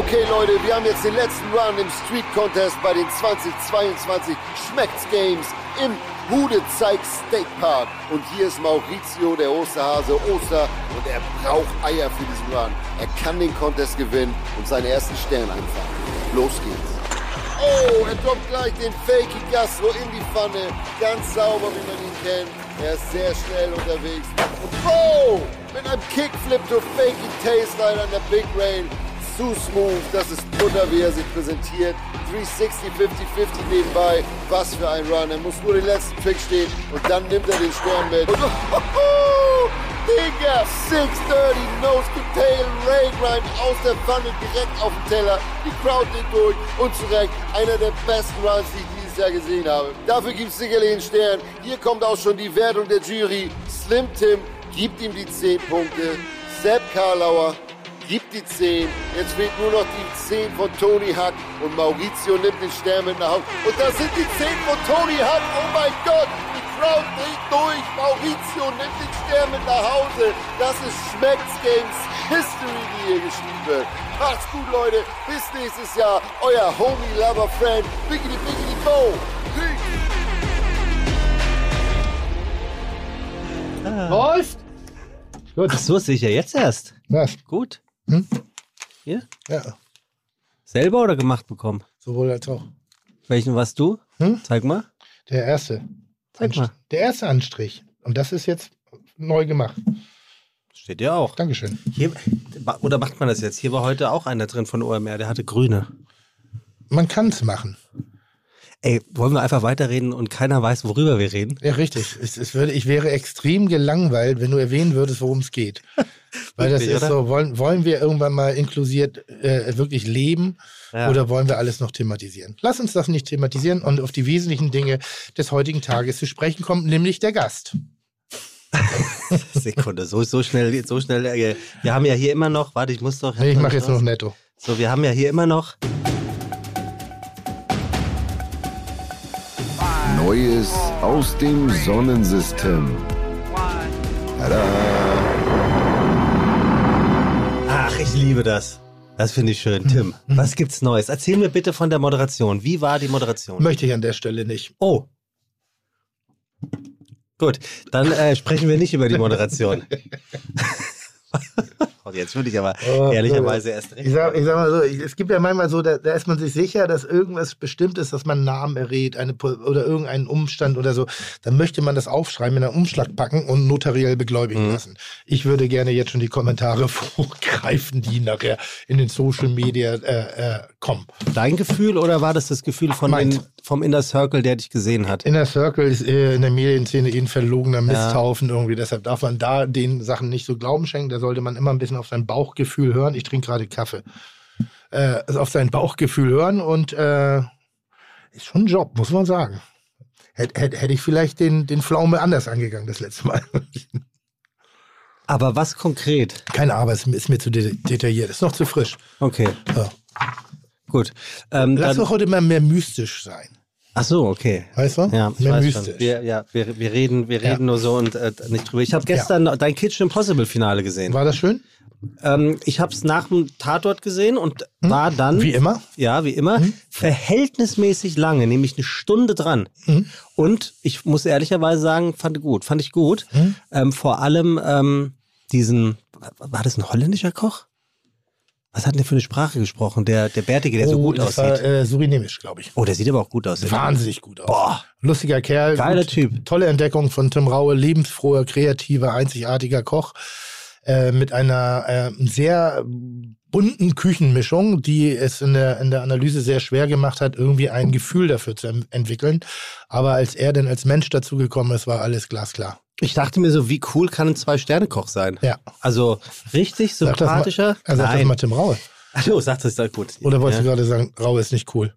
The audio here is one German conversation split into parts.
Okay, Leute, wir haben jetzt den letzten Run im Street Contest bei den 2022 Schmecks Games im Hude Zeig State Park. Und hier ist Maurizio, der Osterhase Oster, und er braucht Eier für diesen Run. Er kann den Contest gewinnen und seinen ersten Stern einfahren. Los geht's. Oh, er droppt gleich den Fakey Gastro in die Pfanne. Ganz sauber, wie man ihn kennt. Er ist sehr schnell unterwegs. Und oh, mit einem Kickflip to Fakey Taste an der Big Rain zu smooth. Das ist Butter, wie er sich präsentiert. 360, 50, 50 nebenbei. Was für ein Run. Er muss nur den letzten Trick stehen und dann nimmt er den Stern mit. Und oh, Digga, 630 Nose to Tail Ray Grind aus der Pfanne direkt auf den Teller. Die Crowd geht durch und zurecht einer der besten Runs, die ich dieses Jahr gesehen habe. Dafür gibt es sicherlich einen Stern. Hier kommt auch schon die Wertung der Jury. Slim Tim gibt ihm die 10 Punkte. Sepp Karlauer gibt die 10. Jetzt fehlt nur noch die 10 von Tony Huck und Maurizio nimmt den Stern mit nach Hause. Und das sind die 10 von Tony Huck. Oh mein Gott, die Crowd dreht durch. Maurizio nimmt den Stern mit nach Hause. Das ist Schmecks Games History, die hier geschrieben wird. Macht's gut, Leute. Bis nächstes Jahr. Euer Homie Lover Friend. Biggity Biggity Bo. Läuft! Gut. Ach so, ich ja jetzt erst. Was? Gut. Hm? Hier? Ja, Selber oder gemacht bekommen? sowohl als auch. Welchen warst du? Hm? Zeig mal. Der erste. Zeig mal. Der erste Anstrich. Und das ist jetzt neu gemacht. Steht ja auch. Dankeschön. Hier, oder macht man das jetzt? Hier war heute auch einer drin von OMR, der hatte grüne. Man kann es machen. Ey, wollen wir einfach weiterreden und keiner weiß, worüber wir reden? Ja, richtig. Es, es würde, ich wäre extrem gelangweilt, wenn du erwähnen würdest, worum es geht. Weil das Wirklich, ist oder? so, wollen, wollen wir irgendwann mal inklusiert äh, wirklich leben Ja. oder wollen wir alles noch thematisieren? Lass uns das nicht thematisieren und auf die wesentlichen Dinge des heutigen Tages zu sprechen kommt, nämlich der Gast. Sekunde, so, so schnell, so schnell. Äh, wir haben ja hier immer noch, warte, ich muss doch. Nee, ich mache jetzt noch netto. So, wir haben ja hier immer noch. Neues aus dem Sonnensystem. Tada! Ach, ich liebe das. Das finde ich schön. Tim, was gibt's Neues? Erzähl mir bitte von der Moderation. Wie war die Moderation? Möchte ich an der Stelle nicht. Oh. Gut, dann äh, sprechen wir nicht über die Moderation. Und jetzt würde ich aber Oh, ehrlicherweise erst Ich recht. sag, ich sag mal so, ich, es gibt ja manchmal so, da, da ist man sich sicher, dass irgendwas bestimmt ist, dass man einen Namen errät eine, oder irgendeinen Umstand oder so. Dann möchte man das aufschreiben, in einen Umschlag packen und notariell beglaubigen Mhm. lassen. Ich würde gerne jetzt schon die Kommentare vorgreifen, die nachher in den Social Media äh, äh, kommen. Dein Gefühl oder war das das Gefühl von den, vom Inner Circle, der dich gesehen hat? Inner Circle ist äh, in der Medienszene eh ein verlogener Misthaufen irgendwie. Deshalb darf man da den Sachen nicht so Glauben schenken. Da sollte man immer ein bisschen auf sein Bauchgefühl hören. Ich trinke gerade Kaffee. Äh, also auf sein Bauchgefühl hören und äh, ist schon ein Job, muss man sagen. Hätte hätt, hätt ich vielleicht den, den Pflaume anders angegangen das letzte Mal. Aber was konkret? Keine Arbeit, ist, mir- ist mir zu de detailliert. Ist noch zu frisch. Okay, So. gut. Ähm, Lass doch heute mal mehr mystisch sein. Ach so, okay. Weißt du? Ja, ich mehr weiß mystisch. schon. Wir, ja, wir, wir reden, wir Ja. reden nur so und äh, nicht drüber. Ich habe gestern dein Kitchen Impossible Finale gesehen. War das schön? Ähm, ich habe es nach dem Tatort gesehen und war dann Hm? Wie immer? Ja, wie immer. Verhältnismäßig lange, nämlich eine Stunde dran. Mhm. Und ich muss ehrlicherweise sagen, fand gut, fand ich gut. Mhm. Ähm, vor allem ähm, diesen, war das ein holländischer Koch? Was hat denn der für eine Sprache gesprochen? Der, der Bärtige, der so oh, gut das aussieht. war äh, surinemisch, glaube ich. oh, der sieht aber auch gut aus. Wahnsinnig gut aus. Boah. Lustiger Kerl. Geiler gut, Typ. Tolle Entdeckung von Tim Raue, lebensfroher, kreativer, einzigartiger Koch äh, mit einer äh, sehr bunten Küchenmischung, die es in der, in der Analyse sehr schwer gemacht hat, irgendwie ein Gefühl dafür zu entwickeln. Aber als er denn als Mensch dazugekommen ist, war alles glasklar. Ich dachte mir so, wie cool kann ein Zwei-Sterne-Koch sein? Ja. Also richtig Sag das mal- sympathischer. Er sagt das mal Tim Raue. Hallo, sagt das da gut. Oder wolltest ja. du gerade sagen, Raue ist nicht cool?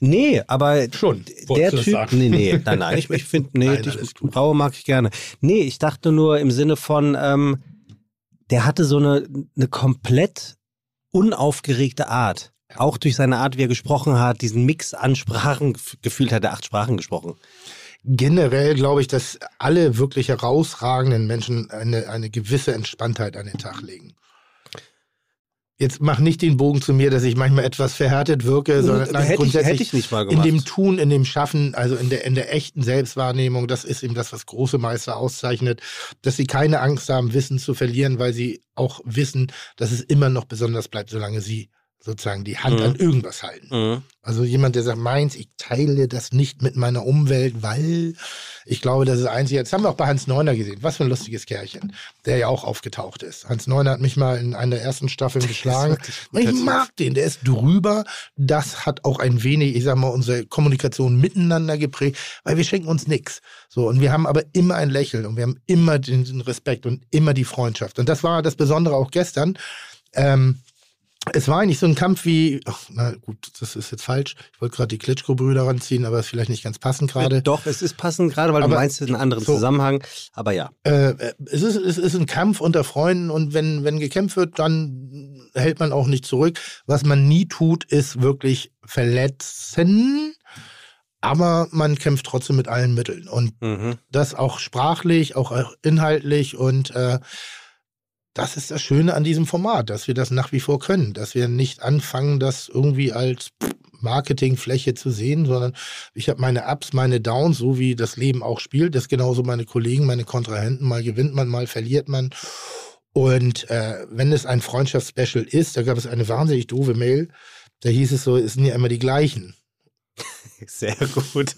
Nee, aber Schon, der du Typ, sagen? nee, nee, nein, nein, ich, ich finde, nee, Nein, ich. Braue mag ich gerne. Nee, ich dachte nur im Sinne von, ähm, der hatte so eine, eine komplett unaufgeregte Art. Auch durch seine Art, wie er gesprochen hat, diesen Mix an Sprachen, gef- gefühlt hat er acht Sprachen gesprochen. Generell glaube ich, dass alle wirklich herausragenden Menschen eine, eine gewisse Entspanntheit an den Tag legen. Jetzt mach nicht den Bogen zu mir, dass ich manchmal etwas verhärtet wirke, sondern nein, hätte, ich, grundsätzlich hätte ich nicht mal in dem Tun, in dem Schaffen, also in der, in der echten Selbstwahrnehmung, das ist eben das, was große Meister auszeichnet, dass sie keine Angst haben, Wissen zu verlieren, weil sie auch wissen, dass es immer noch besonders bleibt, solange sie sozusagen die Hand Mhm. an irgendwas halten. Mhm. Also jemand, der sagt, meins, ich teile das nicht mit meiner Umwelt, weil ich glaube, das ist einzig. Das haben wir auch bei Hans Neuner gesehen. Was für ein lustiges Kerlchen, der ja auch aufgetaucht ist. Hans Neuner hat mich mal in einer der ersten Staffeln geschlagen. Ich mag den, der ist drüber. Das hat auch ein wenig, ich sag mal, unsere Kommunikation miteinander geprägt, weil wir schenken uns nichts. So, und wir haben aber immer ein Lächeln und wir haben immer den, den Respekt und immer die Freundschaft. Und das war das Besondere auch gestern. Ähm, es war eigentlich so ein Kampf wie, ach, na gut, das ist jetzt falsch. Ich wollte gerade die Klitschko-Brüder ranziehen, aber ist vielleicht nicht ganz passend gerade. Doch, es ist passend, gerade weil Aber- du meinst, es ist einen anderen so. Zusammenhang. Aber ja. Äh, es, ist, es ist ein Kampf unter Freunden und wenn, wenn gekämpft wird, dann hält man auch nicht zurück. Was man nie tut, ist wirklich verletzen, aber man kämpft trotzdem mit allen Mitteln. Und Mhm. das auch sprachlich, auch inhaltlich und äh, das ist das Schöne an diesem Format, dass wir das nach wie vor können, dass wir nicht anfangen, das irgendwie als Marketingfläche zu sehen, sondern ich habe meine Ups, meine Downs, so wie das Leben auch spielt. Das genauso meine Kollegen, meine Kontrahenten. Mal gewinnt man, mal verliert man. Und äh, wenn es ein Freundschaftsspecial ist, da gab es eine wahnsinnig doofe Mail. Da hieß es so, es sind ja immer die gleichen. Sehr gut.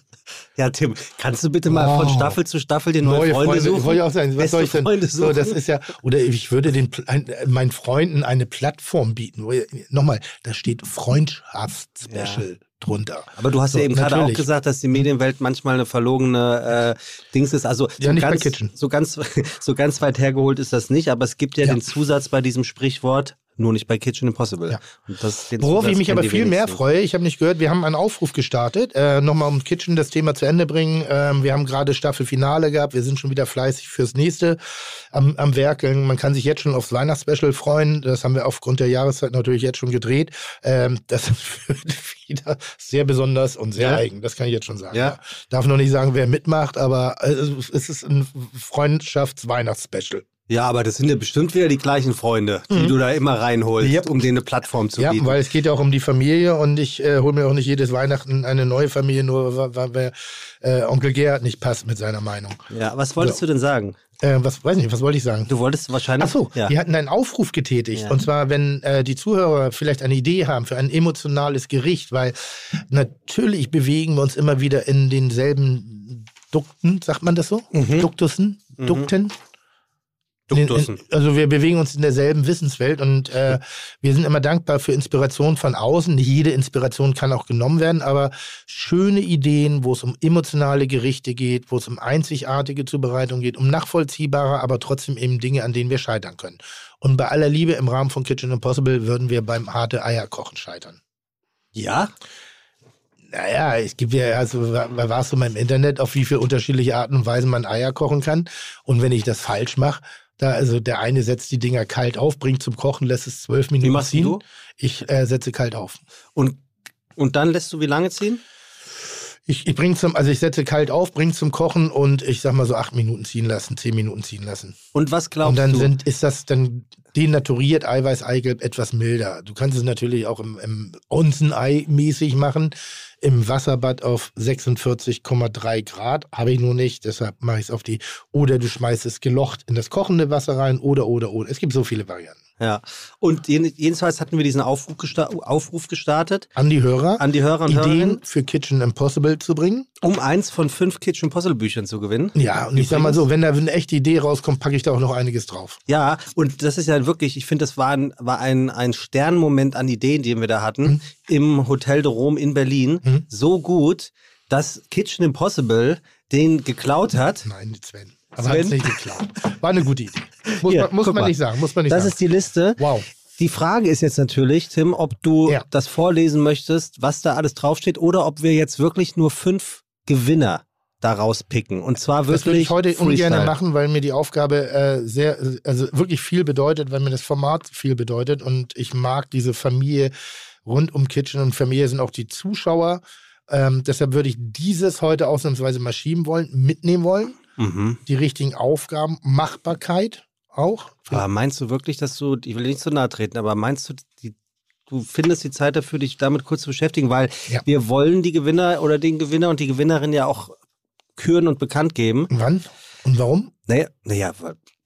Ja, Tim, kannst du bitte mal von Wow. Staffel zu Staffel die neue, Freunde, suchen? Wollte ich auch sagen, was Beste soll ich denn? Freunde So, das suchen? ist ja, oder ich würde den ein, äh, meinen Freunden eine Plattform bieten. Nochmal, da steht Freundschaftsspecial drunter. Aber du hast So, ja eben gerade auch gesagt, dass die Medienwelt manchmal eine verlogene äh, Dings ist. Also Ja, so, ganz, so ganz so ganz weit hergeholt ist das nicht, aber es gibt ja, Ja. den Zusatz bei diesem Sprichwort, nur nicht bei Kitchen Impossible. Ja. Und das, Worauf ich mich aber viel mehr freue, ich habe nicht gehört, wir haben einen Aufruf gestartet, äh, nochmal um Kitchen das Thema zu Ende bringen. Ähm, wir haben gerade Staffelfinale gehabt, wir sind schon wieder fleißig fürs nächste am, am Werkeln. Man kann sich jetzt schon aufs Weihnachtsspecial freuen. Das haben wir aufgrund der Jahreszeit natürlich jetzt schon gedreht. Ähm, das wird wieder sehr besonders und sehr Ja. eigen, das kann ich jetzt schon sagen. Ja. Darf noch nicht sagen, wer mitmacht, aber äh, es ist ein Freundschafts-Weihnachtsspecial. Ja, aber das sind ja bestimmt wieder die gleichen Freunde, die du da immer reinholst, Mhm. Yep. um denen eine Plattform zu Ja, bieten. weil es geht ja auch um die Familie und ich äh, hole mir auch nicht jedes Weihnachten eine neue Familie, nur weil, weil, äh, Onkel Gerhard nicht passt mit seiner Meinung. ja, was wolltest So. du denn sagen? Äh, was weiß nicht, was wollte ich sagen? Du wolltest wahrscheinlich. Ach so, ja. die hatten einen Aufruf getätigt. Ja. Und zwar, wenn äh, die Zuhörer vielleicht eine Idee haben für ein emotionales Gericht, weil natürlich bewegen wir uns immer wieder in denselben Dukten, sagt man das so? Mhm. Duktussen? Dukten? Duktussen. In, in, also wir bewegen uns in derselben Wissenswelt und äh, wir sind immer dankbar für Inspiration von außen. Nicht jede Inspiration kann auch genommen werden, aber schöne Ideen, wo es um emotionale Gerichte geht, wo es um einzigartige Zubereitung geht, um nachvollziehbare, aber trotzdem eben Dinge, an denen wir scheitern können. Und bei aller Liebe im Rahmen von Kitchen Impossible würden wir beim harte Eierkochen scheitern. ja? Naja, es gibt ja, also wa- warst du mal im Internet, auf wie viele unterschiedliche Arten und Weisen man Eier kochen kann. Und wenn ich das falsch mache, da, also der eine setzt die Dinger kalt auf, bringt zum Kochen, lässt es zwölf Minuten machst ziehen. du? Ich äh, setze kalt auf. Und, und dann lässt du wie lange ziehen? Ich, ich bringe zum, also ich setze kalt auf, bringe zum Kochen und ich sag mal so acht Minuten ziehen lassen, zehn Minuten ziehen lassen. Und was glaubst und dann du? sind, ist das dann denaturiert Eiweiß, Eigelb etwas milder. Du kannst es natürlich auch im, im Onsen-Ei mäßig machen, im Wasserbad auf 46,3 Grad. Habe ich nur nicht, deshalb mache ich es auf die. Oder du schmeißt es gelocht in das kochende Wasser rein oder, oder, oder. Es gibt so viele Varianten. ja. Und jeden- jedenfalls hatten wir diesen Aufruf, gesta Aufruf gestartet An die Hörer, an die Hörer und Ideen Hörerinnen, für Kitchen Impossible zu bringen. um eins von fünf Kitchen Impossible Büchern zu gewinnen. Ja, und ich sag mal so, wenn da eine echte Idee rauskommt, packe ich da auch noch einiges drauf. Ja, und das ist ja wirklich, ich finde, das war ein, war ein, ein Sternmoment an Ideen, den wir da hatten, Mhm. im Hotel de Rome in Berlin. So gut, dass Kitchen Impossible den geklaut hat. Nein, Sven. Aber hat es nicht geklappt. War eine gute Idee. Muss, Hier, man, muss man nicht sagen. Muss man nicht Das sagen. ist die Liste. wow. Die Frage ist jetzt natürlich, Tim, ob du Ja. das vorlesen möchtest, was da alles draufsteht, oder ob wir jetzt wirklich nur fünf Gewinner daraus picken. Und zwar wirklich. Das würde ich heute ungern machen, weil mir die Aufgabe äh, sehr, also wirklich viel bedeutet, weil mir das Format viel bedeutet und ich mag diese Familie rund um Kitchen und Familie sind auch die Zuschauer. Ähm, deshalb würde ich dieses heute ausnahmsweise mal schieben wollen, mitnehmen wollen. Mhm. Die richtigen Aufgaben, Machbarkeit auch. Aber meinst du wirklich, dass du, ich will nicht zu nahe treten, aber meinst du, die, du findest die Zeit dafür, dich damit kurz zu beschäftigen? Weil Ja. wir wollen die Gewinner oder den Gewinner und die Gewinnerin ja auch küren und bekannt geben. Wann und warum? Naja, naja,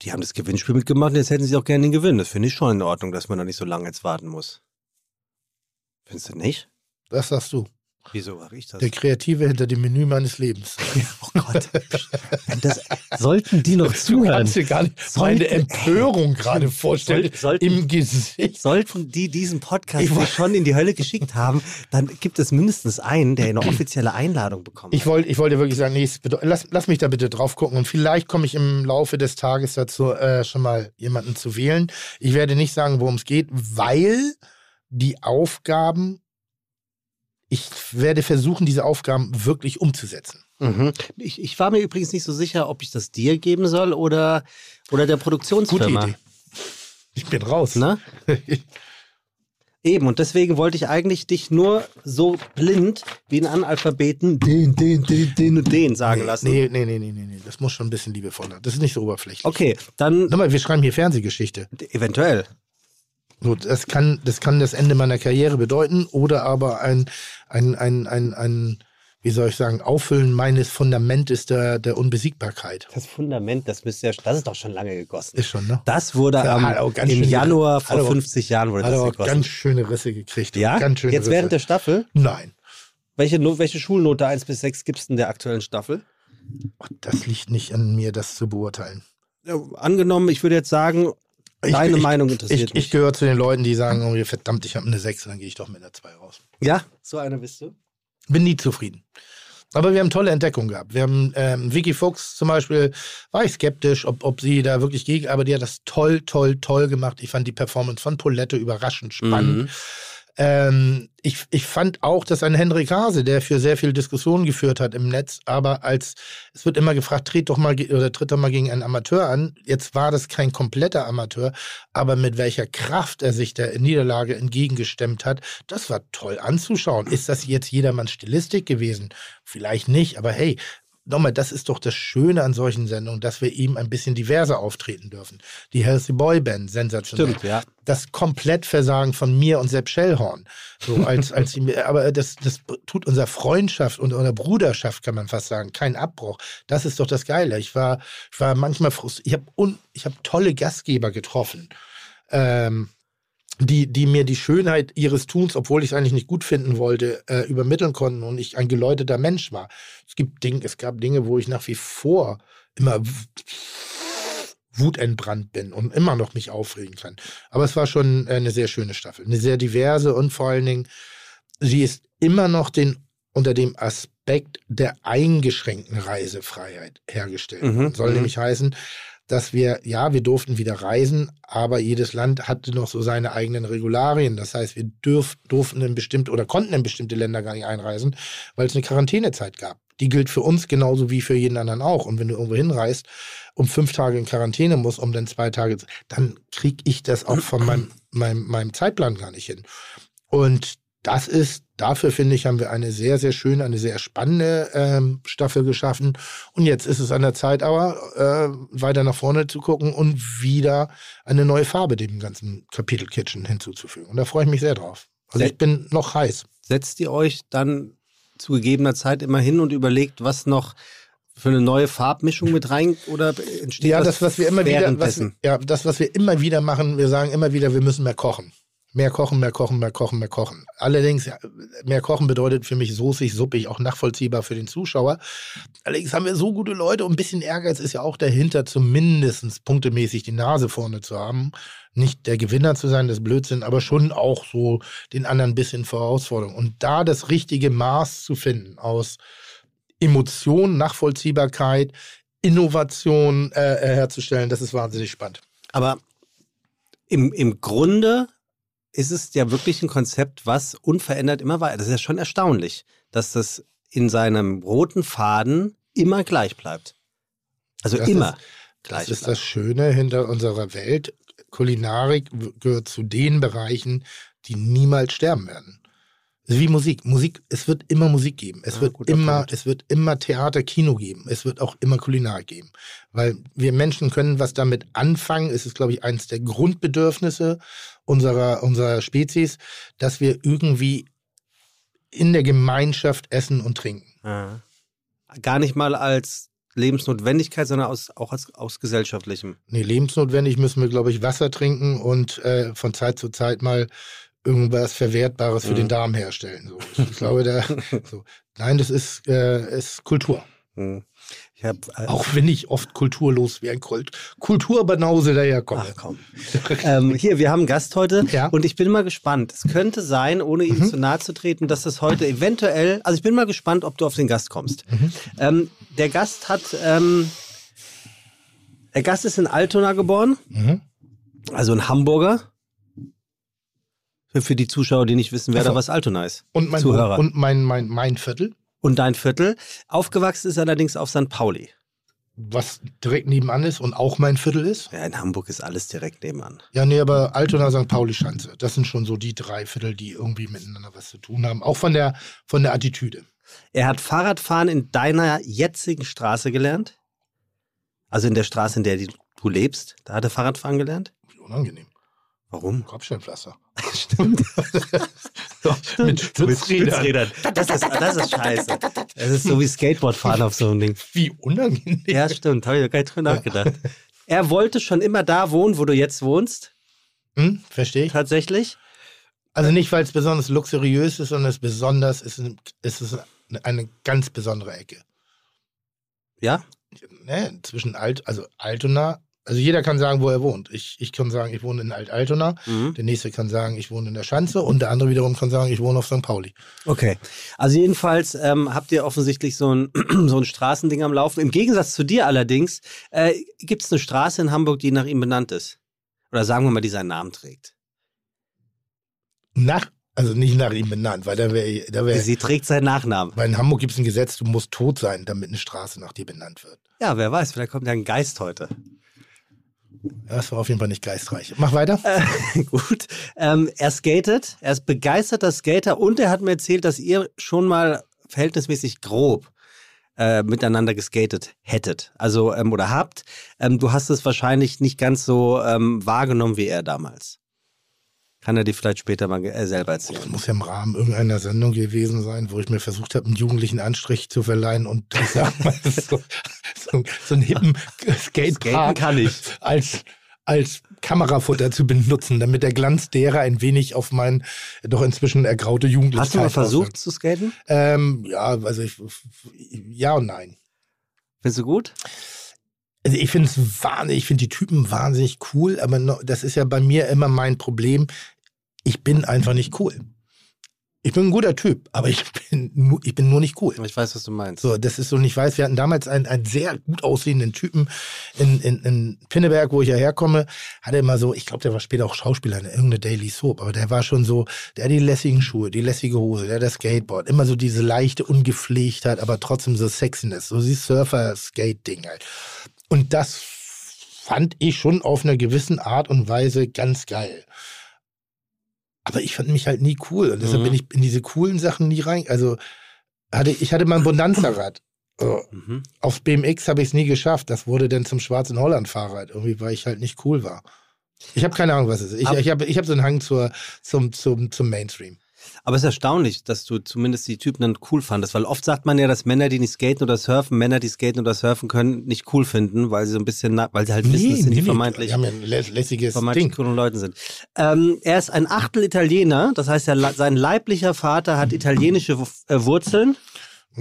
die haben das Gewinnspiel mitgemacht und jetzt hätten sie auch gerne den Gewinn. Das finde ich schon in Ordnung, dass man da nicht so lange jetzt warten muss. Findest du nicht? Das sagst du. Wieso mache ich das? Der Kreative hinter dem Menü meines Lebens. Oh Gott. das sollten die noch Du zuhören. kannst dir gar nicht Sollte- meine Empörung gerade vorstellen. Soll- sollten- Im Gesicht. Sollten die diesen Podcast Ich wollt- schon in die Hölle geschickt haben, dann gibt es mindestens einen, der eine offizielle Einladung bekommt. Ich wollte ich wollte wirklich sagen, nee, lass, lass mich da bitte drauf gucken und vielleicht komme ich im Laufe des Tages dazu, äh, schon mal jemanden zu wählen. Ich werde nicht sagen, worum es geht, weil die Aufgaben, ich werde versuchen, diese Aufgaben wirklich umzusetzen. Mhm. Ich, ich war mir übrigens nicht so sicher, ob ich das dir geben soll oder, oder der Gute Produktionsfirma. Idee. Ich bin raus. Ne? Eben, und deswegen wollte ich eigentlich dich nur so blind wie ein Analphabeten den, den, den, den und den sagen lassen. Nee, nee, nee, nee, nee, nee. Das muss schon ein bisschen liebevoller. Das ist nicht so oberflächlich. Okay, dann Sag mal, wir schreiben hier Fernsehgeschichte. eventuell. So, das kann, das kann das Ende meiner Karriere bedeuten oder aber ein, ein, ein, ein, ein wie soll ich sagen, Auffüllen meines Fundamentes der, der Unbesiegbarkeit. Das Fundament, das müsste ja, das ist doch schon lange gegossen. Ist schon, ne? Das wurde Ja, am, im Januar vor auch- 50 Jahren wurde Hat das auch gegossen. ganz schöne Risse gekriegt. ja, Ganz schöne jetzt Risse. während der Staffel. Nein. Welche, welche Schulnote 1 bis 6 gibst du in der aktuellen Staffel? Das liegt nicht an mir, das zu beurteilen. Ja, angenommen, ich würde jetzt sagen, deine ich, Meinung interessiert Ich, ich mich. gehöre zu den Leuten, die sagen, oh, verdammt, ich habe eine 6, dann gehe ich doch mit einer 2 raus. Ja, so eine bist du. Bin nie zufrieden. Aber wir haben tolle Entdeckungen gehabt. Wir haben ähm, Vicky Fuchs zum Beispiel, war ich skeptisch, ob, ob sie da wirklich gegen, aber die hat das toll, toll, toll gemacht. Ich fand die Performance von Polette überraschend spannend. Mhm. Ähm, ich, ich fand auch, dass ein Henrik Hase, der für sehr viel Diskussion geführt hat im Netz, aber als es wird immer gefragt, tritt doch mal oder tritt doch mal gegen einen Amateur an. Jetzt war das kein kompletter Amateur, aber mit welcher Kraft er sich der Niederlage entgegengestemmt hat, das war toll anzuschauen. Ist das jetzt jedermanns Stilistik gewesen? Vielleicht nicht, aber hey, nochmal, das ist doch das Schöne an solchen Sendungen, dass wir ihm ein bisschen diverser auftreten dürfen. Die Healthy Boy Band, sensationell Stimmt, ja. das Komplettversagen von mir und Sepp Schellhorn. So als, als aber das, das tut unserer Freundschaft und unserer Bruderschaft, kann man fast sagen, keinen Abbruch. Das ist doch das Geile. Ich war, ich war manchmal frustriert. Ich habe un, ich hab tolle Gastgeber getroffen. Ähm, die, die mir die Schönheit ihres Tuns, obwohl ich es eigentlich nicht gut finden wollte, äh, übermitteln konnten und ich ein geläuteter Mensch war. Es gibt Dinge, es gab Dinge, wo ich nach wie vor immer wutentbrannt bin und immer noch mich aufregen kann. Aber es war schon äh, eine sehr schöne Staffel, eine sehr diverse und vor allen Dingen, sie ist immer noch den unter dem Aspekt der eingeschränkten Reisefreiheit hergestellt. Mhm, Soll mhm. nämlich heißen, dass wir, ja, wir durften wieder reisen, aber jedes Land hatte noch so seine eigenen Regularien. Das heißt, wir dürf, durften in bestimmte oder konnten in bestimmte Länder gar nicht einreisen, weil es eine Quarantänezeit gab. Die gilt für uns genauso wie für jeden anderen auch. Und wenn du irgendwo hinreist und fünf Tage in Quarantäne musst, um dann zwei Tage, dann kriege ich das auch von meinem, meinem, meinem Zeitplan gar nicht hin. Und das ist, dafür finde ich, haben wir eine sehr, sehr schöne, eine sehr spannende ähm, Staffel geschaffen. Und jetzt ist es an der Zeit, aber äh, weiter nach vorne zu gucken und wieder eine neue Farbe dem ganzen Kapitel Kitchen hinzuzufügen. Und da freue ich mich sehr drauf. Also ich bin noch heiß. Setzt ihr euch dann zu gegebener Zeit immer hin und überlegt, was noch für eine neue Farbmischung mit rein oder entsteht Ja, das, was wir immer wieder, was, ja, das, was wir immer wieder machen, wir sagen immer wieder, wir müssen mehr kochen. Mehr kochen, mehr kochen, mehr kochen, mehr kochen. Allerdings, mehr kochen bedeutet für mich soßig, suppig, auch nachvollziehbar für den Zuschauer. Allerdings haben wir so gute Leute und ein bisschen Ehrgeiz ist ja auch dahinter, zumindest punktemäßig die Nase vorne zu haben. Nicht der Gewinner zu sein, das Blödsinn, aber schon auch so den anderen ein bisschen Herausforderung. Und da das richtige Maß zu finden aus Emotion, Nachvollziehbarkeit, Innovation äh, äh, herzustellen, das ist wahnsinnig spannend. Aber im, im Grunde ist es ja wirklich ein Konzept, was unverändert immer weiter. Das ist ja schon erstaunlich, dass das in seinem roten Faden immer gleich bleibt. Also Das immer ist- gleich Das ist bleibt. das Schöne hinter unserer Welt. Kulinarik gehört zu den Bereichen, die niemals sterben werden. Wie Musik. Musik, es wird immer Musik geben. Es Ah, wird immer, Punkt. es wird immer Theater, Kino geben. Es wird auch immer Kulinar geben. Weil wir Menschen können was damit anfangen. Es ist, glaube ich, eines der Grundbedürfnisse unserer, unserer Spezies, dass wir irgendwie in der Gemeinschaft essen und trinken. Ah. Gar nicht mal als Lebensnotwendigkeit, sondern aus, auch als, aus gesellschaftlichem. Nee, lebensnotwendig müssen wir, glaube ich, Wasser trinken und äh, von Zeit zu Zeit mal irgendwas Verwertbares für Mhm. den Darm herstellen. So. Ich, glaube, da, so. nein, das ist, äh, ist Kultur. Hm. Habe äh, Auch wenn ich oft kulturlos wie ein Kult Kulturbanause daherkomme. Ach komm. ähm, hier, wir haben einen Gast heute Ja. und ich bin mal gespannt. Es könnte sein, ohne ihm Mhm. zu nahe zu treten, dass das heute eventuell, also ich bin mal gespannt, ob du auf den Gast kommst. Mhm. Ähm, der Gast hat, ähm, der Gast ist in Altona geboren, Mhm. also ein Hamburger. Für- die Zuschauer, die nicht wissen, wer Ach so. da was Altona ist. Und mein, Zuhörer. und mein, mein, mein Viertel, Und dein Viertel. Aufgewachsen ist allerdings auf St. Pauli. was direkt nebenan ist und auch mein Viertel ist. Ja, in Hamburg ist alles direkt nebenan. Ja, nee, aber Altona, St. Pauli, Schanze. Das sind schon so die drei Viertel, die irgendwie miteinander was zu tun haben. Auch von der, von der Attitüde. Er hat Fahrradfahren in deiner jetzigen Straße gelernt. Also in der Straße, in der du lebst. Da hat er Fahrradfahren gelernt. Unangenehm. Warum? Kopfsteinpflaster. Stimmt. Mit Stützrädern. Das ist, das ist scheiße. Das ist so wie Skateboardfahren auf so einem Ding. Wie unangenehm. Ja, stimmt. Habe ich gar nicht drüber nachgedacht. Er wollte schon immer da wohnen, wo du jetzt wohnst. Hm, verstehe ich. Tatsächlich. Also nicht, weil es besonders luxuriös ist, sondern es besonders ist, es ist eine ganz besondere Ecke. Ja. Ne, zwischen Alt, also Altona, also jeder kann sagen, wo er wohnt. Ich, ich kann sagen, ich wohne in Alt-Altona. Mhm. Der nächste kann sagen, ich wohne in der Schanze und der andere wiederum kann sagen, ich wohne auf St. Pauli. Okay. Also jedenfalls ähm, habt ihr offensichtlich so ein, so ein Straßending am Laufen. Im Gegensatz zu dir allerdings äh, gibt es eine Straße in Hamburg, die nach ihm benannt ist. Oder sagen wir mal, die seinen Namen trägt. Nach, also nicht nach ihm benannt, weil da wäre, da wäre, Sie trägt seinen Nachnamen. weil in Hamburg gibt es ein Gesetz, du musst tot sein, damit eine Straße nach dir benannt wird. Ja, wer weiß, vielleicht kommt ja ein Geist heute. Das war auf jeden Fall nicht geistreich. Mach weiter. Äh, gut. Ähm, er skatet, er ist begeisterter Skater und er hat mir erzählt, dass ihr schon mal verhältnismäßig grob äh, miteinander geskatet hättet. Also, ähm, oder habt. Ähm, du hast es wahrscheinlich nicht ganz so ähm, wahrgenommen wie er damals. Kann er dir vielleicht später mal äh, selber Das erzählen. muss ja im Rahmen irgendeiner Sendung gewesen sein, wo ich mir versucht habe, einen jugendlichen Anstrich zu verleihen und ich sag mal, so, so, so einen hippen Skaten Skatepark kann ich. als, als Kamerafutter zu benutzen, damit der Glanz derer ein wenig auf mein doch inzwischen ergraute Jugendlichkeit Hast du mal versucht auswirkt. zu skaten? Ähm, ja, also ich, ja und nein. Findest du gut? Also ich finde es wahnsinnig, ich finde die Typen wahnsinnig cool, aber no, das ist ja bei mir immer mein Problem. Ich bin einfach nicht cool. Ich bin ein guter Typ, aber ich bin, nur, ich bin nur nicht cool. Ich weiß, was du meinst. So, das ist so nicht weiß. Wir hatten damals einen, einen sehr gut aussehenden Typen in, in, in Pinneberg, wo ich ja herkomme. Hatte immer so, ich glaube, der war später auch Schauspieler in irgendeiner Daily Soap, aber der war schon so, der hat die lässigen Schuhe, die lässige Hose, der hat das Skateboard. Immer so diese leichte Ungepflegtheit, aber trotzdem so Sexiness, so dieses Surfer-Skate-Ding halt. Und das fand ich schon auf einer gewissen Art und Weise ganz geil. Aber ich fand mich halt nie cool. Und deshalb Mhm. bin ich in diese coolen Sachen nie rein. Also hatte, ich hatte mal ein Bonanza-Rad. So, Mhm. Aufs BMX habe ich es nie geschafft. Das wurde dann zum schwarzen Holland-Fahrrad. Irgendwie, weil ich halt nicht cool war. Ich habe keine Ahnung, was es ist. Ich, ich habe ich hab so einen Hang zur, zum, zum, zum Mainstream. Aber es ist erstaunlich, dass du zumindest die Typen dann cool fandest, weil oft sagt man ja, dass Männer, die nicht skaten oder surfen, Männer, die skaten oder surfen können, nicht cool finden, weil sie so ein bisschen, weil sie halt wissen, das sind die vermeintlich, ja lässiges vermeintlich Ding. coolen Leuten sind. Ähm, er ist ein Achtel Italiener, das heißt, er, sein leiblicher Vater hat italienische Wu- Wurzeln.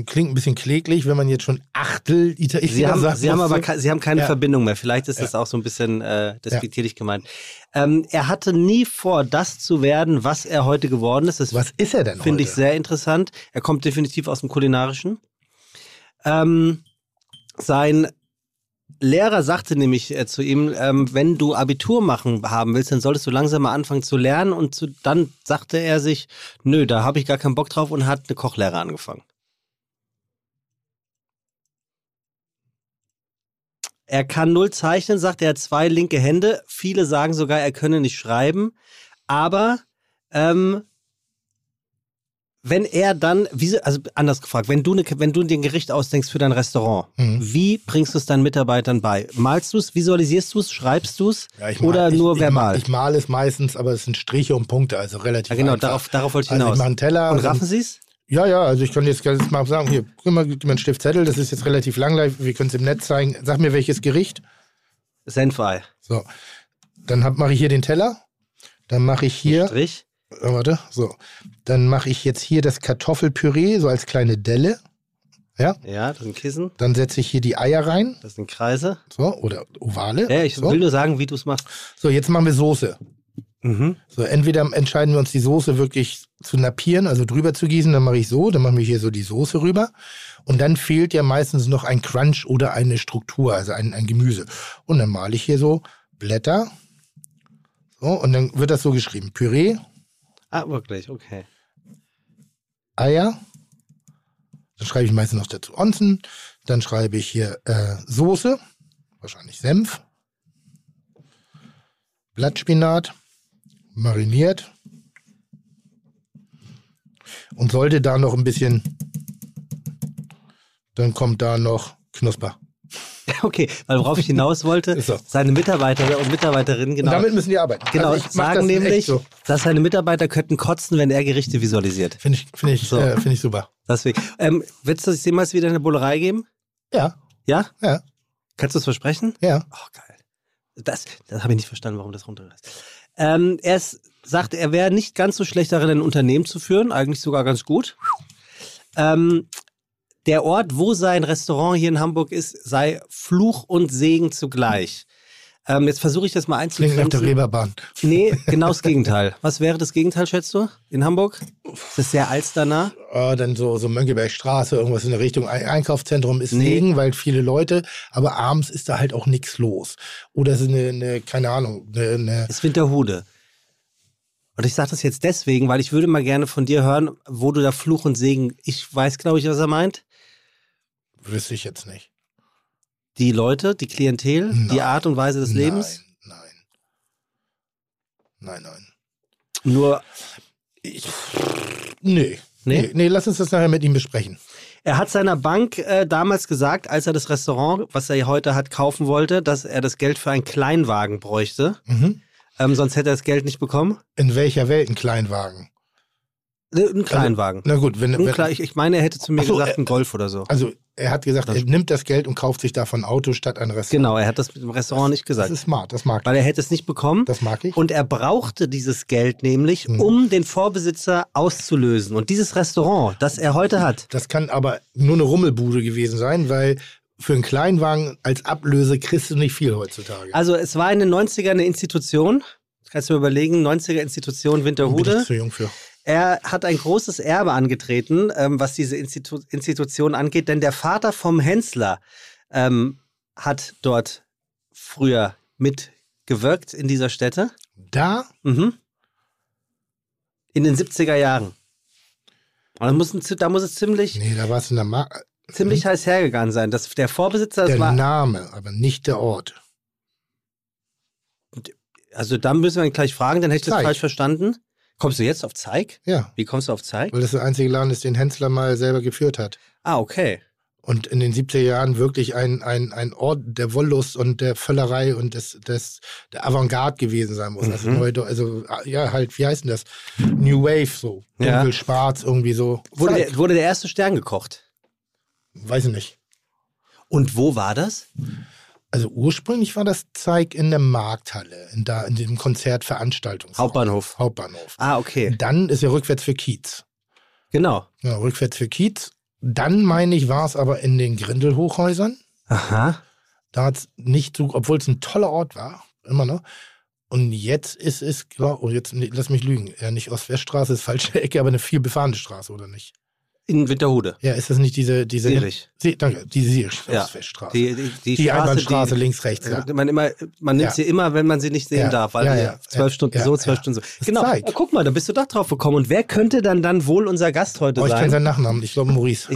Klingt ein bisschen kläglich, wenn man jetzt schon Achtel Italiener Sie haben, sagt. sie haben aber so- ke- sie haben keine Ja. Verbindung mehr. Vielleicht ist das auch so ein bisschen äh, despektierlich gemeint. Ähm, er hatte nie vor, das zu werden, was er heute geworden ist. Das Was ist er denn Finde ich sehr interessant. Er kommt definitiv aus dem Kulinarischen. Ähm, sein Lehrer sagte nämlich äh, zu ihm, ähm, wenn du Abitur machen haben willst, dann solltest du langsam mal anfangen zu lernen. Und zu, dann sagte er sich, nö, da habe ich gar keinen Bock drauf und hat eine Kochlehre angefangen. Er kann null zeichnen, sagt er, hat zwei linke Hände. Viele sagen sogar, er könne nicht schreiben. Aber ähm, wenn er dann, wie, also anders gefragt, wenn du, ne, wenn du dir ein Gericht ausdenkst für dein Restaurant, Mhm. wie bringst du es deinen Mitarbeitern bei? Malst du es, visualisierst du es, schreibst du es Ja, mal- oder ich, nur ich, verbal? Ich, male es meistens, aber es sind Striche und Punkte, also relativ ja, genau, einfach. darauf, darauf wollte ich Also ich hinaus. mache einen Teller. und dann- raffen sie es? Ja, ja, also ich kann jetzt ganz mal sagen, hier, gib mal, gib mir einen Stift Zettel, das ist jetzt relativ langweilig, wir können es im Netz zeigen. Sag mir, welches Gericht. Senfei. So, dann mache ich hier den Teller. Dann mache ich hier, Strich. äh, warte, so. Dann mache ich jetzt hier das Kartoffelpüree, so als kleine Delle. Ja, Ja, das sind Kissen, dann setze ich hier die Eier rein, das sind Kreise. so, oder Ovale. Ja, ich so. will nur sagen, wie du es machst. so, jetzt machen wir Soße. Mhm. So, entweder entscheiden wir uns, die Soße wirklich zu nappieren, also drüber zu gießen, dann mache ich so, dann machen wir hier so die Soße rüber. Und dann fehlt ja meistens noch ein Crunch oder eine Struktur, also ein, ein Gemüse. Und dann male ich hier so Blätter. So, und dann wird das so geschrieben. Püree, Ah, wirklich, okay. Eier. Dann schreibe ich meistens noch dazu Onsen. Dann schreibe ich hier äh, Soße, wahrscheinlich Senf. Blattspinat, mariniert. Und sollte da noch ein bisschen, dann kommt da noch Knusper. Okay, weil worauf ich hinaus wollte, so. seine Mitarbeiter und Mitarbeiterinnen, genau, Und damit müssen die arbeiten. genau Also das sagen in echt nämlich, So. dass seine Mitarbeiter könnten kotzen, wenn er Gerichte visualisiert. Finde ich, finde ich, So. äh, finde ich super. Deswegen. Ähm, willst du es jemals wieder eine Bullerei geben? Ja, Ja? ja, Kannst du es versprechen? ja. Oh, geil. Das, das habe ich nicht verstanden, warum das runterreißt. Ähm, er ist, sagt, er wäre nicht ganz so schlecht darin, ein Unternehmen zu führen, eigentlich sogar ganz gut. Ähm, der Ort, wo sein Restaurant hier in Hamburg ist, sei Fluch und Segen zugleich. Ähm, jetzt versuche ich das mal Klingt nach der einzugrenzen. Reeperbahn. Nee, genau das Gegenteil. Was wäre das Gegenteil, schätzt du, in Hamburg? Ist das sehr alsternah? äh, dann so, so Mönckebergstraße, irgendwas in der Richtung Ein Einkaufszentrum ist Nee. Segen, weil viele Leute, aber abends ist da halt auch nichts los. Oder es ist eine, eine keine Ahnung, eine, eine ist Winterhude. Und ich sage das jetzt deswegen, weil ich würde mal gerne von dir hören, wo du da Fluch und Segen, ich weiß, glaube ich, was er meint. wüsste ich jetzt nicht. Die Leute, die Klientel, die Nein. Art und Weise des Lebens. Nein, nein. Nein, nein. Nur, Ich, nee. Nee? nee. Nee, lass uns das nachher mit ihm besprechen. er hat seiner Bank äh, damals gesagt, als er das Restaurant, was er heute hat, kaufen wollte, dass er das Geld für einen Kleinwagen bräuchte. Mhm. Ähm, sonst hätte er das Geld nicht bekommen. In welcher Welt ein Kleinwagen? Äh, Ein Kleinwagen. Na gut, wenn, wenn Kle- ich, ich meine, er hätte zu mir so, gesagt, äh, ein Golf oder so. also er hat gesagt, er nimmt das Geld und kauft sich davon ein Auto statt ein Restaurant. Genau, er hat das mit dem Restaurant nicht Das gesagt. ist smart, das mag ich. Weil er hätte es nicht bekommen. Das mag ich. Und er brauchte dieses Geld nämlich, Mhm. um den Vorbesitzer auszulösen. Und dieses Restaurant, das er heute hat, Das kann aber nur eine Rummelbude gewesen sein, weil für einen Kleinwagen als Ablöse kriegst du nicht viel heutzutage. also es war in den 90ern eine Institution. Kannst du mir überlegen, 90er Institution bin Winterhude. ich zu jung für. Er hat ein großes Erbe angetreten, ähm, was diese Institu Institution angeht, denn der Vater vom Hensler ähm, hat dort früher mitgewirkt in dieser Stätte. Da Mhm. In den 70er Jahren. Und da muss, da muss es ziemlich, Nee, da war es in der Mark. ziemlich heiß hergegangen sein. Das, der Vorbesitzer, das Der war, Name, aber nicht der Ort. also da müssen wir ihn gleich fragen, dann hätte ich das falsch verstanden. Kommst du jetzt auf Zeig? Ja, Wie kommst du auf Zeig? weil das der einzige Laden ist, den Hensler mal selber geführt hat. Ah, okay. Und in den 70er Jahren wirklich ein, ein, ein Ort der Wollust und der Völlerei und des, des, der Avantgarde gewesen sein muss. Also, Mhm. neue, also, ja, halt, wie heißt denn das? New Wave, so. Ja. Dunkel, schwarz, irgendwie so. Wurde der, wurde der erste Stern gekocht? Weiß ich nicht. Und wo war das? Also ursprünglich war das Zeig in der Markthalle, in, da, in dem Konzertveranstaltungsraum. Hauptbahnhof. Hauptbahnhof. Ah, okay. Dann ist er rückwärts für Kiez. Genau. Ja, rückwärts für Kiez. Dann, meine ich, war es aber in den Grindelhochhäusern. Aha. Da hat es nicht so, obwohl es ein toller Ort war, immer noch. Und jetzt ist es, oh, jetzt lass mich lügen, ja nicht Ost-West-Straße, ist falsche Ecke, aber eine viel befahrene Straße, oder nicht? In Winterhude. Ja, ist das nicht diese, diese. Sierich. Sie, danke, die Sierich Ja. Die, die, die, Die Straße, Einbahnstraße links, rechts, ja. Man, immer, man nimmt Ja. sie immer, wenn man sie nicht sehen darf, weil Ja, zwölf. Stunden so, zwölf. Stunden so. Genau. Ah, Guck mal, da bist du doch drauf gekommen. Und wer könnte dann dann wohl unser Gast heute Oh, ich kenne sein? seinen Nachnamen, ich glaube Maurice.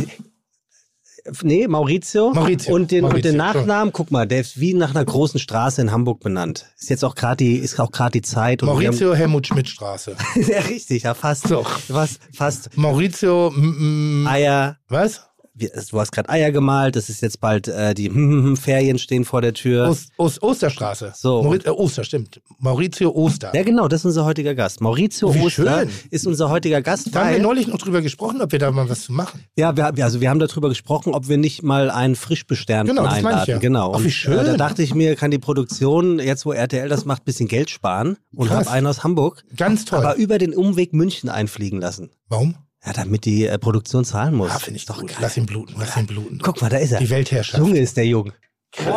Nee, Maurizio. Maurizio. Und den, und Maurizio, den Nachnamen, guck mal, der ist wie nach einer großen Straße in Hamburg benannt. Ist jetzt auch gerade die, ist auch gerade die Zeit. Und Maurizio Helmut Schmidt Straße. Haben, ja, richtig, ja, fast. So. Was, fast. Maurizio, mm, mm, Eier. was? Wir- Du hast gerade Eier gemalt, das ist jetzt bald, äh, die Ferien stehen vor der Tür. Ost, Ost, Osterstraße. So. Mauri äh, Oster, stimmt. Maurizio Oster. Ja, genau, das ist unser heutiger Gast. Maurizio wie Oster schön. ist unser heutiger Gast, Da haben wir neulich noch drüber gesprochen, ob wir da mal was zu machen. ja, wir, also wir haben darüber gesprochen, ob wir nicht mal einen Frischbesternten Genau, das meine ich einladen. ja. Genau. Ach, wie Und, schön. Äh, da dachte ich mir, kann die Produktion, jetzt wo RTL das macht, ein bisschen Geld sparen und habe einen aus Hamburg, Ganz toll. aber über den Umweg München einfliegen lassen. Warum? Ja, damit die äh, Produktion zahlen muss. Ah, finde ich doch gut. geil. Lass ihn bluten, lass ihn bluten. Guck mal, da ist er. Die Weltherrschaft. Junge ist der Jung.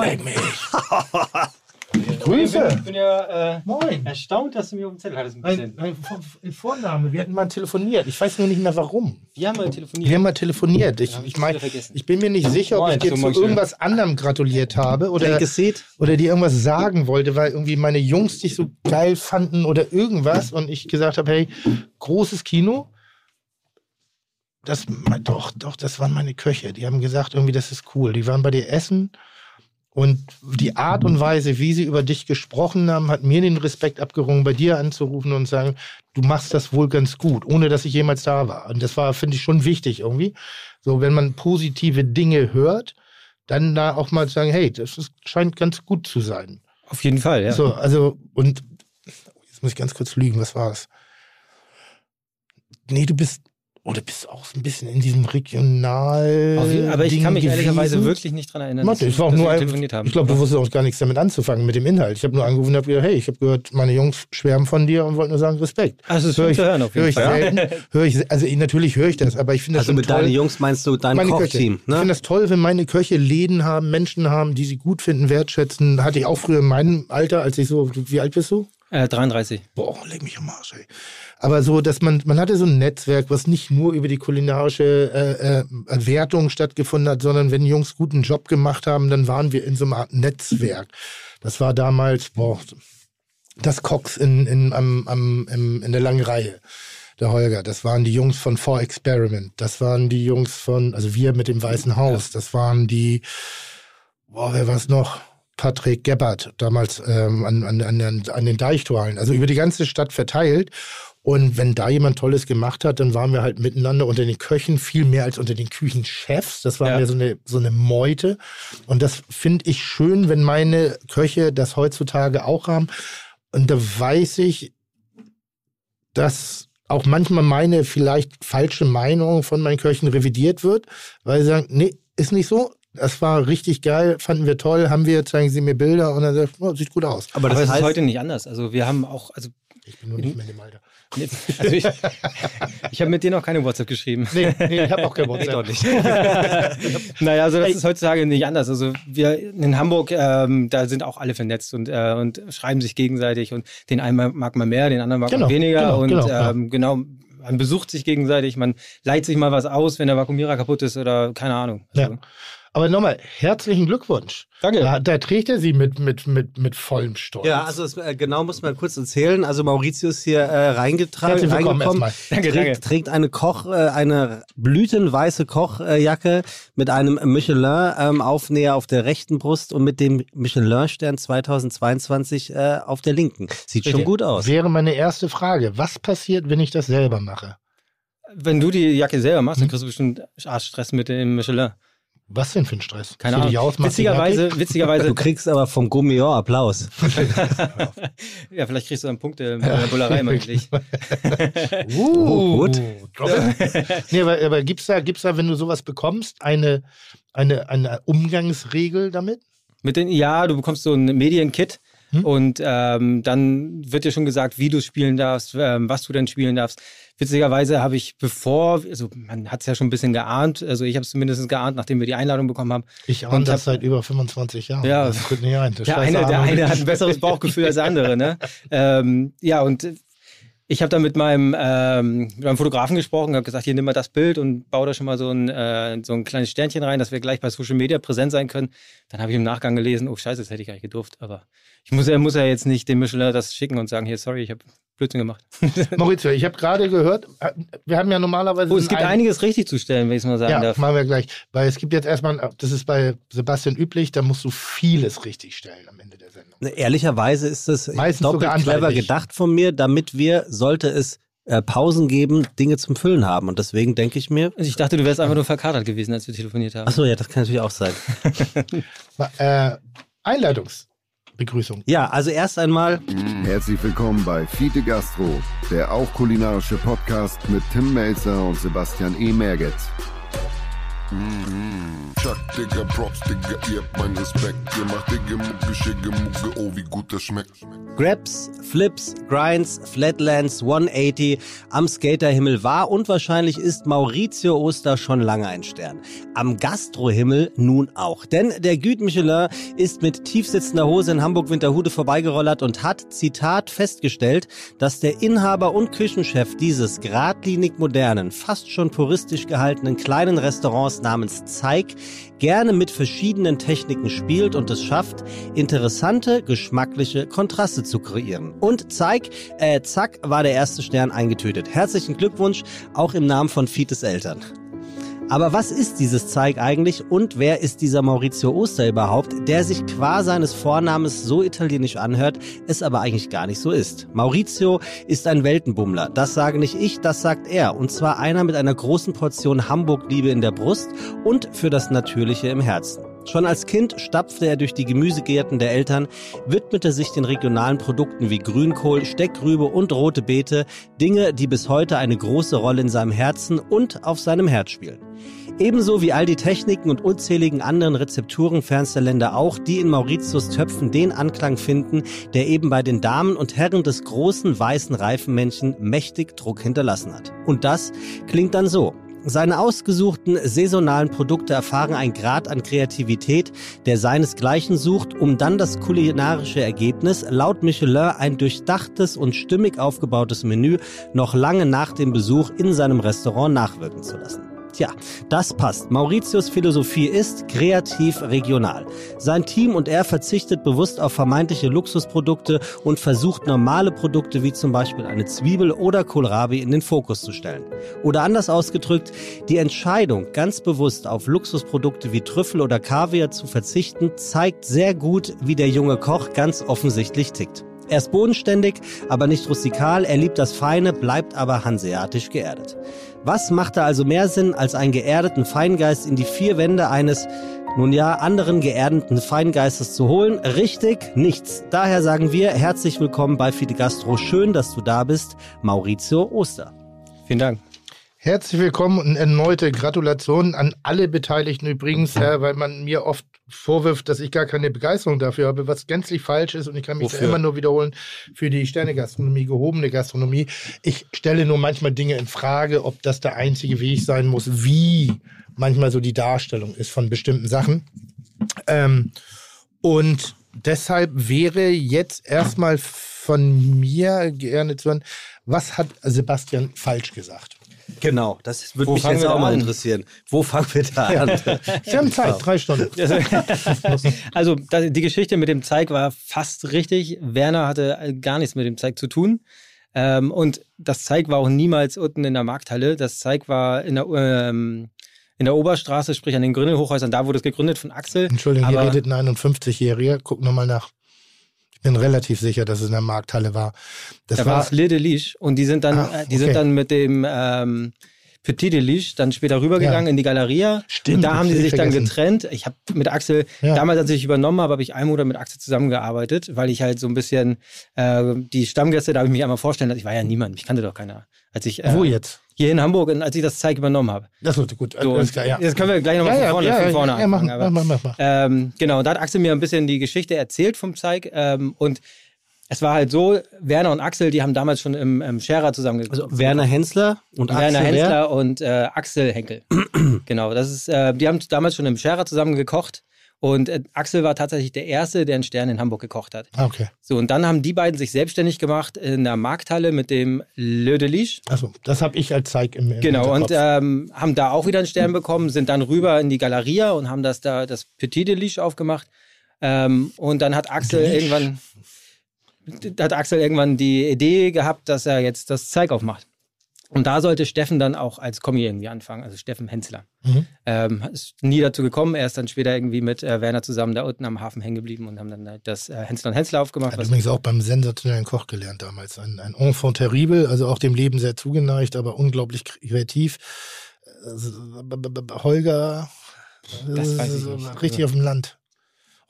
Leck mich. Ich Grüße. bin, bin ja äh, Moin. erstaunt, dass du mir auf dem Zettel hattest. Ein bisschen. ein Vor- Vorname. Wir hatten mal telefoniert. Ich weiß nur nicht mehr warum. Wir haben mal telefoniert. Wir haben mal telefoniert. Ich, ich ich, mein, ich bin mir nicht sicher, ob Moin, ich dir so, zu irgendwas anderem gratuliert habe oder, oder dir irgendwas sagen wollte, weil irgendwie meine Jungs dich so geil fanden oder irgendwas und ich gesagt habe, hey, großes Kino. Das, doch, doch, das waren meine Köche. Die haben gesagt, irgendwie, das ist cool. Die waren bei dir essen und die Art und Weise, wie sie über dich gesprochen haben, hat mir den Respekt abgerungen, bei dir anzurufen und sagen, du machst das wohl ganz gut, ohne dass ich jemals da war. Und das war, finde ich, schon wichtig irgendwie. So, wenn man positive Dinge hört, dann da auch mal sagen, hey, das ist, scheint ganz gut zu sein. Auf jeden Fall, ja. So, also, und jetzt muss ich ganz kurz lügen, was war es? Nee, du bist, oder bist auch so ein bisschen in diesem regional. Auf aber ich Ding kann mich gewesen. ehrlicherweise wirklich nicht dran erinnern, Mathe, dass, es war auch nur telefoniert haben. ich glaube, du wusstest auch gar nichts damit anzufangen, mit dem Inhalt. Ich habe nur angerufen und habe gesagt, hey, ich habe gehört, meine Jungs schwärmen von dir und wollten nur sagen, Respekt. Also, das ist Hör schön ich, zu hören, auf hör jeden ich Fall. selten. Hör ich, also ich- natürlich höre ich das, aber ich finde das Also schon mit toll. deinen Jungs meinst du dein meine Köche. Kochteam, Ich finde ne? das toll, wenn meine Köche Läden haben, Menschen haben, die sie gut finden, wertschätzen. Hatte ich auch früher in meinem Alter, als ich so, wie alt bist du? Äh, 33. Boah, leg mich am Arsch, ey. Aber so, dass man, man hatte so ein Netzwerk, was nicht nur über die kulinarische äh, äh, Wertung stattgefunden hat, sondern wenn Jungs guten Job gemacht haben, dann waren wir in so einer Art Netzwerk. Das war damals, boah, das Cox in, in, am, am, im, in der langen Reihe. Der Holger, das waren die Jungs von For Experiment, das waren die Jungs von, also wir mit dem Weißen Haus, das waren die, boah, wer war es noch? Patrick Gebhardt, damals ähm, an, an, an den Deichtorhallen, also über die ganze Stadt verteilt. Und wenn da jemand Tolles gemacht hat, dann waren wir halt miteinander unter den Köchen viel mehr als unter den Küchenchefs. Das war Ja. mir so eine, so eine Meute. Und das finde ich schön, wenn meine Köche das heutzutage auch haben. Und da weiß ich, dass auch manchmal meine vielleicht falsche Meinung von meinen Köchen revidiert wird, weil sie sagen, nee, ist nicht so. Das war richtig geil, fanden wir toll, haben wir, zeigen Sie mir Bilder und dann sagt, oh, sieht gut aus. Aber Aber das es ist heißt, heute nicht anders. Also wir haben auch, also, Ich bin nur nicht mehr in dem Alter. Also ich, ich habe mit dir noch keine WhatsApp geschrieben. Nee, nee ich habe auch kein Wort. ich nicht. naja, also das ist heutzutage nicht anders. Also wir in Hamburg, ähm, da sind auch alle vernetzt und, äh, und schreiben sich gegenseitig und den einen mag man mehr, den anderen mag Genau, man weniger genau, und genau, ähm, genau, man besucht sich gegenseitig, man leiht sich mal was aus, wenn der Vakuumierer kaputt ist oder keine Ahnung. Also, Ja. Aber nochmal, herzlichen Glückwunsch. Danke. Da, da trägt er sie mit, mit, mit, mit vollem Stolz. Ja, also es, äh, genau muss man kurz erzählen. Also Mauritius hier äh, reingetragen, Herzlich willkommen reingekommen, erstmal. Danke, trägt, danke. trägt eine Koch, äh, eine blütenweiße Kochjacke mit einem Michelin-Aufnäher auf der rechten Brust und mit dem Michelin-Stern 2022 äh, auf der linken. Sieht schon Richtig. gut aus. Wäre meine erste Frage. Was passiert, wenn ich das selber mache? Wenn du die Jacke selber machst, dann kriegst du bestimmt Arschstress mit dem Michelin. Was denn für ein Stress? Keine Ahnung. dich aus, witzigerweise, nackig? witzigerweise, Du kriegst aber vom Gummio Applaus. ja, vielleicht kriegst du dann Punkte mit der Bullerei möglich. Uh, gut. drop it. nee, aber, aber gibt's da, gibt's da, wenn du sowas bekommst, eine, eine, eine Umgangsregel damit? Mit den, ja, du bekommst so ein Medienkit Hm? und ähm, dann wird dir schon gesagt, wie du spielen darfst, ähm, was du denn spielen darfst. Witzigerweise habe ich bevor, also man hat es ja schon ein bisschen geahnt, also ich habe es zumindest geahnt, nachdem wir die Einladung bekommen haben. Ich ahne das hab- seit über 25 Jahren. Ja. Das tritt nicht ein. Der eine, der eine hat ein besseres Bauchgefühl als der andere, ne? ähm, ja, und ich habe dann mit meinem, ähm, mit meinem Fotografen gesprochen, habe gesagt, hier nimm mal das Bild und bau da schon mal so ein, äh, so ein kleines Sternchen rein, dass wir gleich bei Social Media präsent sein können. Dann habe ich im Nachgang gelesen, oh scheiße, das hätte ich gar nicht gedurft, aber ich muss ja, muss ja jetzt nicht dem Michelin das schicken und sagen, hier, sorry, ich habe Blödsinn gemacht. Maurizio, ich habe gerade gehört, wir haben ja normalerweise. Oh, es gibt einiges richtig zu stellen, wenn ich es mal sagen ja, darf. machen wir gleich. Weil es gibt jetzt erstmal, das ist bei Sebastian üblich, da musst du vieles richtig stellen am Ende der Sendung. Ehrlicherweise ist das Meistens doppelt clever gedacht von mir, damit wir, sollte es äh, Pausen geben, Dinge zum Füllen haben. Und deswegen denke ich mir, Also ich dachte, du wärst einfach nur verkatert gewesen, als wir telefoniert haben. achso, ja, das kann natürlich auch sein. Äh, Einleitungsbegrüßung. Ja, also erst einmal, Herzlich willkommen bei Fiete Gastro, der auch kulinarische Podcast mit Tim Melzer und Sebastian E. Merget. Chuck, Digga, Props, Digga, ihr habt meinen Respekt. Ihr macht Digga, Mucke, Schicke, Mucke, oh, wie gut das schmeckt. Grabs, Flips, Grinds, Flatlands, 180 am Skaterhimmel war und wahrscheinlich ist Maurizio Oster schon lange ein Stern. Am Gastrohimmel nun auch. Denn der Güte Michelin ist mit tiefsitzender Hose in Hamburg-Winterhude vorbeigerollert und hat, Zitat, festgestellt, dass der Inhaber und Küchenchef dieses geradlinig modernen, fast schon puristisch gehaltenen kleinen Restaurants namens Zeig gerne mit verschiedenen Techniken spielt und es schafft, interessante, geschmackliche Kontraste zu kreieren. Und Zeig, äh, zack, war der erste Stern eingetötet. Herzlichen Glückwunsch, auch im Namen von Fites Eltern. Aber was ist dieses Zeig eigentlich und wer ist dieser Maurizio Oster überhaupt, der sich qua seines Vornamens so italienisch anhört, es aber eigentlich gar nicht so ist? Maurizio ist ein Weltenbummler. Das sage nicht ich, das sagt er. Und zwar einer mit einer großen Portion Hamburg-Liebe in der Brust und für das Natürliche im Herzen. Schon als Kind stapfte er durch die Gemüsegärten der Eltern, widmete sich den regionalen Produkten wie Grünkohl, Steckrübe und rote Beete, Dinge, die bis heute eine große Rolle in seinem Herzen und auf seinem Herz spielen. Ebenso wie all die Techniken und unzähligen anderen Rezepturen fernster Länder auch, die in Mauritius Töpfen den Anklang finden, der eben bei den Damen und Herren des großen weißen Reifenmännchen mächtig Druck hinterlassen hat. Und das klingt dann so. Seine ausgesuchten saisonalen Produkte erfahren einen Grad an Kreativität, der seinesgleichen sucht, um dann das kulinarische Ergebnis, laut Michelin ein durchdachtes und stimmig aufgebautes Menü, noch lange nach dem Besuch in seinem Restaurant nachwirken zu lassen. Tja, das passt. Mauritius Philosophie ist kreativ regional. Sein Team und er verzichtet bewusst auf vermeintliche Luxusprodukte und versucht normale Produkte wie zum Beispiel eine Zwiebel oder Kohlrabi in den Fokus zu stellen. Oder anders ausgedrückt, die Entscheidung, ganz bewusst auf Luxusprodukte wie Trüffel oder Kaviar zu verzichten, zeigt sehr gut, wie der junge Koch ganz offensichtlich tickt. Er ist bodenständig, aber nicht rustikal. Er liebt das Feine, bleibt aber hanseatisch geerdet. Was machte also mehr Sinn, als einen geerdeten Feingeist in die vier Wände eines, nun ja, anderen geerdeten Feingeistes zu holen? Richtig, nichts. Daher sagen wir herzlich willkommen bei Fide Gastro. Schön, dass du da bist, Maurizio Oster. Vielen Dank. Herzlich willkommen und erneute Gratulation an alle Beteiligten übrigens, äh, weil man mir oft vorwirft, dass ich gar keine Begeisterung dafür habe, was gänzlich falsch ist und ich kann mich immer nur wiederholen für die Sternegastronomie, gehobene Gastronomie. Ich stelle nur manchmal Dinge in Frage, ob das der einzige Weg sein muss, wie manchmal so die Darstellung ist von bestimmten Sachen. Ähm, und deshalb wäre jetzt erstmal von mir gerne zu hören, was hat Sebastian falsch gesagt? Genau, das würde mich jetzt auch mal interessieren. Wo fangen wir da an? Sie haben Zeit, drei Stunden. Also das, die Geschichte mit dem Zeig war fast richtig. Werner hatte äh, gar nichts mit dem Zeig zu tun. Ähm, und das Zeig war auch niemals unten in der Markthalle. Das Zeig war in der, ähm, in der Oberstraße, sprich an den Gründelhochhäusern. Da wurde es gegründet von Axel. Entschuldigung, hier Aber- redet ein 51-Jähriger. Guck nochmal nach. Ich bin relativ sicher, dass es in der Markthalle war. Das Da war es Deliche und die sind dann, Ah, äh, die okay. sind dann mit dem ähm, Petit Deliche dann später rübergegangen Ja. in die Galeria. Stimmt, Und da haben die hab sich ich dann vergessen. getrennt. Ich habe mit Axel, Ja. damals als ich übernommen habe, habe ich einen Monat mit Axel zusammengearbeitet, weil ich halt so ein bisschen äh, die Stammgäste, da habe ich mich einmal vorstellen lassen. Ich war ja niemand, mich kannte doch keiner. Als ich, äh, Wo jetzt? Hier in Hamburg, als ich das Zeig übernommen habe. Das wird gut. So, alles klar, ja. Jetzt können wir gleich nochmal ja, von ja, vorne, ja, von ja, vorne ja, machen, anfangen. aber- mach, mach, mach, mach. ähm, genau, da hat Axel mir ein bisschen die Geschichte erzählt vom Zeig. Ähm, und es war halt so, Werner und Axel, die haben damals schon im, im Scherer zusammen Also Werner Hensler und Axel Werner wer? Hensler und äh, Axel Henkel. genau, das ist, äh, die haben damals schon im Scherer zusammen gekocht. Und äh, Axel war tatsächlich der Erste, der einen Stern in Hamburg gekocht hat. Ah, Okay. So, und dann haben die beiden sich selbstständig gemacht in der Markthalle mit dem Le Deliche. Achso, das habe ich als Zeig im, im Genau, und ähm, haben da auch wieder einen Stern bekommen, sind dann rüber in die Galeria und haben das da, das Petit Deliche aufgemacht. Ähm, und dann hat Axel Deliche? irgendwann. Hat Axel irgendwann die Idee gehabt, dass er jetzt das Zeig aufmacht. Und da sollte Steffen dann auch als Kommi irgendwie anfangen, also Steffen Hensler. Mhm. Ähm, ist nie dazu gekommen. Er ist dann später irgendwie mit äh, Werner zusammen da unten am Hafen hängen geblieben und haben dann halt das äh, Hensler und Hensler aufgemacht. Hat übrigens auch beim sensationellen Koch gelernt damals. Ein, ein Enfant terrible, also auch dem Leben sehr zugeneigt, aber unglaublich kreativ. Äh, Holger, das weiß ich nicht. richtig auf dem Land.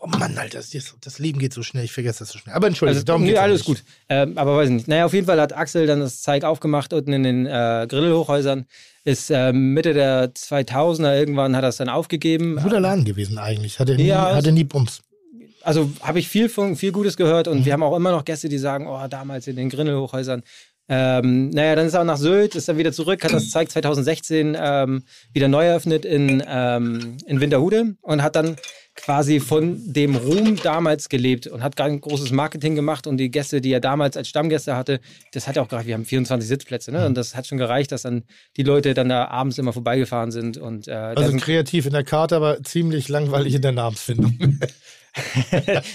Oh Mann, Alter, das, das, Leben geht so schnell, ich vergesse das so schnell. Aber entschuldige, also, darum nee, alles gut. Ähm, aber weiß ich nicht. Naja, auf jeden Fall hat Axel dann das Zeig aufgemacht unten in den äh, Grillhochhäusern. Ist äh, Mitte der 2000er irgendwann hat er es dann aufgegeben. Guter Laden gewesen eigentlich. Hatte nie, ja, hatte nie Bums. Also habe ich viel, von, viel Gutes gehört und mhm. wir haben auch immer noch Gäste, die sagen, oh, damals in den Grindelhochhäusern. Ähm, naja, dann ist er auch nach Sylt, ist dann wieder zurück, hat das Zeig 2016 ähm, wieder neu eröffnet in, ähm, in Winterhude und hat dann quasi von dem Ruhm damals gelebt und hat gar ein großes Marketing gemacht und die Gäste, die er damals als Stammgäste hatte, das hat ja auch gereicht. Wir haben 24 Sitzplätze, ne? Mhm. Und das hat schon gereicht, dass dann die Leute dann da abends immer vorbeigefahren sind. Und, äh, also kreativ in der Karte, aber ziemlich langweilig in der Namensfindung.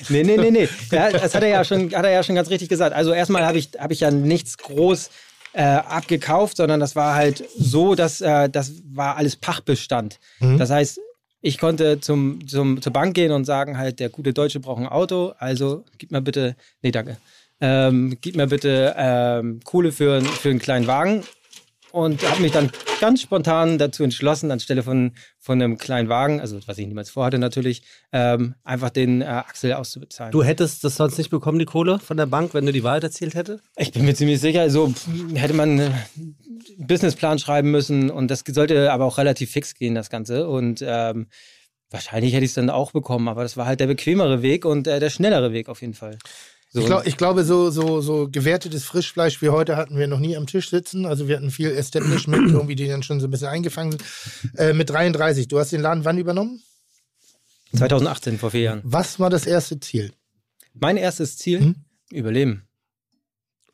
nee, nee, nee, nee. Ja, das hat er ja schon, hat er ja schon ganz richtig gesagt. Also erstmal habe ich, hab ich ja nichts groß äh, abgekauft, sondern das war halt so, dass äh, das war alles Pachtbestand. Mhm. Das heißt, ich konnte zum, zum, zur Bank gehen und sagen halt, der gute Deutsche braucht ein Auto, also gib mir bitte, nee, danke, ähm, gib mir bitte ähm, Kohle für, für einen kleinen Wagen und habe mich dann ganz spontan dazu entschlossen, anstelle von, von einem kleinen Wagen, also was ich niemals vorhatte natürlich, ähm, einfach den äh, Axel auszubezahlen. Du hättest das sonst nicht bekommen, die Kohle von der Bank, wenn du die Wahrheit erzählt hättest? Ich bin mir ziemlich sicher, so hätte man einen Businessplan schreiben müssen und das sollte aber auch relativ fix gehen, das Ganze. Und ähm, wahrscheinlich hätte ich es dann auch bekommen, aber das war halt der bequemere Weg und äh, der schnellere Weg auf jeden Fall. So. Ich, glaub, ich, glaube, so, so, so gewertetes Frischfleisch wie heute hatten wir noch nie am Tisch sitzen. Also wir hatten viel Establishment, irgendwie, die dann schon so ein bisschen eingefangen sind. Äh, mit 33. Du hast den Laden wann übernommen? 2018, vor vier Jahren. Was war das erste Ziel? Mein erstes Ziel? Hm? Überleben.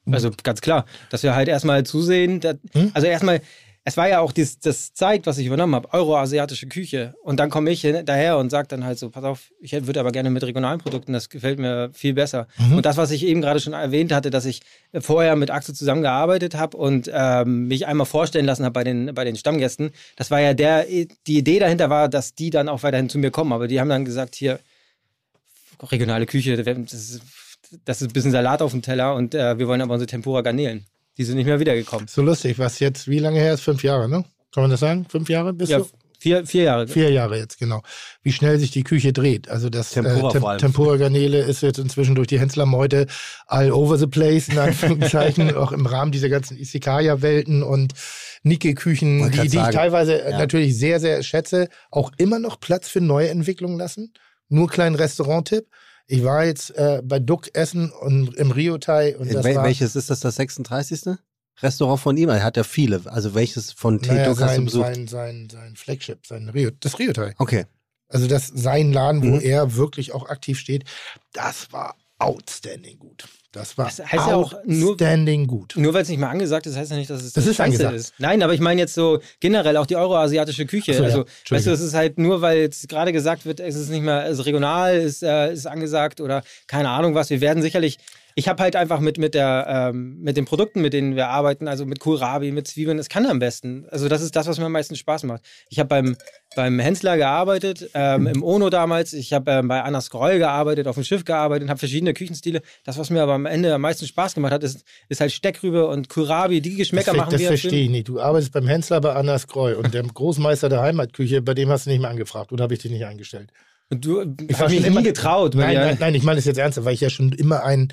Also ganz klar, dass wir halt erstmal zusehen, dass, hm? also erstmal, es war ja auch dies, das zeigt, was ich übernommen habe, euroasiatische Küche. Und dann komme ich daher und sage dann halt so, pass auf, ich würde aber gerne mit regionalen Produkten, das gefällt mir viel besser. Mhm. Und das, was ich eben gerade schon erwähnt hatte, dass ich vorher mit Axel zusammengearbeitet habe und ähm, mich einmal vorstellen lassen habe bei den, bei den Stammgästen, das war ja der, die Idee dahinter war, dass die dann auch weiterhin zu mir kommen. Aber die haben dann gesagt, hier, regionale Küche, das ist, das ist ein bisschen Salat auf dem Teller und äh, wir wollen aber unsere Tempura garnelen. Die sind nicht mehr wiedergekommen. So lustig, was jetzt, wie lange her ist? Fünf Jahre, ne? Kann man das sagen? Fünf Jahre bist ja, du? Vier, vier Jahre. Vier Jahre jetzt, genau. Wie schnell sich die Küche dreht. Also das Tempura, äh, Tem Tempura Garnele ist jetzt inzwischen durch die Hensler-Meute all over the place, in Anführungszeichen, auch im Rahmen dieser ganzen Isikaya-Welten und Nike-Küchen, die, die ich teilweise ja. natürlich sehr, sehr schätze, auch immer noch Platz für neue Entwicklungen lassen. Nur kleinen Restaurant-Tipp. Ich war jetzt äh, bei Duck essen und im Rio Thai. Und das Wel war, welches ist das, das 36. Restaurant von ihm? Er hat ja viele. Also welches von T naja, Duck hast du besucht? Sein, sein, sein Flagship, sein Rio, das Rio Thai. Okay. Also das sein Laden, wo mhm. er wirklich auch aktiv steht, das war outstanding gut. Das war das heißt ja auch nur, standing gut. Nur weil es nicht mal angesagt ist, heißt ja nicht, dass es das, das ist angesagt. ist. Nein, aber ich meine jetzt so generell auch die euroasiatische Küche. So, also, ja. weißt du, es ist halt nur, weil jetzt gerade gesagt wird, es ist nicht mehr, also regional ist, äh, ist angesagt oder keine Ahnung was. Wir werden sicherlich ich habe halt einfach mit, mit, der, ähm, mit den Produkten, mit denen wir arbeiten, also mit Kohlrabi, mit Zwiebeln, das kann am besten. Also das ist das, was mir am meisten Spaß macht. Ich habe beim, beim Hensler gearbeitet, ähm, im Ono damals. Ich habe ähm, bei Anna Skroll gearbeitet, auf dem Schiff gearbeitet, habe verschiedene Küchenstile. Das, was mir aber am Ende am meisten Spaß gemacht hat, ist, ist halt Steckrübe und Kohlrabi. Die Geschmäcker das, machen das wir. Das verstehe ich nicht. Du arbeitest beim Hensler bei Anna Skroll und dem Großmeister der Heimatküche, bei dem hast du nicht mehr angefragt oder habe ich dich nicht eingestellt? Du, ich habe mich immer getraut. Nein, nein, nein, ich meine das jetzt ernsthaft, weil ich ja schon immer ein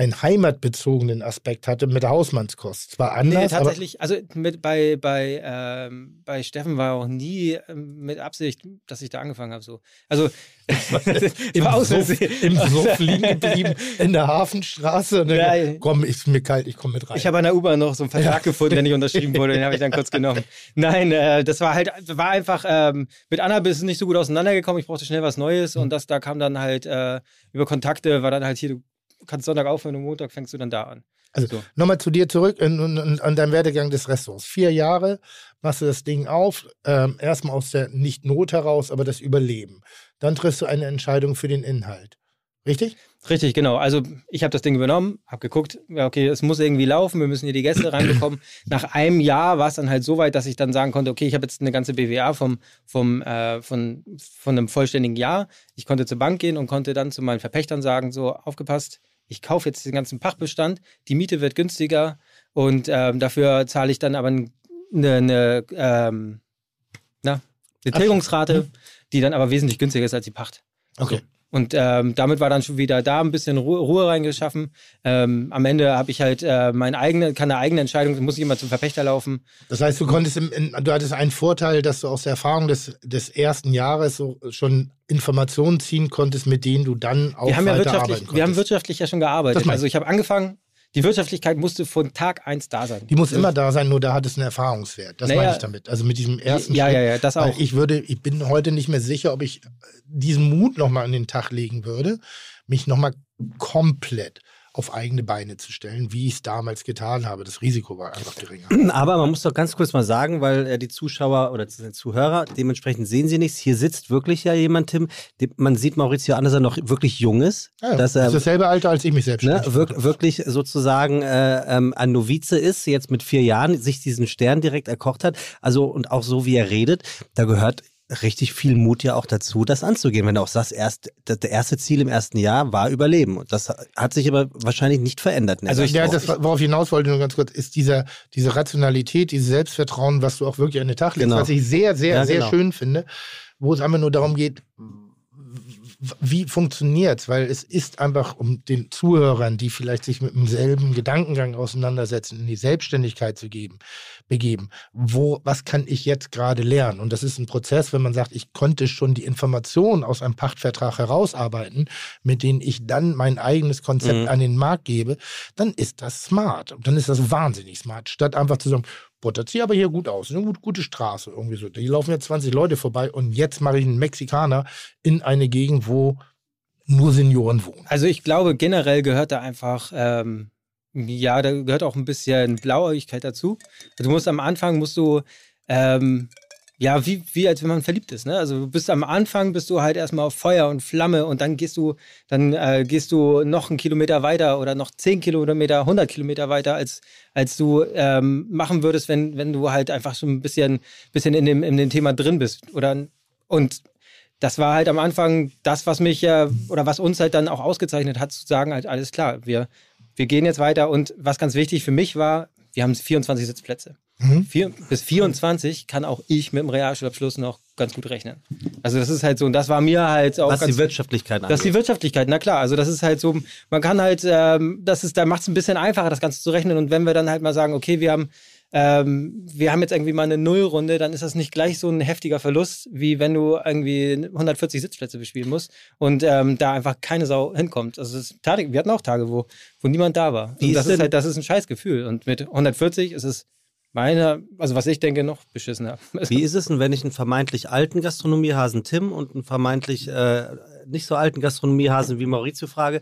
einen heimatbezogenen Aspekt hatte mit der Hausmannskost. Zwar anders. Nee, tatsächlich, also mit, bei, bei, ähm, bei Steffen war auch nie ähm, mit Absicht, dass ich da angefangen habe. So. Also Im, Suff, im Suff liegen geblieben in der Hafenstraße. Und dann, ja, komm, ist mir kalt, ich komme mit rein. Ich habe an der U-Bahn noch so einen Vertrag ja. gefunden, der nicht unterschrieben wurde, den habe ich dann kurz genommen. Nein, äh, das war halt, war einfach, ähm, mit Anna bist du nicht so gut auseinandergekommen, ich brauchte schnell was Neues und das, da kam dann halt äh, über Kontakte, war dann halt hier, du kannst Sonntag aufhören und Montag fängst du dann da an. Also so. nochmal zu dir zurück an deinem Werdegang des Restaurants. Vier Jahre machst du das Ding auf, ähm, erstmal aus der nicht Not heraus, aber das Überleben. Dann triffst du eine Entscheidung für den Inhalt. Richtig? Richtig, genau. Also ich habe das Ding übernommen, habe geguckt, ja, okay, es muss irgendwie laufen, wir müssen hier die Gäste reinbekommen. Nach einem Jahr war es dann halt so weit, dass ich dann sagen konnte, okay, ich habe jetzt eine ganze BWA vom, vom, äh, von, von einem vollständigen Jahr. Ich konnte zur Bank gehen und konnte dann zu meinen Verpächtern sagen, so aufgepasst, ich kaufe jetzt den ganzen Pachtbestand, die Miete wird günstiger und ähm, dafür zahle ich dann aber eine, eine, ähm, na, eine Tilgungsrate, die dann aber wesentlich günstiger ist als die Pacht. Okay. So. Und ähm, damit war dann schon wieder da ein bisschen Ruhe, Ruhe reingeschaffen. Ähm, am Ende habe ich halt äh, meine eigene, kann eine eigene Entscheidung, muss ich immer zum Verpächter laufen. Das heißt, du konntest, im, in, du hattest einen Vorteil, dass du aus der Erfahrung des, des ersten Jahres so schon Informationen ziehen konntest, mit denen du dann auch wir haben ja wirtschaftlich, Wir haben wirtschaftlich ja schon gearbeitet. Also ich habe angefangen, die Wirtschaftlichkeit musste von Tag eins da sein. Die muss immer da sein, nur da hat es einen Erfahrungswert. Das Naja, meine ich damit. Also mit diesem ersten ja, Schritt. ja, ja, das auch. ich würde, ich bin heute nicht mehr sicher, ob ich diesen Mut nochmal an den Tag legen würde, mich nochmal komplett auf eigene Beine zu stellen, wie ich es damals getan habe. Das Risiko war einfach geringer. Aber man muss doch ganz kurz mal sagen, weil äh, die Zuschauer oder die Zuhörer, dementsprechend sehen sie nichts. Hier sitzt wirklich ja jemand, Tim. Man sieht Maurizio an, dass er noch wirklich jung ist. Ja, dass das er ist dasselbe Alter, als ich mich selbst ne, wirk wirklich sozusagen äh, ähm, ein Novize ist, jetzt mit vier Jahren sich diesen Stern direkt erkocht hat. Also und auch so wie er redet, da gehört richtig viel Mut ja auch dazu, das anzugehen. Wenn du auch sagst, erst, das erste Ziel im ersten Jahr war Überleben. Und das hat sich aber wahrscheinlich nicht verändert. Also ich- ja, das, worauf ich hinaus wollte, nur ganz kurz, ist dieser, diese Rationalität, dieses Selbstvertrauen, was du auch wirklich an den Tag legst, Genau. was ich sehr, sehr, Ja, sehr genau. schön finde, wo es einfach nur darum geht, wie funktioniert Weil es ist einfach, um den Zuhörern, die vielleicht sich mit demselben Gedankengang auseinandersetzen, in die Selbstständigkeit zu geben, begeben. Wo, was kann ich jetzt gerade lernen? Und das ist ein Prozess, wenn man sagt, ich konnte schon die Informationen aus einem Pachtvertrag herausarbeiten, mit denen ich dann mein eigenes Konzept Mhm. an den Markt gebe, dann ist das smart. Und dann ist das wahnsinnig smart. Statt einfach zu sagen, boah, das sieht aber hier gut aus, eine gut, gute Straße, irgendwie so. Hier laufen jetzt 20 Leute vorbei und jetzt mache ich einen Mexikaner in eine Gegend, wo nur Senioren wohnen. Also ich glaube, generell gehört da einfach, ähm, ja, da gehört auch ein bisschen Blauäugigkeit dazu. Du musst am Anfang, musst du, ähm, ja, wie, wie als wenn man verliebt ist, ne? Also du bist am Anfang, bist du halt erstmal auf Feuer und Flamme und dann gehst du, dann äh, gehst du noch einen Kilometer weiter oder noch 10 Kilometer, 100 Kilometer weiter, als, als du ähm, machen würdest, wenn, wenn du halt einfach schon ein bisschen, bisschen in, dem, in dem Thema drin bist. Oder, und das war halt am Anfang das, was mich ja oder was uns halt dann auch ausgezeichnet hat, zu sagen, halt alles klar, wir, wir gehen jetzt weiter. Und was ganz wichtig für mich war, wir haben 24 Sitzplätze. Mhm. Vier, bis 24 kann auch ich mit dem Realschulabschluss noch ganz gut rechnen. Also das ist halt so, und das war mir halt auch was die Wirtschaftlichkeit das ist die angeht. Wirtschaftlichkeit, na klar. Also das ist halt so, man kann halt, ähm, das ist, da macht es ein bisschen einfacher, das Ganze zu rechnen. Und wenn wir dann halt mal sagen, okay, wir haben, ähm, wir haben jetzt irgendwie mal eine Nullrunde, dann ist das nicht gleich so ein heftiger Verlust, wie wenn du irgendwie 140 Sitzplätze bespielen musst und ähm, da einfach keine Sau hinkommt. Also ist, wir hatten auch Tage, wo, wo niemand da war. Und ist das ist denn- halt, das ist ein Scheißgefühl. Und mit 140 ist es meiner, also was ich denke, noch beschissener. Wie ist es denn, wenn ich einen vermeintlich alten Gastronomiehasen Tim und einen vermeintlich äh, nicht so alten Gastronomiehasen wie Maurizio frage?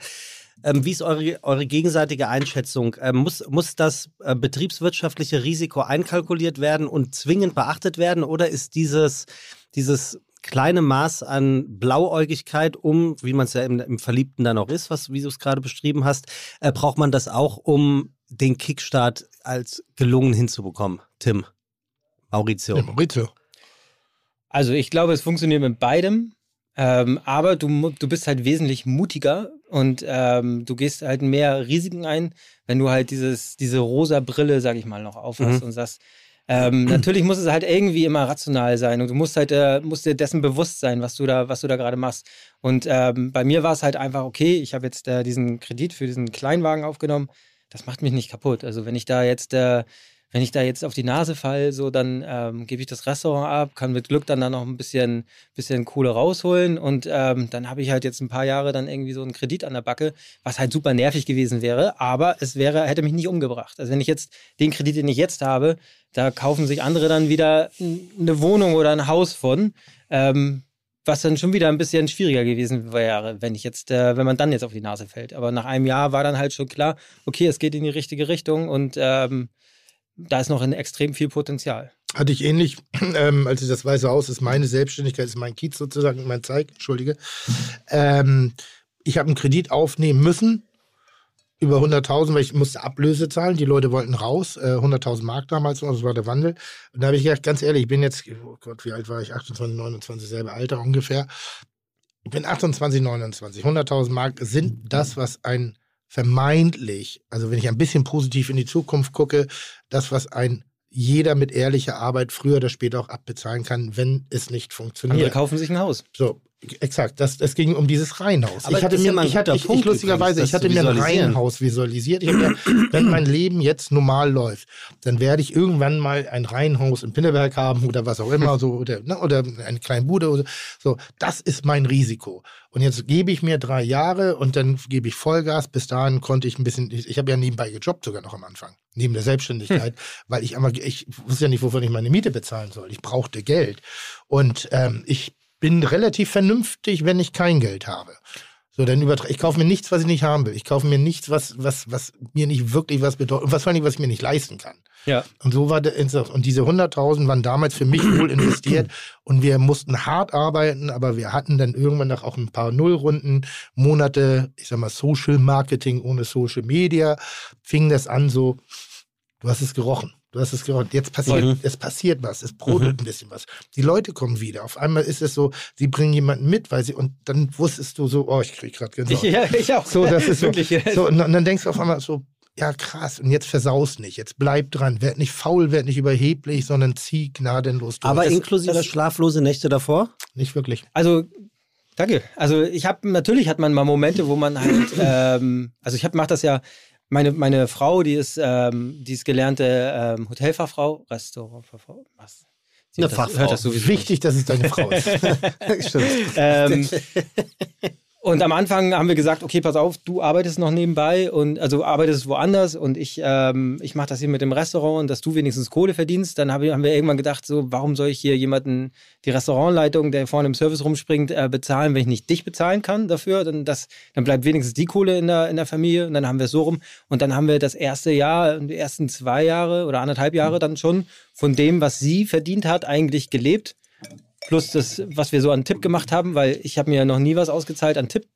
Ähm, wie ist eure, eure gegenseitige Einschätzung? Ähm, muss, muss das äh, betriebswirtschaftliche Risiko einkalkuliert werden und zwingend beachtet werden? Oder ist dieses, dieses kleine Maß an Blauäugigkeit, um, wie man es ja im, im Verliebten dann auch ist, was, wie du es gerade beschrieben hast, äh, braucht man das auch, um den Kickstart als gelungen hinzubekommen? Tim, Maurizio. Ja, Maurizio. Also ich glaube, es funktioniert mit beidem. Ähm, aber du, du bist halt wesentlich mutiger und ähm, du gehst halt mehr Risiken ein, wenn du halt dieses, diese rosa Brille, sag ich mal, noch aufhast Mhm. und sagst, ähm, natürlich muss es halt irgendwie immer rational sein und du musst halt äh, musst dir dessen bewusst sein, was du da, was du da gerade machst. Und ähm, bei mir war es halt einfach, okay, ich habe jetzt äh, diesen Kredit für diesen Kleinwagen aufgenommen, das macht mich nicht kaputt. Also wenn ich da jetzt äh, wenn ich da jetzt auf die Nase fall, so dann ähm, gebe ich das Restaurant ab, kann mit Glück dann da noch ein bisschen, bisschen Kohle rausholen und ähm, dann habe ich halt jetzt ein paar Jahre dann irgendwie so einen Kredit an der Backe, was halt super nervig gewesen wäre, aber es wäre, hätte mich nicht umgebracht. Also wenn ich jetzt den Kredit, den ich jetzt habe, da kaufen sich andere dann wieder eine Wohnung oder ein Haus von. Ähm, was dann schon wieder ein bisschen schwieriger gewesen wäre, wenn ich jetzt, äh, wenn man dann jetzt auf die Nase fällt. Aber nach einem Jahr war dann halt schon klar, okay, es geht in die richtige Richtung und ähm, da ist noch ein extrem viel Potenzial. Hatte ich ähnlich, ähm, als ich das Weiße Haus ist meine Selbstständigkeit, ist mein Kiez sozusagen, mein Zeig, entschuldige. Ähm, ich habe einen Kredit aufnehmen müssen über 100.000, weil ich musste Ablöse zahlen. Die Leute wollten raus, äh, 100.000 Mark damals, das war der Wandel. Und da habe ich gedacht, ganz ehrlich, ich bin jetzt, oh Gott, wie alt war ich? 28, 29, selbe Alter ungefähr. Ich bin 28, 29. 100.000 Mark sind das, was ein vermeintlich, also wenn ich ein bisschen positiv in die Zukunft gucke, das, was ein jeder mit ehrlicher Arbeit früher oder später auch abbezahlen kann, wenn es nicht funktioniert. Andere kaufen sich ein Haus. So, exakt. Das, es ging um dieses Reihenhaus. Aber ich hatte ja mir, ich hatte, ich, ich lustigerweise, ich hatte mir ein. Reihenhaus visualisiert. Ich gedacht, wenn mein Leben jetzt normal läuft, dann werde ich irgendwann mal ein Reihenhaus in Pinneberg haben oder was auch immer, so, oder, ne, oder eine kleine Bude oder so. Das ist mein Risiko. Und jetzt gebe ich mir drei Jahre und dann gebe ich Vollgas. Bis dahin konnte ich ein bisschen, ich, ich habe ja nebenbei gejobbt sogar noch am Anfang, neben der Selbstständigkeit, weil ich einmal, ich wusste ja nicht, wovon ich meine Miete bezahlen soll. Ich brauchte Geld. Und ähm, ich bin relativ vernünftig, wenn ich kein Geld habe. So, dann übertra ich kaufe mir nichts, was ich nicht haben will. Ich kaufe mir nichts, was, was, was mir nicht wirklich was bedeutet und was vor allem, was ich mir nicht leisten kann. Ja. Und so war der. Und diese 100.000 waren damals für mich wohl investiert. Und wir mussten hart arbeiten, aber wir hatten dann irgendwann noch auch ein paar Nullrunden, Monate, ich sag mal, Social Marketing ohne Social Media. Fing das an so, du hast es gerochen. Du hast es gerochen. Jetzt passiert, Mhm. es passiert was. Es brodelt ein bisschen was. Die Leute kommen wieder. Auf einmal ist es so, sie bringen jemanden mit, weil sie, und dann wusstest du so, oh, ich krieg gerade Ich, Gänsehaut. ja, ich auch. So, das ist so. wirklich. so und, dann- und dann denkst du auf einmal so, ja krass, und jetzt versaus nicht, jetzt bleib dran, werd nicht faul, werd nicht überheblich, sondern zieh gnadenlos durch. Aber das, inklusive das, schlaflose Nächte davor? nicht wirklich. Also, danke. Also ich habe, natürlich hat man mal Momente, wo man halt, ähm, also ich mache das ja, meine, meine Frau, die ist, ähm, die ist gelernte ähm, Hotelfachfrau, Restaurantfachfrau, was? Sie Eine das- Fachfrau. Hört das sowieso Wichtig, dass es deine Frau ist. Stimmt. ähm, und am Anfang haben wir gesagt, okay, pass auf, du arbeitest noch nebenbei und also arbeitest woanders und ich, ähm, ich mache das hier mit dem Restaurant und dass du wenigstens Kohle verdienst. Dann hab haben wir irgendwann gedacht, so, warum soll ich hier jemanden, die Restaurantleitung, der vorne im Service rumspringt, äh, bezahlen, wenn ich nicht dich bezahlen kann dafür? Dann, das, dann bleibt wenigstens die Kohle in der, in der Familie und dann haben wir es so rum. Und dann haben wir das erste Jahr, die ersten zwei Jahre oder anderthalb Jahre dann schon von dem, was sie verdient hat, eigentlich gelebt plus das, was wir so an Tipp gemacht haben, weil ich habe mir noch nie was ausgezahlt an Tipp.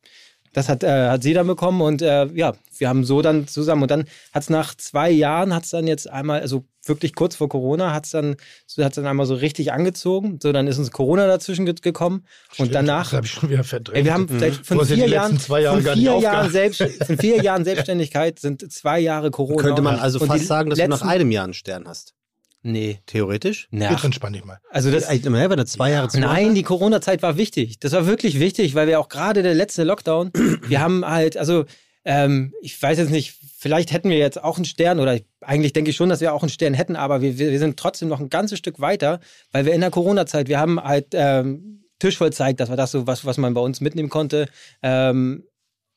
Das hat, äh, hat sie dann bekommen und äh, ja, wir haben so dann zusammen und dann hat es nach zwei Jahren, hat es dann jetzt einmal, also wirklich kurz vor Corona, hat es dann, hat's dann einmal so richtig angezogen. So, dann ist uns Corona dazwischen ge gekommen und danach Das habe ich schon wieder verdrängt. Ey, wir haben seit von Du hast ja vier die letzten Jahren, zwei Jahre von gar nicht vier Jahren. Selbst, von vier Jahren Selbstständigkeit sind zwei Jahre Corona. Könnte man also fast sagen, dass du nach einem Jahr einen Stern hast. Nee. Theoretisch? Na, Jetzt entspann dich mal. also das, Ey, wenn du zwei Jahre zu Nein, die Corona-Zeit war wichtig. Das war wirklich wichtig, weil wir auch gerade der letzte Lockdown, wir haben halt, also ähm, ich weiß jetzt nicht, vielleicht hätten wir jetzt auch einen Stern oder ich, eigentlich denke ich schon, dass wir auch einen Stern hätten, aber wir, wir wir sind trotzdem noch ein ganzes Stück weiter, weil wir in der Corona-Zeit, wir haben halt ähm, Tisch voll zeigt, das war das so, was, was man bei uns mitnehmen konnte, ähm,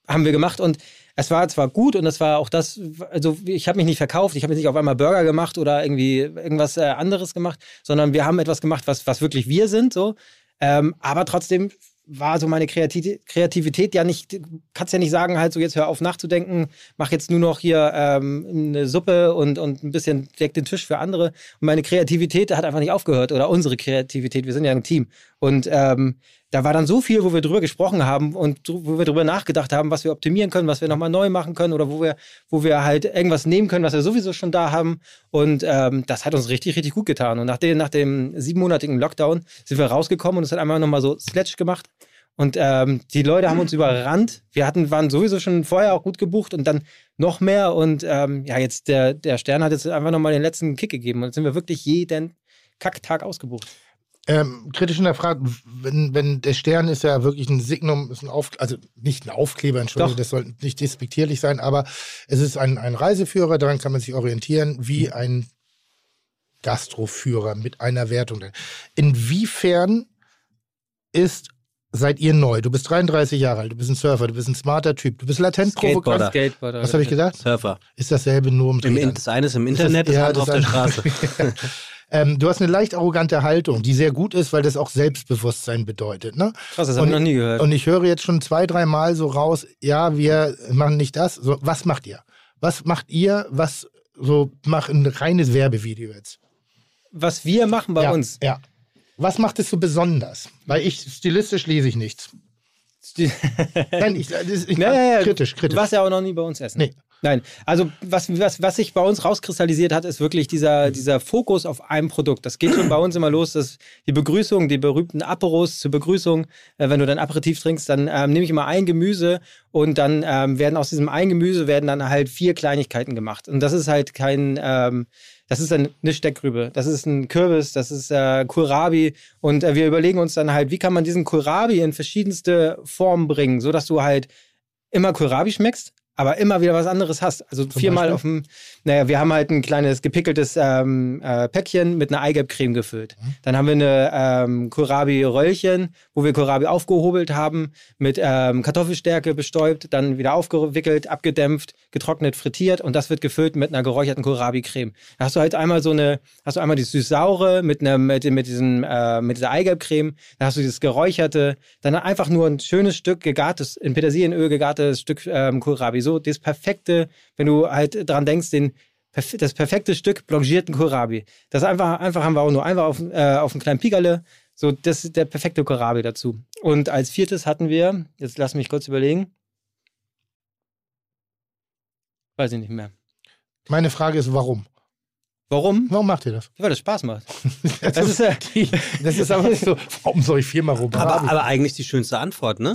haben wir gemacht und es war zwar gut und es war auch das, also ich habe mich nicht verkauft, ich habe jetzt nicht auf einmal Burger gemacht oder irgendwie irgendwas äh, anderes gemacht, sondern wir haben etwas gemacht, was, was wirklich wir sind, so. Ähm, aber trotzdem war so meine Kreati- Kreativität ja nicht, kannst ja nicht sagen, halt so jetzt hör auf nachzudenken, mach jetzt nur noch hier ähm, eine Suppe und, und ein bisschen deck den Tisch für andere. Und meine Kreativität hat einfach nicht aufgehört oder unsere Kreativität, wir sind ja ein Team. Und ähm, da war dann so viel, wo wir drüber gesprochen haben und wo wir drüber nachgedacht haben, was wir optimieren können, was wir nochmal neu machen können oder wo wir, wo wir halt irgendwas nehmen können, was wir sowieso schon da haben. Und ähm, das hat uns richtig, richtig gut getan. Und nach dem, nach dem siebenmonatigen Lockdown sind wir rausgekommen und es hat einmal nochmal so Sledge gemacht. Und ähm, die Leute haben uns überrannt. Wir hatten, waren sowieso schon vorher auch gut gebucht und dann noch mehr. Und ähm, ja, jetzt der, der Stern hat jetzt einfach nochmal den letzten Kick gegeben. Und jetzt sind wir wirklich jeden Kacktag ausgebucht. Ähm, kritisch hinterfragt, wenn, wenn der Stern ist ja wirklich ein Signum, ist ein Auf, also nicht ein Aufkleber, Entschuldigung, Doch. das soll nicht despektierlich sein, aber es ist ein, ein Reiseführer, daran kann man sich orientieren, wie ein Gastroführer mit einer Wertung. Inwiefern ist, seid ihr neu? Du bist 33 Jahre alt, du bist ein Surfer, du bist ein smarter Typ, du bist latent provokant. Skateboarder. Was habe ich gesagt? Surfer. Ist dasselbe nur um Im. In- das eine ist im Internet, das Ja, andere auf der das Straße. ähm, du hast eine leicht arrogante Haltung, die sehr gut ist, weil das auch Selbstbewusstsein bedeutet. Ne? Krass, das habe ich noch nie gehört. Und ich höre jetzt schon zwei, drei Mal so raus, ja, wir machen nicht das. So, was macht ihr? Was macht ihr? Was so macht ein reines Werbevideo jetzt? was wir machen bei ja, uns. Ja. Was macht es so besonders? Weil ich stilistisch lese ich nichts. Nein, ich, das, ich Ja, ja, ja. kritisch, kritisch. Warst ja auch noch nie bei uns essen. Nee. Nein, also was, was, was sich bei uns rauskristallisiert hat, ist wirklich dieser, dieser Fokus auf einem Produkt. Das geht schon bei uns immer los, dass die Begrüßung, die berühmten Aperos zur Begrüßung, äh, wenn du dann Aperitif trinkst, dann ähm, nehme ich immer ein Gemüse und dann ähm, werden aus diesem ein Gemüse werden dann halt vier Kleinigkeiten gemacht. Und das ist halt kein, ähm, das ist ein- eine Steckrübe, das ist ein Kürbis, das ist äh, Kohlrabi und äh, wir überlegen uns dann halt, wie kann man diesen Kohlrabi in verschiedenste Formen bringen, sodass du halt immer Kohlrabi schmeckst, aber immer wieder was anderes hast. Also viermal Beispiel? auf dem, naja, wir haben halt ein kleines gepickeltes ähm, äh, Päckchen mit einer Eigelbcreme gefüllt. Mhm. Dann haben wir eine ähm, Kohlrabi-Röllchen, wo wir Kohlrabi aufgehobelt haben, mit ähm, Kartoffelstärke bestäubt, dann wieder aufgewickelt, abgedämpft, getrocknet, frittiert und das wird gefüllt mit einer geräucherten Kohlrabi-Creme. Da hast du halt einmal so eine, hast du einmal die süß-saure mit, einer- mit, mit, diesem, äh, mit dieser Eigelbcreme, dann hast du dieses geräucherte, dann einfach nur ein schönes Stück gegartes, in Petersilienöl gegartes Stück ähm, Kohlrabi. So das perfekte, wenn du halt dran denkst, den das perfekte Stück blanchierten Kohlrabi. Das einfach, einfach haben wir auch nur einfach auf, äh, auf einen kleinen Pigerle. So, das ist der perfekte Kohlrabi dazu. Und als viertes hatten wir, jetzt lass mich kurz überlegen. Weiß ich nicht mehr. Meine Frage ist, warum? Warum? Warum macht ihr das? Weil das Spaß macht. Das, Das ist, äh, das ist aber so, warum soll ich viermal rum? Aber, aber eigentlich die schönste Antwort, ne?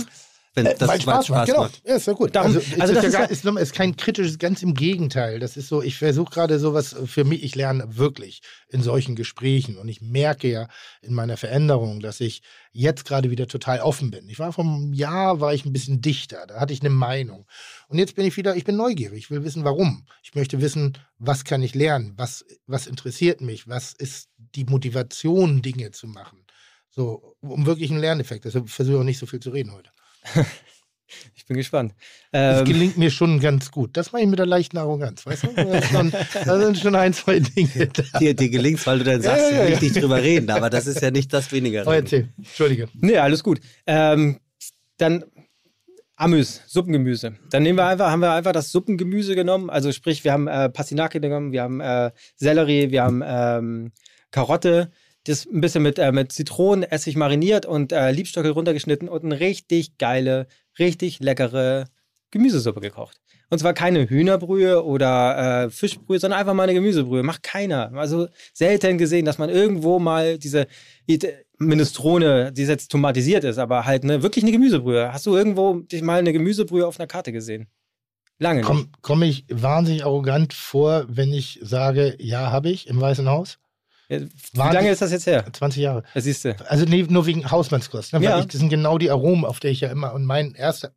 Wenn das Äh, weil Spaß, macht, genau. macht. Ja, ist ja gut. Darum- also, es also ist, das ja ist ja- ist, ist kein kritisches, ganz im Gegenteil. Das ist so, ich versuche gerade sowas für mich, ich lerne wirklich in solchen Gesprächen und ich merke ja in meiner Veränderung, dass ich jetzt gerade wieder total offen bin. Ich war vom Jahr, war ich ein bisschen dichter, da hatte ich eine Meinung. Und jetzt bin ich wieder, ich bin neugierig, ich will wissen, warum. Ich möchte wissen, was kann ich lernen, was, was interessiert mich, was ist die Motivation, Dinge zu machen. So, um wirklich einen Lerneffekt. Deshalb versuche ich auch nicht so viel zu reden heute. ich bin gespannt. Das Ähm, gelingt mir schon ganz gut. Das mache ich mit der leichten Arroganz, weißt du? Da sind schon ein, zwei Dinge da. Dir, dir gelingt's, weil du dann sagst, Ja, ja, ja, nicht drüber reden. Aber das ist ja nicht das weniger. Oh, erzähl. Entschuldige. Nee, alles gut. Ähm, dann Amüs, Suppengemüse. Dann nehmen wir einfach, haben wir einfach das Suppengemüse genommen. Also sprich, wir haben äh, Pastinake genommen, wir haben äh, Sellerie, wir haben ähm, Karotte, das ein bisschen mit, äh, mit Zitronenessig mariniert und äh, Liebstöckel runtergeschnitten und eine richtig geile, richtig leckere Gemüsesuppe gekocht. Und zwar keine Hühnerbrühe oder äh, Fischbrühe, sondern einfach mal eine Gemüsebrühe. Macht keiner. Also selten gesehen, dass man irgendwo mal diese Minestrone, die jetzt tomatisiert ist, aber halt eine, wirklich eine Gemüsebrühe. Hast du irgendwo dich mal eine Gemüsebrühe auf einer Karte gesehen? Lange nicht. Komme komm ich wahnsinnig arrogant vor, wenn ich sage, ja, habe ich im Weißen Haus? Ja, Wie lange ist das jetzt her? 20 Jahre. Das siehst du. Also nee, nur wegen Hausmannskost. Ne? Ja. Ich, das sind genau die Aromen, auf der ich ja immer und mein erster.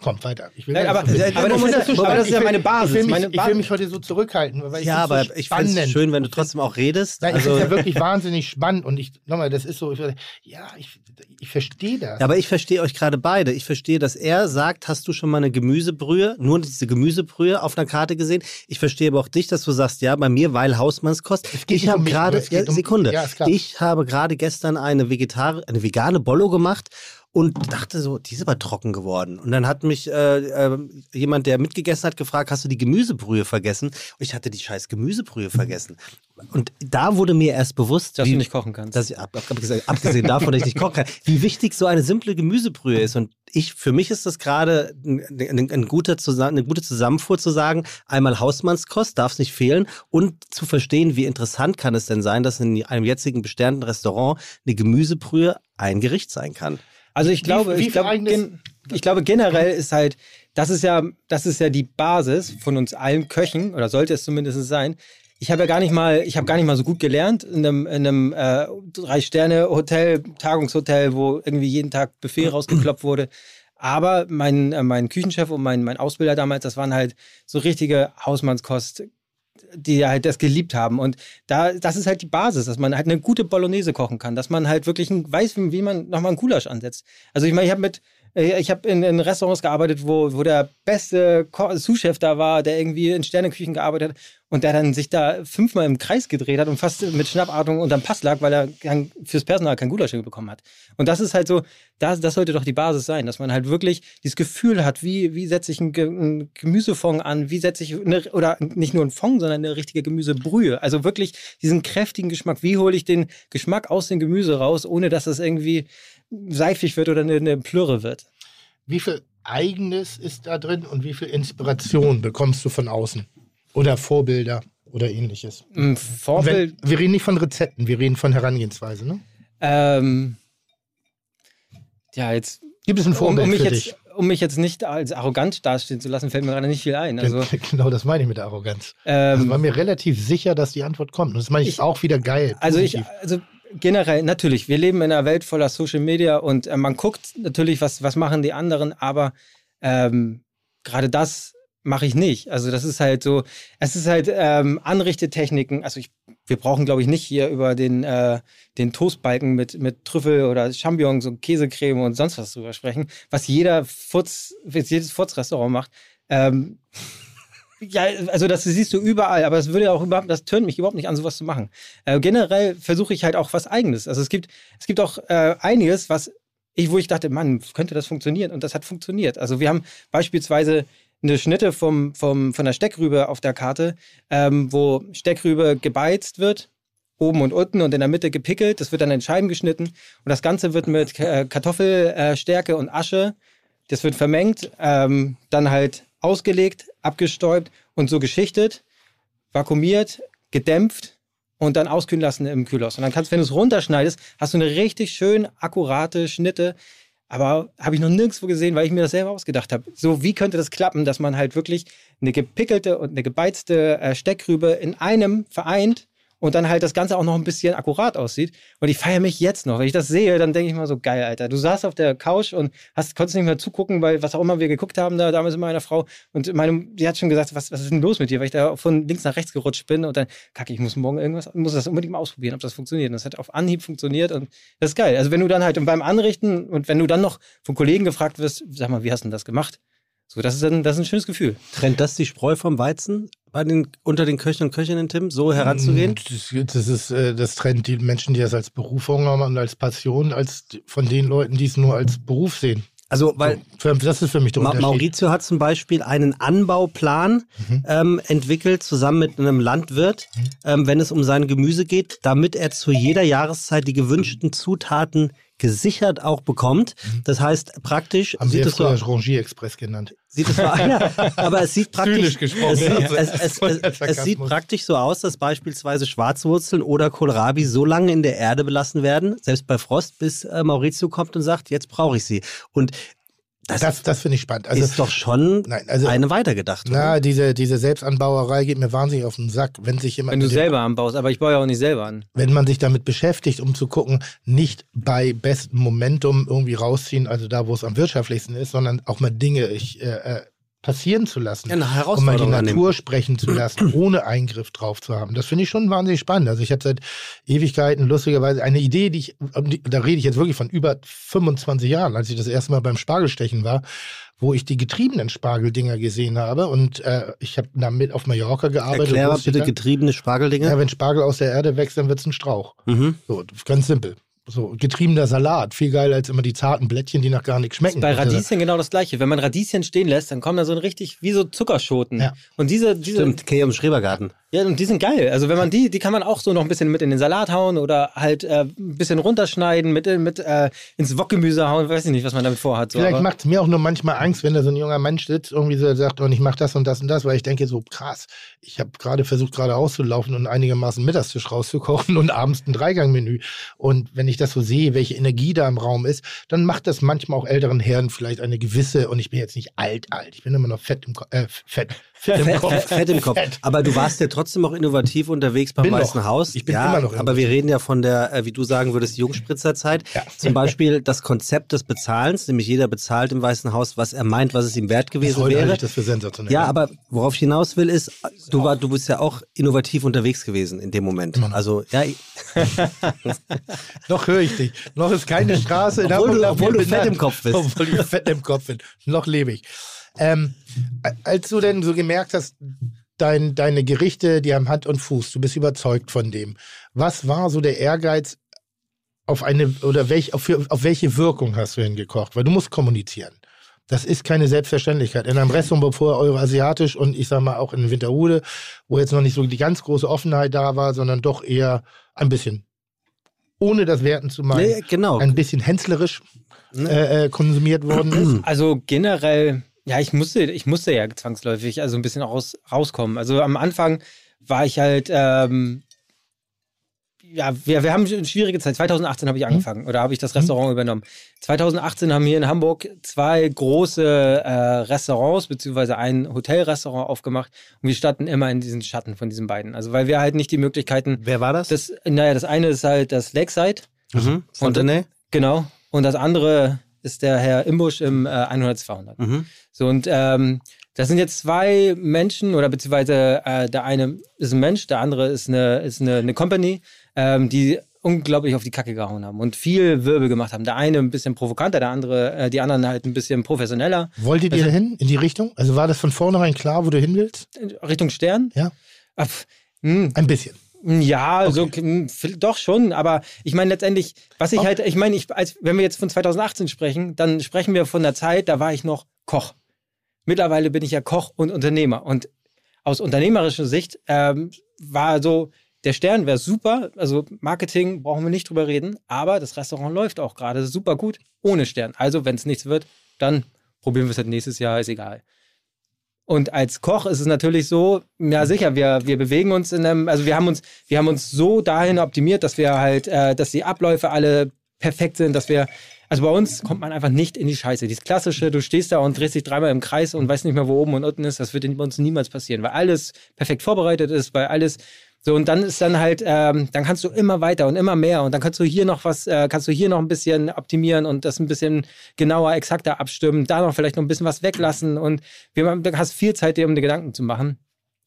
Kommt weiter. Ich will Nein, aber- so aber das ja- so aber das ist ja meine Basis, Ich will, mich, meine ich will Basis. mich heute so zurückhalten, weil ich Ja, aber so ich finde es schön, wenn du trotzdem auch redest. Nein, also, es ist ja wirklich wahnsinnig spannend und ich, nochmal, das ist so, ich, ja, ich, ich verstehe das. Ja, aber ich verstehe euch gerade beide. Ich verstehe, dass er sagt, hast du schon mal eine Gemüsebrühe, nur diese Gemüsebrühe auf einer Karte gesehen? Ich verstehe aber auch dich, dass du sagst, ja, bei mir, weil Hausmannskost. Ich habe um gerade, ja, Sekunde, Ja, ich habe gerade gestern eine Vegetar eine vegane Bollo gemacht und dachte so, die ist aber trocken geworden. Und dann hat mich äh, äh, jemand, der mitgegessen hat, gefragt, hast du die Gemüsebrühe vergessen? Und ich hatte die scheiß Gemüsebrühe vergessen. Und da wurde mir erst bewusst, Dass wie, du nicht kochen kannst. dass ich, ab, ab, abgesehen, davon, dass ich nicht kochen kann, wie wichtig so eine simple Gemüsebrühe ist. Und ich, für mich ist das gerade ein, ein, ein guter eine gute Zusammenfuhr zu sagen, einmal Hausmannskost, darf es nicht fehlen, und zu verstehen, wie interessant kann es denn sein, dass in einem jetzigen besternten Restaurant eine Gemüsebrühe ein Gericht sein kann. Also ich glaube, wie ich, viel glaube gen, ich glaube generell ist halt, das ist ja, das ist ja die Basis von uns allen Köchen oder sollte es zumindest sein. Ich habe ja gar nicht mal, ich habe gar nicht mal so gut gelernt in einem, in einem äh, drei Sterne Hotel, Tagungshotel, wo irgendwie jeden Tag Buffet rausgekloppt wurde. Aber mein, äh, mein Küchenchef und mein, mein Ausbilder damals, das waren halt so richtige Hausmannskost, die halt das geliebt haben. Und da, das ist halt die Basis, dass man halt eine gute Bolognese kochen kann, dass man halt wirklich weiß, wie man nochmal einen Gulasch ansetzt. Also ich meine, ich habe mit, ich habe in, in Restaurants gearbeitet, wo, wo der beste Sous-Chef da war, der irgendwie in Sterneküchen gearbeitet hat und der dann sich da fünfmal im Kreis gedreht hat und fast mit Schnappatmung unterm Pass lag, weil er kein, fürs Personal kein Gulasch bekommen hat. Und das ist halt so, das, das sollte doch die Basis sein, dass man halt wirklich dieses Gefühl hat, wie, wie setze ich einen, Ge- einen Gemüsefond an, wie setze ich, eine, oder nicht nur einen Fond, sondern eine richtige Gemüsebrühe. Also wirklich diesen kräftigen Geschmack. Wie hole ich den Geschmack aus dem Gemüse raus, ohne dass es irgendwie seifig wird oder eine, eine Plürre wird? wie viel Eigenes ist da drin und wie viel Inspiration bekommst du von außen? Oder Vorbilder oder ähnliches? Vorbild. Wenn, wir reden nicht von Rezepten, wir reden von Herangehensweise, ne? Ähm, ja, jetzt. Gibt es ein Um, Vorbild um, mich für jetzt, dich? um mich jetzt nicht als arrogant dastehen zu lassen, fällt mir gerade nicht viel ein. Also, genau, das meine ich mit der Arroganz. Also ähm, war mir relativ sicher, dass die Antwort kommt. Und das meine ich, Ich- auch wieder geil. Also ich, also generell, natürlich, wir leben in einer Welt voller Social Media und äh, man guckt natürlich, was, was machen die anderen, aber ähm, gerade das mache ich nicht. Also das ist halt so, es ist halt ähm, Anrichtetechniken, also ich, wir brauchen, glaube ich, nicht hier über den, äh, den Toastbalken mit, mit Trüffel oder Champignons und Käsecreme und sonst was drüber sprechen, was jeder was jedes Furzrestaurant macht. Ähm, ja, also das siehst du überall, aber es würde auch überhaupt, das tönt mich überhaupt nicht an, sowas zu machen. Äh, generell versuche ich halt auch was Eigenes. Also es gibt, es gibt auch äh, einiges, was ich, wo ich dachte, Mann, könnte das funktionieren? Und das hat funktioniert. Also wir haben beispielsweise eine Schnitte vom, vom, von der Steckrübe auf der Karte, ähm, wo Steckrübe gebeizt wird, oben und unten und in der Mitte gepickelt. Das wird dann in Scheiben geschnitten und das Ganze wird mit äh, Kartoffelstärke und Asche, das wird vermengt, ähm, dann halt ausgelegt, abgestäubt und so geschichtet, vakuumiert, gedämpft und dann auskühlen lassen im Kühlhaus. Und dann kannst, wenn du es runterschneidest, hast du eine richtig schön akkurate Schnitte. Aber habe ich noch nirgendwo gesehen, weil ich mir das selber ausgedacht habe. So, wie könnte das klappen, dass man halt wirklich eine gepickelte und eine gebeizte äh, Steckrübe in einem vereint und dann halt das Ganze auch noch ein bisschen akkurat aussieht. Und ich feiere mich jetzt noch. Wenn ich das sehe, dann denke ich mal so, geil, Alter. Du saßt auf der Couch und hast, konntest nicht mehr zugucken, weil was auch immer wir geguckt haben, da damals mit meiner Frau. Und meine, die hat schon gesagt, was, was ist denn los mit dir? Weil ich da von links nach rechts gerutscht bin und dann, kacke, ich muss morgen irgendwas, muss das unbedingt mal ausprobieren, ob das funktioniert. Und das hat auf Anhieb funktioniert und das ist geil. Also wenn du dann halt beim Anrichten und wenn du dann noch von Kollegen gefragt wirst, sag mal, wie hast du denn das gemacht? So, das ist ein, das ist ein schönes Gefühl. Trennt das die Spreu vom Weizen bei den, unter den Köchen und Köchinnen, Tim, so heranzugehen? Das, das ist äh, das Trend, die Menschen, die das als Berufung haben und als Passion, als von den Leuten, die es nur als Beruf sehen. Also, weil So, für, das ist für mich der Ma Unterschied. Maurizio hat zum Beispiel einen Anbauplan Mhm. ähm, entwickelt, zusammen mit einem Landwirt, ähm, wenn es um sein Gemüse geht, damit er zu jeder Jahreszeit die gewünschten Zutaten gesichert auch bekommt. Das heißt, praktisch Mhm. Haben sie es so Rangier Express genannt. Sieht es so, ja, aber es sieht praktisch, es, es, es, es, sieht praktisch so aus, dass beispielsweise Schwarzwurzeln oder Kohlrabi so lange in der Erde belassen werden, selbst bei Frost, bis äh, Maurizio kommt und sagt, jetzt brauche ich sie. Und das, Das, das finde ich spannend. Also, ist doch schon nein, also, eine weitergedacht. oder? na, diese, diese Selbstanbauerei geht mir wahnsinnig auf den Sack, wenn sich jemand Wenn du selber anbaust, aber ich baue ja auch nicht selber an. wenn man sich damit beschäftigt, um zu gucken, nicht bei bestem Momentum irgendwie rausziehen, also da, wo es am wirtschaftlichsten ist, sondern auch mal Dinge ich, äh, äh, passieren zu lassen. Ja, eine um mal die Natur sprechen zu lassen, ohne Eingriff drauf zu haben. Das finde ich schon wahnsinnig spannend. Also ich habe seit Ewigkeiten lustigerweise eine Idee, die ich, da rede ich jetzt wirklich von über 25 Jahren, als ich das erste Mal beim Spargelstechen war, wo ich die getriebenen Spargeldinger gesehen habe und äh, ich habe damit auf Mallorca gearbeitet. Erklär bitte getriebene Spargeldinge. ja, wenn Spargel aus der Erde wächst, dann wird es ein Strauch. mhm. So, ganz simpel. So, getriebener Salat. Viel geiler als immer die zarten Blättchen, die nach gar nichts schmecken. Bei Also, Radieschen genau das gleiche. Wenn man Radieschen stehen lässt, dann kommen da so ein richtig, wie so Zuckerschoten. Ja. Und diese, diese Stimmt, Kay im Schrebergarten. Ja, und die sind geil. Also wenn man die, die kann man auch so noch ein bisschen mit in den Salat hauen oder halt äh, ein bisschen runterschneiden, mit, mit äh, ins Wokgemüse hauen, weiß ich nicht, was man damit vorhat. So, Vielleicht macht es mir auch nur manchmal Angst, wenn da so ein junger Mensch sitzt, irgendwie so sagt, und ich mache das und das und das, weil ich denke so, krass, ich habe gerade versucht, gerade auszulaufen und einigermaßen Mittagstisch rauszukochen und abends ein Dreigangmenü. Und wenn ich das so sehe, welche Energie da im Raum ist, dann macht das manchmal auch älteren Herren vielleicht eine gewisse, und ich bin jetzt nicht alt, alt, ich bin immer noch fett im Kopf, äh, fett, fett im Fett, Kopf. fett, im Kopf. Fett. Aber du warst ja trotzdem auch innovativ unterwegs beim Bin Weißen doch. Haus. Ich bin ja, immer noch Aber wir reden ja von der, äh, wie du sagen würdest, Jungspritzertzeit. Ja. Zum Beispiel das Konzept des Bezahlens, nämlich jeder bezahlt im Weißen Haus, was er meint, was es ihm wert gewesen halte wäre. das für sensationell. Ja, aber worauf ich hinaus will, ist, du, war, du bist ja auch innovativ unterwegs gewesen in dem Moment. Noch. Also, ja, Noch höre ich dich. Noch ist keine Straße. in Obwohl du- obwohl du fett im Kopf bist. Obwohl ich fett im Kopf bin. Noch lebe ich. Ähm, als du denn so gemerkt hast, dein, deine Gerichte, die haben Hand und Fuß, du bist überzeugt von dem. Was war so der Ehrgeiz auf eine, oder welch, auf, auf welche Wirkung hast du hingekocht? Weil du musst kommunizieren. Das ist keine Selbstverständlichkeit. In einem Restaurant, bevor Euroasiatisch und ich sag mal auch in Winterhude, wo jetzt noch nicht so die ganz große Offenheit da war, sondern doch eher ein bisschen ohne das werten zu meinen, Nee, genau. ein bisschen hänslerisch äh, äh, konsumiert worden ist. Also generell, ja, ich musste, ich musste ja zwangsläufig also ein bisschen raus, rauskommen. Also am Anfang war ich halt, ähm, ja, wir, wir haben eine schwierige Zeit. 2018 habe ich angefangen oder habe ich das Restaurant übernommen. 2018 haben hier in Hamburg zwei große äh, Restaurants beziehungsweise ein Hotelrestaurant aufgemacht und wir standen immer in diesen Schatten von diesen beiden. Also weil wir halt nicht die Möglichkeiten. Wer war das? Das, naja, das eine ist halt das Lakeside. mhm. Fontenay? Genau. Und das andere ist der Herr Imbusch im äh, 100 200. Mhm. So, und ähm, das sind jetzt zwei Menschen, oder beziehungsweise äh, der eine ist ein Mensch, der andere ist eine, ist eine, eine Company, ähm, die unglaublich auf die Kacke gehauen haben und viel Wirbel gemacht haben. Der eine ein bisschen provokanter, der andere, äh, die anderen halt ein bisschen professioneller. Wolltet ihr hin in die Richtung? Also war das von vornherein klar, wo du hin willst? Richtung Stern? Ja. Pf, hm, Ein bisschen. Ja, so hm, doch schon, aber ich meine letztendlich, was ich Oh. halt, ich meine, ich, als, wenn wir jetzt von 2018 sprechen, dann sprechen wir von der Zeit, da war ich noch Koch. Mittlerweile bin ich ja Koch und Unternehmer und aus unternehmerischer Sicht ähm, war so, der Stern wäre super, also Marketing brauchen wir nicht drüber reden, aber das Restaurant läuft auch gerade super gut ohne Stern. Also wenn es nichts wird, dann probieren wir es halt nächstes Jahr, ist egal. Und als Koch ist es natürlich so, ja sicher, wir, wir bewegen uns in einem, also wir haben uns, wir haben uns so dahin optimiert, dass wir halt, äh, dass die Abläufe alle perfekt sind, dass wir, also bei uns kommt man einfach nicht in die Scheiße. Dieses klassische, du stehst da und drehst dich dreimal im Kreis und weißt nicht mehr, wo oben und unten ist, das wird bei uns niemals passieren, weil alles perfekt vorbereitet ist, weil alles so und dann ist dann halt, ähm, dann kannst du immer weiter und immer mehr und dann kannst du hier noch was, äh, kannst du hier noch ein bisschen optimieren und das ein bisschen genauer, exakter abstimmen, da noch vielleicht noch ein bisschen was weglassen und du hast viel Zeit, dir um die Gedanken zu machen.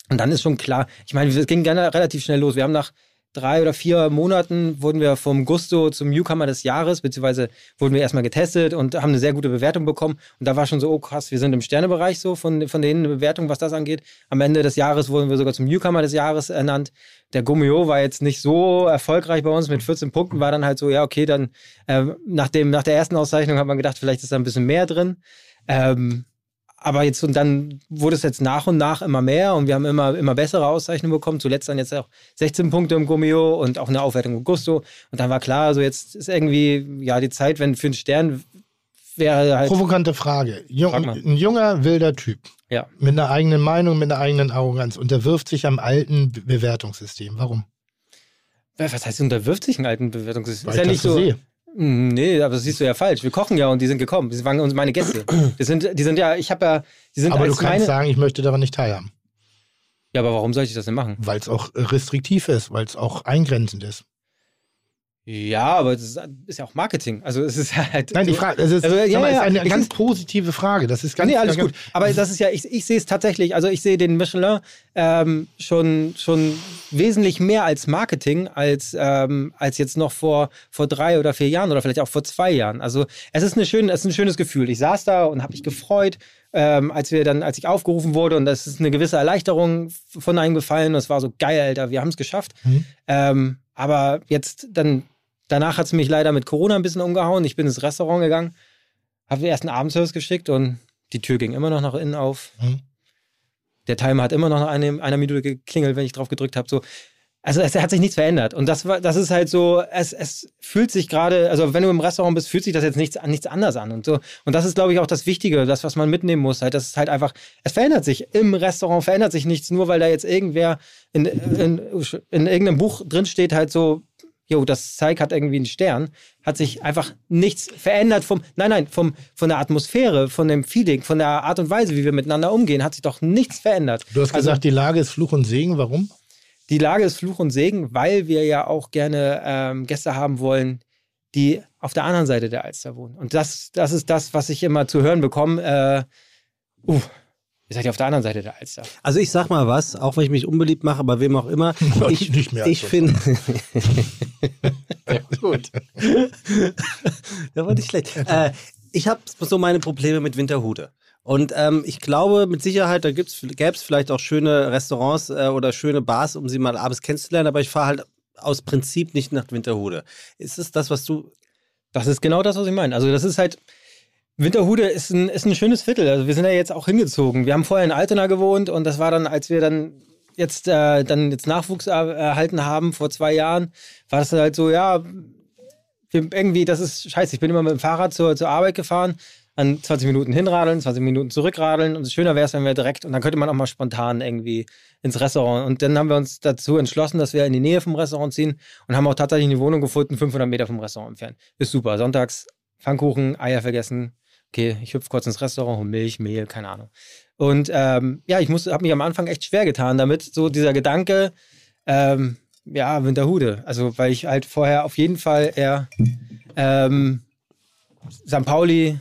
Und dann ist schon klar, ich meine, es ging gerne relativ schnell los. Wir haben nach drei oder vier Monaten wurden wir vom Gusto zum Newcomer des Jahres, beziehungsweise wurden wir erstmal getestet und haben eine sehr gute Bewertung bekommen. Und da war schon so, oh krass, wir sind im Sternebereich so von, von denen eine Bewertung, was das angeht. Am Ende des Jahres wurden wir sogar zum Newcomer des Jahres ernannt. Der Gummio war jetzt nicht so erfolgreich bei uns mit 14 Punkten, war dann halt so, ja, okay, dann äh, nach, dem, nach der ersten Auszeichnung hat man gedacht, vielleicht ist da ein bisschen mehr drin. Ähm, aber jetzt und dann wurde es jetzt nach und nach immer mehr und wir haben immer, immer bessere Auszeichnungen bekommen. Zuletzt dann jetzt auch 16 Punkte im Gummio und auch eine Aufwertung im Gusto. Und dann war klar, also jetzt ist irgendwie, ja, die Zeit, wenn für einen Stern wäre halt. Provokante Frage. Jung, Frag ein junger, wilder Typ Ja. mit einer eigenen Meinung, mit einer eigenen Arroganz unterwirft sich am alten Be Bewertungssystem. Warum? Was heißt, unterwirft sich einen alten Bewertungssystem? Weil Ist ja ich nicht so. sehe. Mm, Nee, aber das siehst du ja falsch. Wir kochen ja und die sind gekommen. Die waren uns meine Gäste. Die sind, die sind ja, ich habe ja, die sind Aber du kannst meine. sagen, ich möchte daran nicht teilhaben. ja, aber warum sollte ich das denn machen? Weil es auch restriktiv ist, weil es auch eingrenzend ist. Ja, aber das ist, ist ja auch Marketing. Also es ist halt. Nein, die Frage, das ist, Also, ja, mal, ja, ist eine ganz positive Frage. Das ist ganz, nee, alles ganz, gut. Aber das ist ja, ich, ich sehe es tatsächlich, also ich sehe den Michelin ähm, schon, schon wesentlich mehr als Marketing, als, ähm, als jetzt noch vor, vor drei oder vier Jahren oder vielleicht auch vor zwei Jahren. Also es ist, eine schöne, es ist ein schönes Gefühl. Ich saß da und habe mich gefreut, ähm, als wir dann, als ich aufgerufen wurde und das ist eine gewisse Erleichterung von einem gefallen. Es war so geil, Alter, wir haben es geschafft. Mhm. Ähm, aber jetzt dann, danach hat es mich leider mit Corona ein bisschen umgehauen. Ich bin ins Restaurant gegangen, habe erst einen Abendservice geschickt und die Tür ging immer noch nach innen auf. Mhm. Der Timer hat immer noch nach eine, einer Minute geklingelt, wenn ich drauf gedrückt habe. So. Also es hat sich nichts verändert. Und das, war, das ist halt so, es, es fühlt sich gerade, also wenn du im Restaurant bist, fühlt sich das jetzt nichts, nichts anders an. Und so. Und das ist, glaube ich, auch das Wichtige, das, was man mitnehmen muss. Halt, das ist halt einfach, es verändert sich. Im Restaurant verändert sich nichts, nur weil da jetzt irgendwer in, in, in irgendeinem Buch drin steht, halt so, jo, das Zeig hat irgendwie einen Stern, hat sich einfach nichts verändert vom, nein, nein, vom, von der Atmosphäre, von dem Feeling, von der Art und Weise, wie wir miteinander umgehen, hat sich doch nichts verändert. Du hast Also- gesagt, die Lage ist Fluch und Segen. Warum? Die Lage ist Fluch und Segen, weil wir ja auch gerne ähm, Gäste haben wollen, die auf der anderen Seite der Alster wohnen. Und das, das ist das, was ich immer zu hören bekomme. Äh, uh, ihr seid ja auf der anderen Seite der Alster. Also ich sag mal was, auch wenn ich mich unbeliebt mache, bei wem auch immer. Ich ich nicht mehr ich finde. Gut. das war nicht schlecht. Äh, ich habe so meine Probleme mit Winterhude. Und ähm, ich glaube, mit Sicherheit, da gäbe es vielleicht auch schöne Restaurants äh, oder schöne Bars, um sie mal abends kennenzulernen, aber ich fahre halt aus Prinzip nicht nach Winterhude. Ist es das, was du. Das ist genau das, was ich meine. Also das ist halt, Winterhude ist ein, ist ein schönes Viertel. Also wir sind ja jetzt auch hingezogen. Wir haben vorher in Altena gewohnt und das war dann, als wir dann jetzt, äh, dann jetzt Nachwuchs er- erhalten haben vor zwei Jahren, war das halt so, ja, irgendwie, das ist scheiße. Ich bin immer mit dem Fahrrad zur, zur Arbeit gefahren, an 20 Minuten hinradeln, 20 Minuten zurückradeln und schöner wäre es, wenn wir direkt, und dann könnte man auch mal spontan irgendwie ins Restaurant. Und dann haben wir uns dazu entschlossen, dass wir in die Nähe vom Restaurant ziehen und haben auch tatsächlich eine Wohnung gefunden, 500 Meter vom Restaurant entfernt. Ist super. Sonntags Pfannkuchen, Eier vergessen. Okay, ich hüpfe kurz ins Restaurant, hol Milch, Mehl, keine Ahnung. Und ähm, ja, ich habe mich am Anfang echt schwer getan damit, so dieser Gedanke, ähm, ja, Winterhude. Also, weil ich halt vorher auf jeden Fall eher ähm, St. Pauli,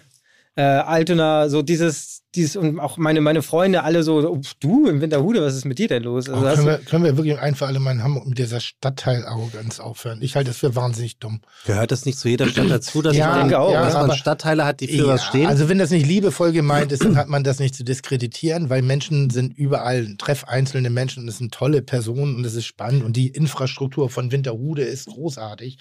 äh, Altona, so dieses, dieses und auch meine, meine Freunde alle so, oh, du im Winterhude, was ist mit dir denn los? Also, Oh, können, wir, können wir wirklich ein für alle Mal in Hamburg mit dieser Stadtteilarroganz aufhören? Ich halte das für wahnsinnig dumm. Gehört das nicht zu jeder Stadt dazu, dass, Ja, man, denke auch, dass ja, man aber- Stadtteile hat, die für was stehen? Also wenn das nicht liebevoll gemeint ist, dann hat man das nicht zu diskreditieren, weil Menschen sind überall, treff einzelne Menschen und es sind tolle Personen und es ist spannend und die Infrastruktur von Winterhude ist großartig.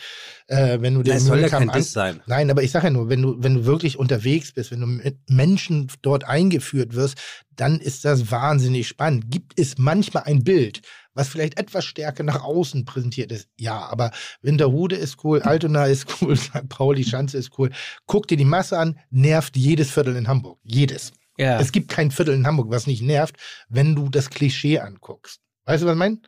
Äh, wenn du den soll ja kein Diss sein. Nein, aber ich sage ja nur, wenn du, wenn du wirklich unterwegs bist, wenn du mit Menschen dort eingeführt wirst, dann ist das wahnsinnig spannend. Gibt es manchmal ein Bild, was vielleicht etwas stärker nach außen präsentiert ist? Ja, aber Winterhude ist cool, Altona ist cool, St. Pauli, Schanze ist cool. Guck dir die Masse an, nervt jedes Viertel in Hamburg. Jedes. ja. Es gibt kein Viertel in Hamburg, was nicht nervt, wenn du das Klischee anguckst. Weißt du, was ich meine?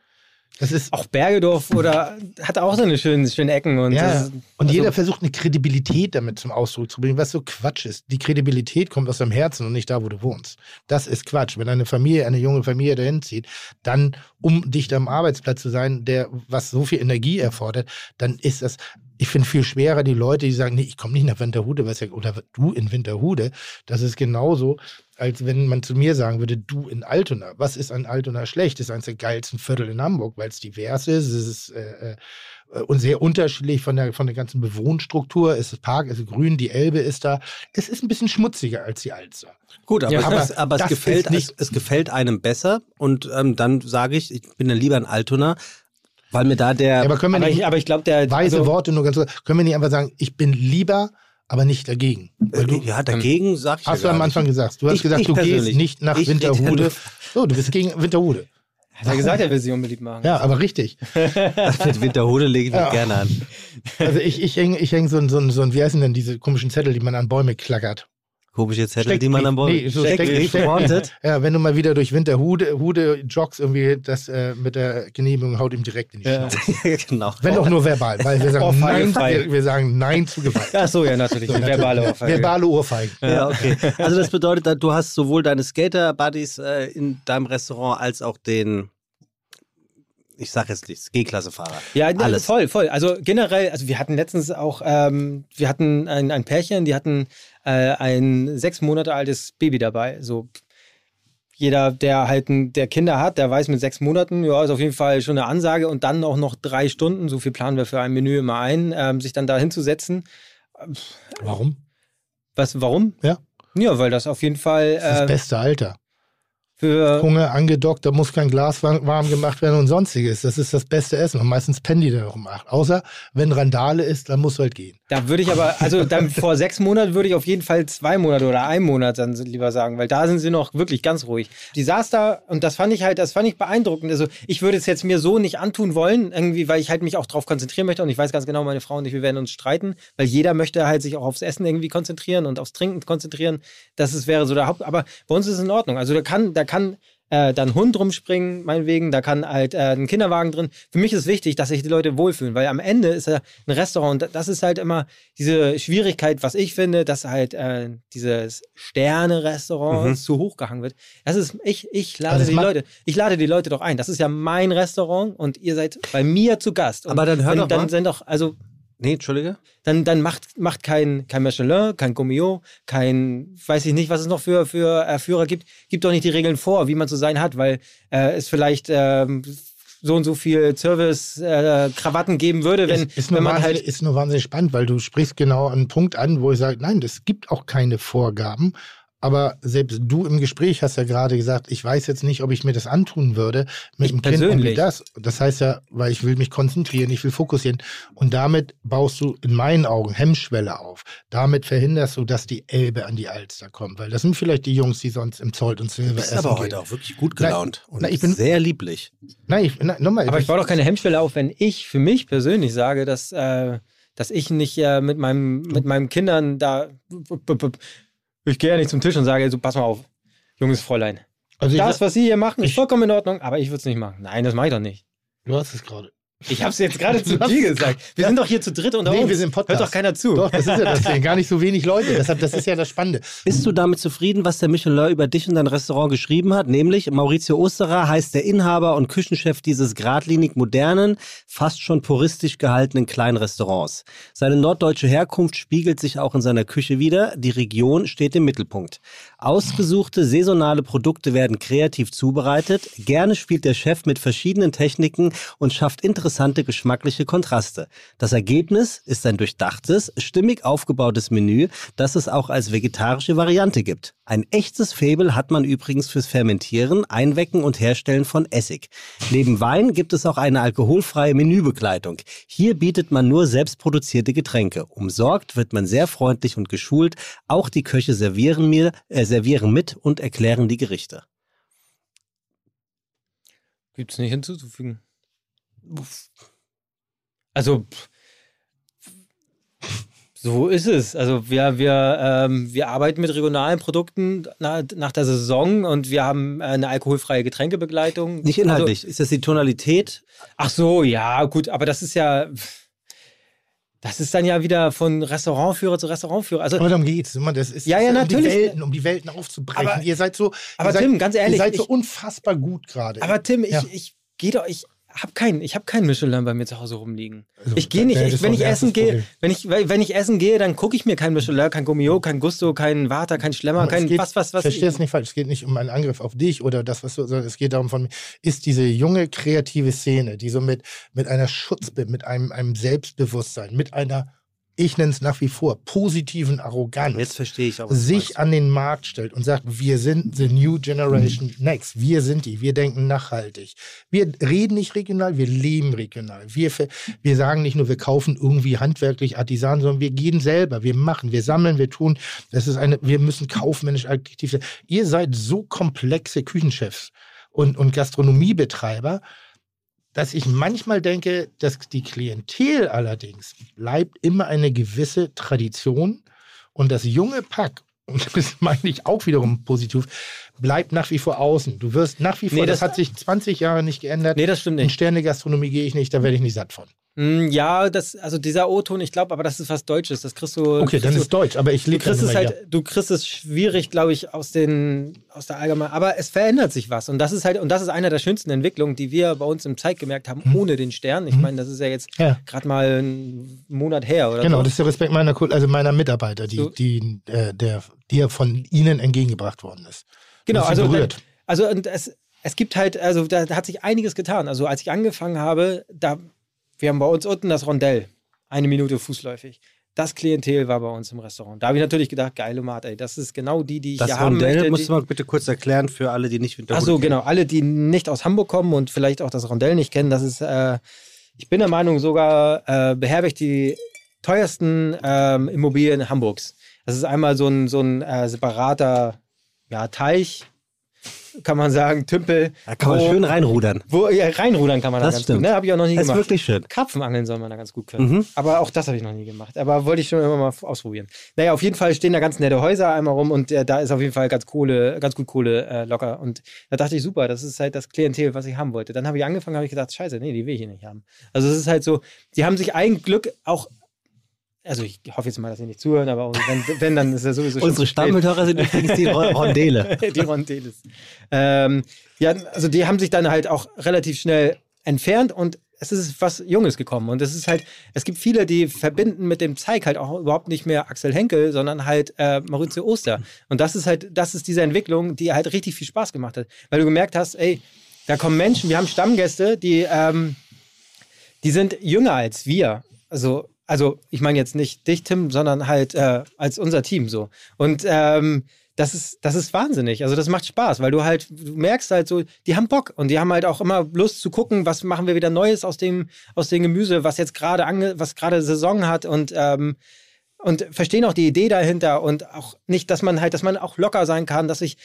Das ist auch Bergedorf oder hat auch so eine schöne, schöne Ecken und, ja, das, und also- jeder versucht eine Kredibilität damit zum Ausdruck zu bringen, was so Quatsch ist. Die Kredibilität kommt aus deinem Herzen und nicht da, wo du wohnst. Das ist Quatsch. Wenn eine Familie, eine junge Familie dahin zieht, dann, um dicht am Arbeitsplatz zu sein, der was so viel Energie erfordert, dann ist das, ich finde viel schwerer die Leute, die sagen, nee, ich komme nicht nach Winterhude, was ja, oder du in Winterhude. Das ist genauso, als wenn man zu mir sagen würde, du in Altona. Was ist an Altona schlecht? Das ist eines der geilsten Viertel in Hamburg, weil es divers ist, es ist äh, äh, und sehr unterschiedlich von der, von der ganzen Bewohnstruktur. Es ist Park, es ist grün, die Elbe ist da. Es ist ein bisschen schmutziger als die Alster. Gut, aber, Ja, es, aber ist- aber es, gefällt, nicht- es, es gefällt einem besser und ähm, dann sage ich, ich bin dann lieber in Altona, weil mir da der... Ja, aber können wir aber, nicht, ich, aber ich glaube, der weise also, Worte nur ganz kurz, können wir nicht einfach sagen, ich bin lieber, aber nicht dagegen? Weil du, äh, ja, dagegen sag ich hast du ja am gar Anfang nicht. gesagt. Du hast Ich- gesagt, ich du gehst nicht nach Ich Winterhude. So, du bist gegen Winterhude. hat er gesagt, er will sich unbeliebt machen. Ja, aber richtig. Mit Winterhude lege ich mich Ja. gerne an. Also ich, ich hänge ich häng so ein, so, ein, so ein, wie heißen denn diese komischen Zettel, die man an Bäume klackert? Komische Zettel, Steckbrief. die man am Bäumen... Nee, so Steckbrief Steck- wanted. Ja, wenn du mal wieder durch Winterhude Hude joggst, irgendwie das äh, mit der Genehmigung haut ihm direkt in die Ja. Schnauze. genau. Wenn auch nur verbal, weil wir sagen, nein, wir, wir sagen Nein zu Gewalt. Ach so, ja, natürlich. So, eine verbale Ohrfeige. Verbale Ohrfeigen. Ja, okay. Also das bedeutet, du hast sowohl deine Skater-Buddies äh, in deinem Restaurant als auch den, ich sag jetzt nichts, G-Klasse-Fahrer. Ja, ne, Alles. voll, voll. Also generell, also wir hatten letztens auch, ähm, wir hatten ein, ein Pärchen, die hatten äh, ein sechs Monate altes Baby dabei. So jeder, der halt ein, der Kinder hat, der weiß mit sechs Monaten, ja, ist auf jeden Fall schon eine Ansage und dann auch noch drei Stunden, so viel planen wir für ein Menü immer ein, ähm, sich dann da hinzusetzen. Warum? Was, warum? Ja. Ja, weil das auf jeden Fall Das ist das äh, beste Alter. Für Hunger angedockt, da muss kein Glas wa- warm gemacht werden und sonstiges. Das ist das beste Essen. Und meistens pennen die da um acht. Außer, wenn Randale ist, dann musst du halt gehen. Da würde ich aber, also dann vor sechs Monaten würde ich auf jeden Fall zwei Monate oder ein Monat dann lieber sagen, weil da sind sie noch wirklich ganz ruhig. Die saß da und das fand ich halt, das fand ich beeindruckend. Also ich würde es jetzt mir so nicht antun wollen, irgendwie, weil ich halt mich auch darauf konzentrieren möchte und ich weiß ganz genau, meine Frau und ich, wir werden uns streiten, weil jeder möchte halt sich auch aufs Essen irgendwie konzentrieren und aufs Trinken konzentrieren. Das ist, wäre so der Haupt, aber bei uns ist es in Ordnung. Also da kann, da kann äh, da ein Hund rumspringen, meinetwegen, da kann halt äh, ein Kinderwagen drin. Für mich ist wichtig, dass sich die Leute wohlfühlen, weil am Ende ist ja ein Restaurant, und das ist halt immer diese Schwierigkeit, was ich finde, dass halt äh, dieses Sterne-Restaurant Mhm. zu hoch gehangen wird. Das ist, ich, ich lade Also die Leute, ich lade die Leute doch ein. Das ist ja mein Restaurant und ihr seid bei mir zu Gast. Und Aber dann hör wenn, doch mal. dann sind doch, also Nee, Entschuldige. dann, dann macht, macht kein, kein Michelin, kein Gummio, kein, weiß ich nicht, was es noch für, für äh, Führer gibt, gibt doch nicht die Regeln vor, wie man zu sein hat, weil äh, es vielleicht ähm, so und so viel Service-Krawatten geben würde, wenn, ist, ist, nur wenn man wahnsinnig, halt. ist nur wahnsinnig spannend, weil du sprichst genau einen Punkt an, wo ich sage, nein, es gibt auch keine Vorgaben. Aber selbst du im Gespräch hast ja gerade gesagt, ich weiß jetzt nicht, ob ich mir das antun würde mit Ich dem Kind und wie persönlich. das. Das heißt ja, weil ich will mich konzentrieren, ich will fokussieren. Und damit baust du in meinen Augen Hemmschwelle auf. Damit verhinderst du, dass die Elbe an die Alster kommt. Weil das sind vielleicht die Jungs, die sonst im Zolt und Silber Du bist essen aber gehen. heute auch wirklich gut gelaunt und nein, ich bin- sehr lieblich. Nein, ich, na, nochmal. Aber ich baue doch keine Hemmschwelle auf, wenn ich für mich persönlich sage, dass, äh, dass ich nicht äh, mit, meinem, mit meinen Kindern da, ich gehe ja nicht zum Tisch und sage, so pass mal auf, junges Fräulein. Also Das, was Sie hier machen, ist vollkommen in Ordnung, aber ich würde es nicht machen. Nein, das mache ich doch nicht. du hast es gerade. Ich habe es jetzt gerade zu dir gesagt. Wir sind doch hier zu dritt unter Nee, uns. wir sind Podcast. Hört doch keiner zu. Doch, das ist ja das Ding. Gar nicht so wenig Leute. Deshalb, das ist ja das Spannende. Bist du damit zufrieden, was der Michelin über dich und dein Restaurant geschrieben hat? Nämlich, Maurizio Osterer heißt der Inhaber und Küchenchef dieses geradlinig modernen, fast schon puristisch gehaltenen kleinen Restaurants. Seine norddeutsche Herkunft spiegelt sich auch in seiner Küche wieder. Die Region steht im Mittelpunkt. Ausgesuchte saisonale Produkte werden kreativ zubereitet. Gerne spielt der Chef mit verschiedenen Techniken und schafft interessante geschmackliche Kontraste. Das Ergebnis ist ein durchdachtes, stimmig aufgebautes Menü, das es auch als vegetarische Variante gibt. Ein echtes Faible hat man übrigens fürs Fermentieren, Einwecken und Herstellen von Essig. Neben Wein gibt es auch eine alkoholfreie Menübegleitung. Hier bietet man nur selbstproduzierte Getränke. Umsorgt wird man sehr freundlich und geschult. Auch die Köche servieren mir, äh, servieren mit und erklären die Gerichte. Gibt es nicht hinzuzufügen. Also, so ist es. Also, wir, wir, ähm, wir arbeiten mit regionalen Produkten nach, nach der Saison und wir haben äh, eine alkoholfreie Getränkebegleitung. Nicht inhaltlich. ist das die Tonalität? Also, ach so, ja, gut, aber das ist ja. Das ist dann ja wieder von Restaurantführer zu Restaurantführer. Also, Aber darum geht's. Immer, Das ist, Ja, ja, ist natürlich. Um die Welten, um die Welten aufzubrechen. Aber- ihr seid so. aber ihr seid, Tim, ganz ehrlich, Ihr seid so ich- unfassbar gut gerade. aber Tim, ich, Ja. ich gehe doch, ich habe keinen, ich habe keinen Michelin bei mir zu Hause rumliegen. Also, ich gehe nicht, ich, wenn ich essen gehe, wenn ich, wenn ich essen gehe, dann gucke ich mir kein Michelin, kein Gummio, kein Gusto, kein Water, kein Schlemmer, kein geht, was, was, was. Verstehe es nicht falsch. Es geht nicht um einen Angriff auf dich oder das, was du, sondern es geht darum, von ist diese junge kreative Szene, die so mit, mit einer Schutzbild, mit einem, einem Selbstbewusstsein, mit einer, ich nenne es nach wie vor, positiven Arroganz. Jetzt verstehe ich auch. sich an den Markt stellt und sagt, wir sind the new generation next. Wir sind die. Wir denken nachhaltig. Wir reden nicht regional, wir leben regional. Wir, wir sagen nicht nur, wir kaufen irgendwie handwerklich Artisan, sondern wir gehen selber. Wir machen, wir sammeln, wir tun. Das ist eine, wir müssen kaufmännisch aktiv sein. Ihr seid so komplexe Küchenchefs und, und Gastronomiebetreiber, dass ich manchmal denke, dass die Klientel allerdings bleibt immer eine gewisse Tradition und das junge Pack, und das meine ich auch wiederum positiv, bleibt nach wie vor außen. Du wirst nach wie vor, Nee, das, das- hat sich 20 Jahre nicht geändert. Nee, das stimmt In nicht. Sterne-Gastronomie gehe ich nicht, da werde ich nicht satt von. Mm, Ja, das, also dieser O-Ton, ich glaube, aber das ist was Deutsches. Das kriegst du. Okay, dann kriegst ist Deutsch, aber ich du, du lebe kriegst dann es halt, du kriegst es schwierig, glaube ich, aus den, aus der allgemeinen. Aber es verändert sich was. Und das ist halt, und das ist eine der schönsten Entwicklungen, die wir bei uns im Zeit gemerkt haben, ohne den Stern. Ich meine, das ist ja jetzt. Ja. gerade mal einen Monat her oder Genau, so. das ist der Respekt meiner, also meiner Mitarbeiter, die, So. die, äh, der, dir von ihnen entgegengebracht worden ist. Genau, also, berührt. also und es, es gibt halt, also da, da hat sich einiges getan. Also als ich angefangen habe, da, wir haben bei uns unten das Rondell, eine Minute fußläufig. Das Klientel war bei uns im Restaurant. Da habe ich natürlich gedacht, geile Mat, ey, das ist genau die, die ich Das hier haben Rondell möchte. musst die, du mal bitte kurz erklären für alle, die nicht mit der Achso, Hut kennen. genau. Alle, die nicht aus Hamburg kommen und vielleicht auch das Rondell nicht kennen, das ist, äh, ich bin der Meinung, sogar äh, beherbergt die teuersten ähm, Immobilien Hamburgs. Das ist einmal so ein, so ein äh, separater ja, Teich, kann man sagen, Tümpel. Da kann man wo, schön reinrudern. Wo, ja, reinrudern kann man da Das ganz stimmt. gut. Ne? Habe ich auch noch nie Das ist gemacht. wirklich schön. Karpfenangeln soll man da ganz gut können. Mhm. Aber auch das habe ich noch nie gemacht. Aber wollte ich schon immer mal ausprobieren. Naja, auf jeden Fall stehen da ganz nette Häuser einmal rum und äh, da ist auf jeden Fall ganz Kohle, ganz gut Kohle äh, locker. Und da dachte ich, super, das ist halt das Klientel, was ich haben wollte. Dann habe ich angefangen, habe ich gedacht, scheiße, nee, die will ich hier nicht haben. Also es ist halt so, die haben sich ein Glück auch, also ich hoffe jetzt mal, dass sie nicht zuhören, aber wenn, wenn dann ist er sowieso schon Unsere. Stammmithörer sind übrigens die Ro- Rondele. die Rondeles. Ähm, ja, also die haben sich dann halt auch relativ schnell entfernt und es ist was Junges gekommen. Und es ist halt, es gibt viele, die verbinden mit dem Zeig halt auch überhaupt nicht mehr Axel Henkel, sondern halt äh, Maurizio Oster. Und das ist halt, das ist diese Entwicklung, die halt richtig viel Spaß gemacht hat. Weil du gemerkt hast, ey, da kommen Menschen, wir haben Stammgäste, die, ähm, die sind jünger als wir. Also, also ich meine jetzt nicht dich, Tim, sondern halt äh, als unser Team so. Und ähm, das ist, das ist wahnsinnig. Also das macht Spaß, weil du halt, du merkst halt so, die haben Bock und die haben halt auch immer Lust zu gucken, was machen wir wieder Neues aus dem, aus dem Gemüse, was jetzt gerade ange, was gerade Saison hat und ähm, und verstehen auch die Idee dahinter und auch nicht, dass man halt, dass man auch locker sein kann, dass ich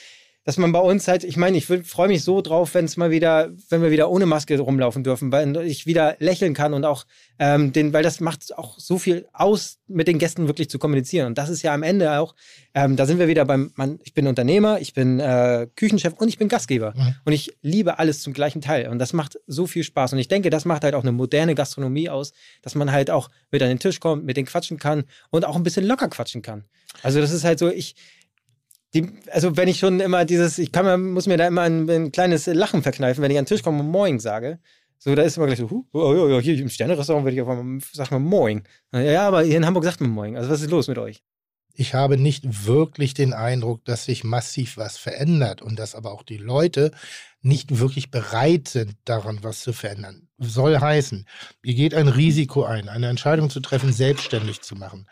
dass man bei uns halt, ich meine, ich freue mich so drauf, wenn es mal wieder, wenn wir wieder ohne Maske rumlaufen dürfen, weil ich wieder lächeln kann und auch ähm, den, weil das macht auch so viel aus, mit den Gästen wirklich zu kommunizieren. Und das ist ja am Ende auch, ähm, da sind wir wieder beim, man, ich bin Unternehmer, ich bin äh, Küchenchef und ich bin Gastgeber. Mhm. Und ich liebe alles zum gleichen Teil. Und das macht so viel Spaß. Und ich denke, das macht halt auch eine moderne Gastronomie aus, dass man halt auch mit an den Tisch kommt, mit denen quatschen kann und auch ein bisschen locker quatschen kann. Also das ist halt so, ich, die, also wenn ich schon immer dieses, ich kann, muss mir da immer ein, ein, kleines Lachen verkneifen, wenn ich an den Tisch komme und Moin sage. So, da ist immer gleich so, huh, oh, oh, oh, hier im Sternerestaurant würde ich auf einmal, sag mal Moin. Ja, aber hier in Hamburg sagt man Moin. Also was ist los mit euch? Ich habe nicht wirklich den Eindruck, dass sich massiv was verändert und dass aber auch die Leute nicht wirklich bereit sind, daran was zu verändern. Soll heißen, ihr geht ein Risiko ein, eine Entscheidung zu treffen, selbstständig zu machen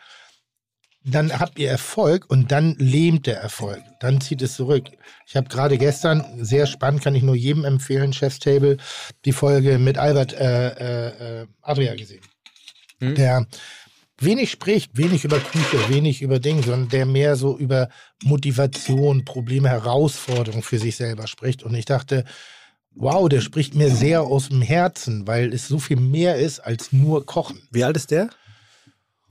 dann habt ihr Erfolg und dann lähmt der Erfolg. Dann zieht es zurück. Ich habe gerade gestern, sehr spannend, kann ich nur jedem empfehlen, Chef's Table, die Folge mit Albert äh, äh, äh Adria gesehen. Hm. Der wenig spricht, wenig über Küche, wenig über Dinge, sondern der mehr so über Motivation, Probleme, Herausforderungen für sich selber spricht. Und ich dachte, wow, der spricht mir sehr aus dem Herzen, weil es so viel mehr ist als nur Kochen. Wie alt ist der?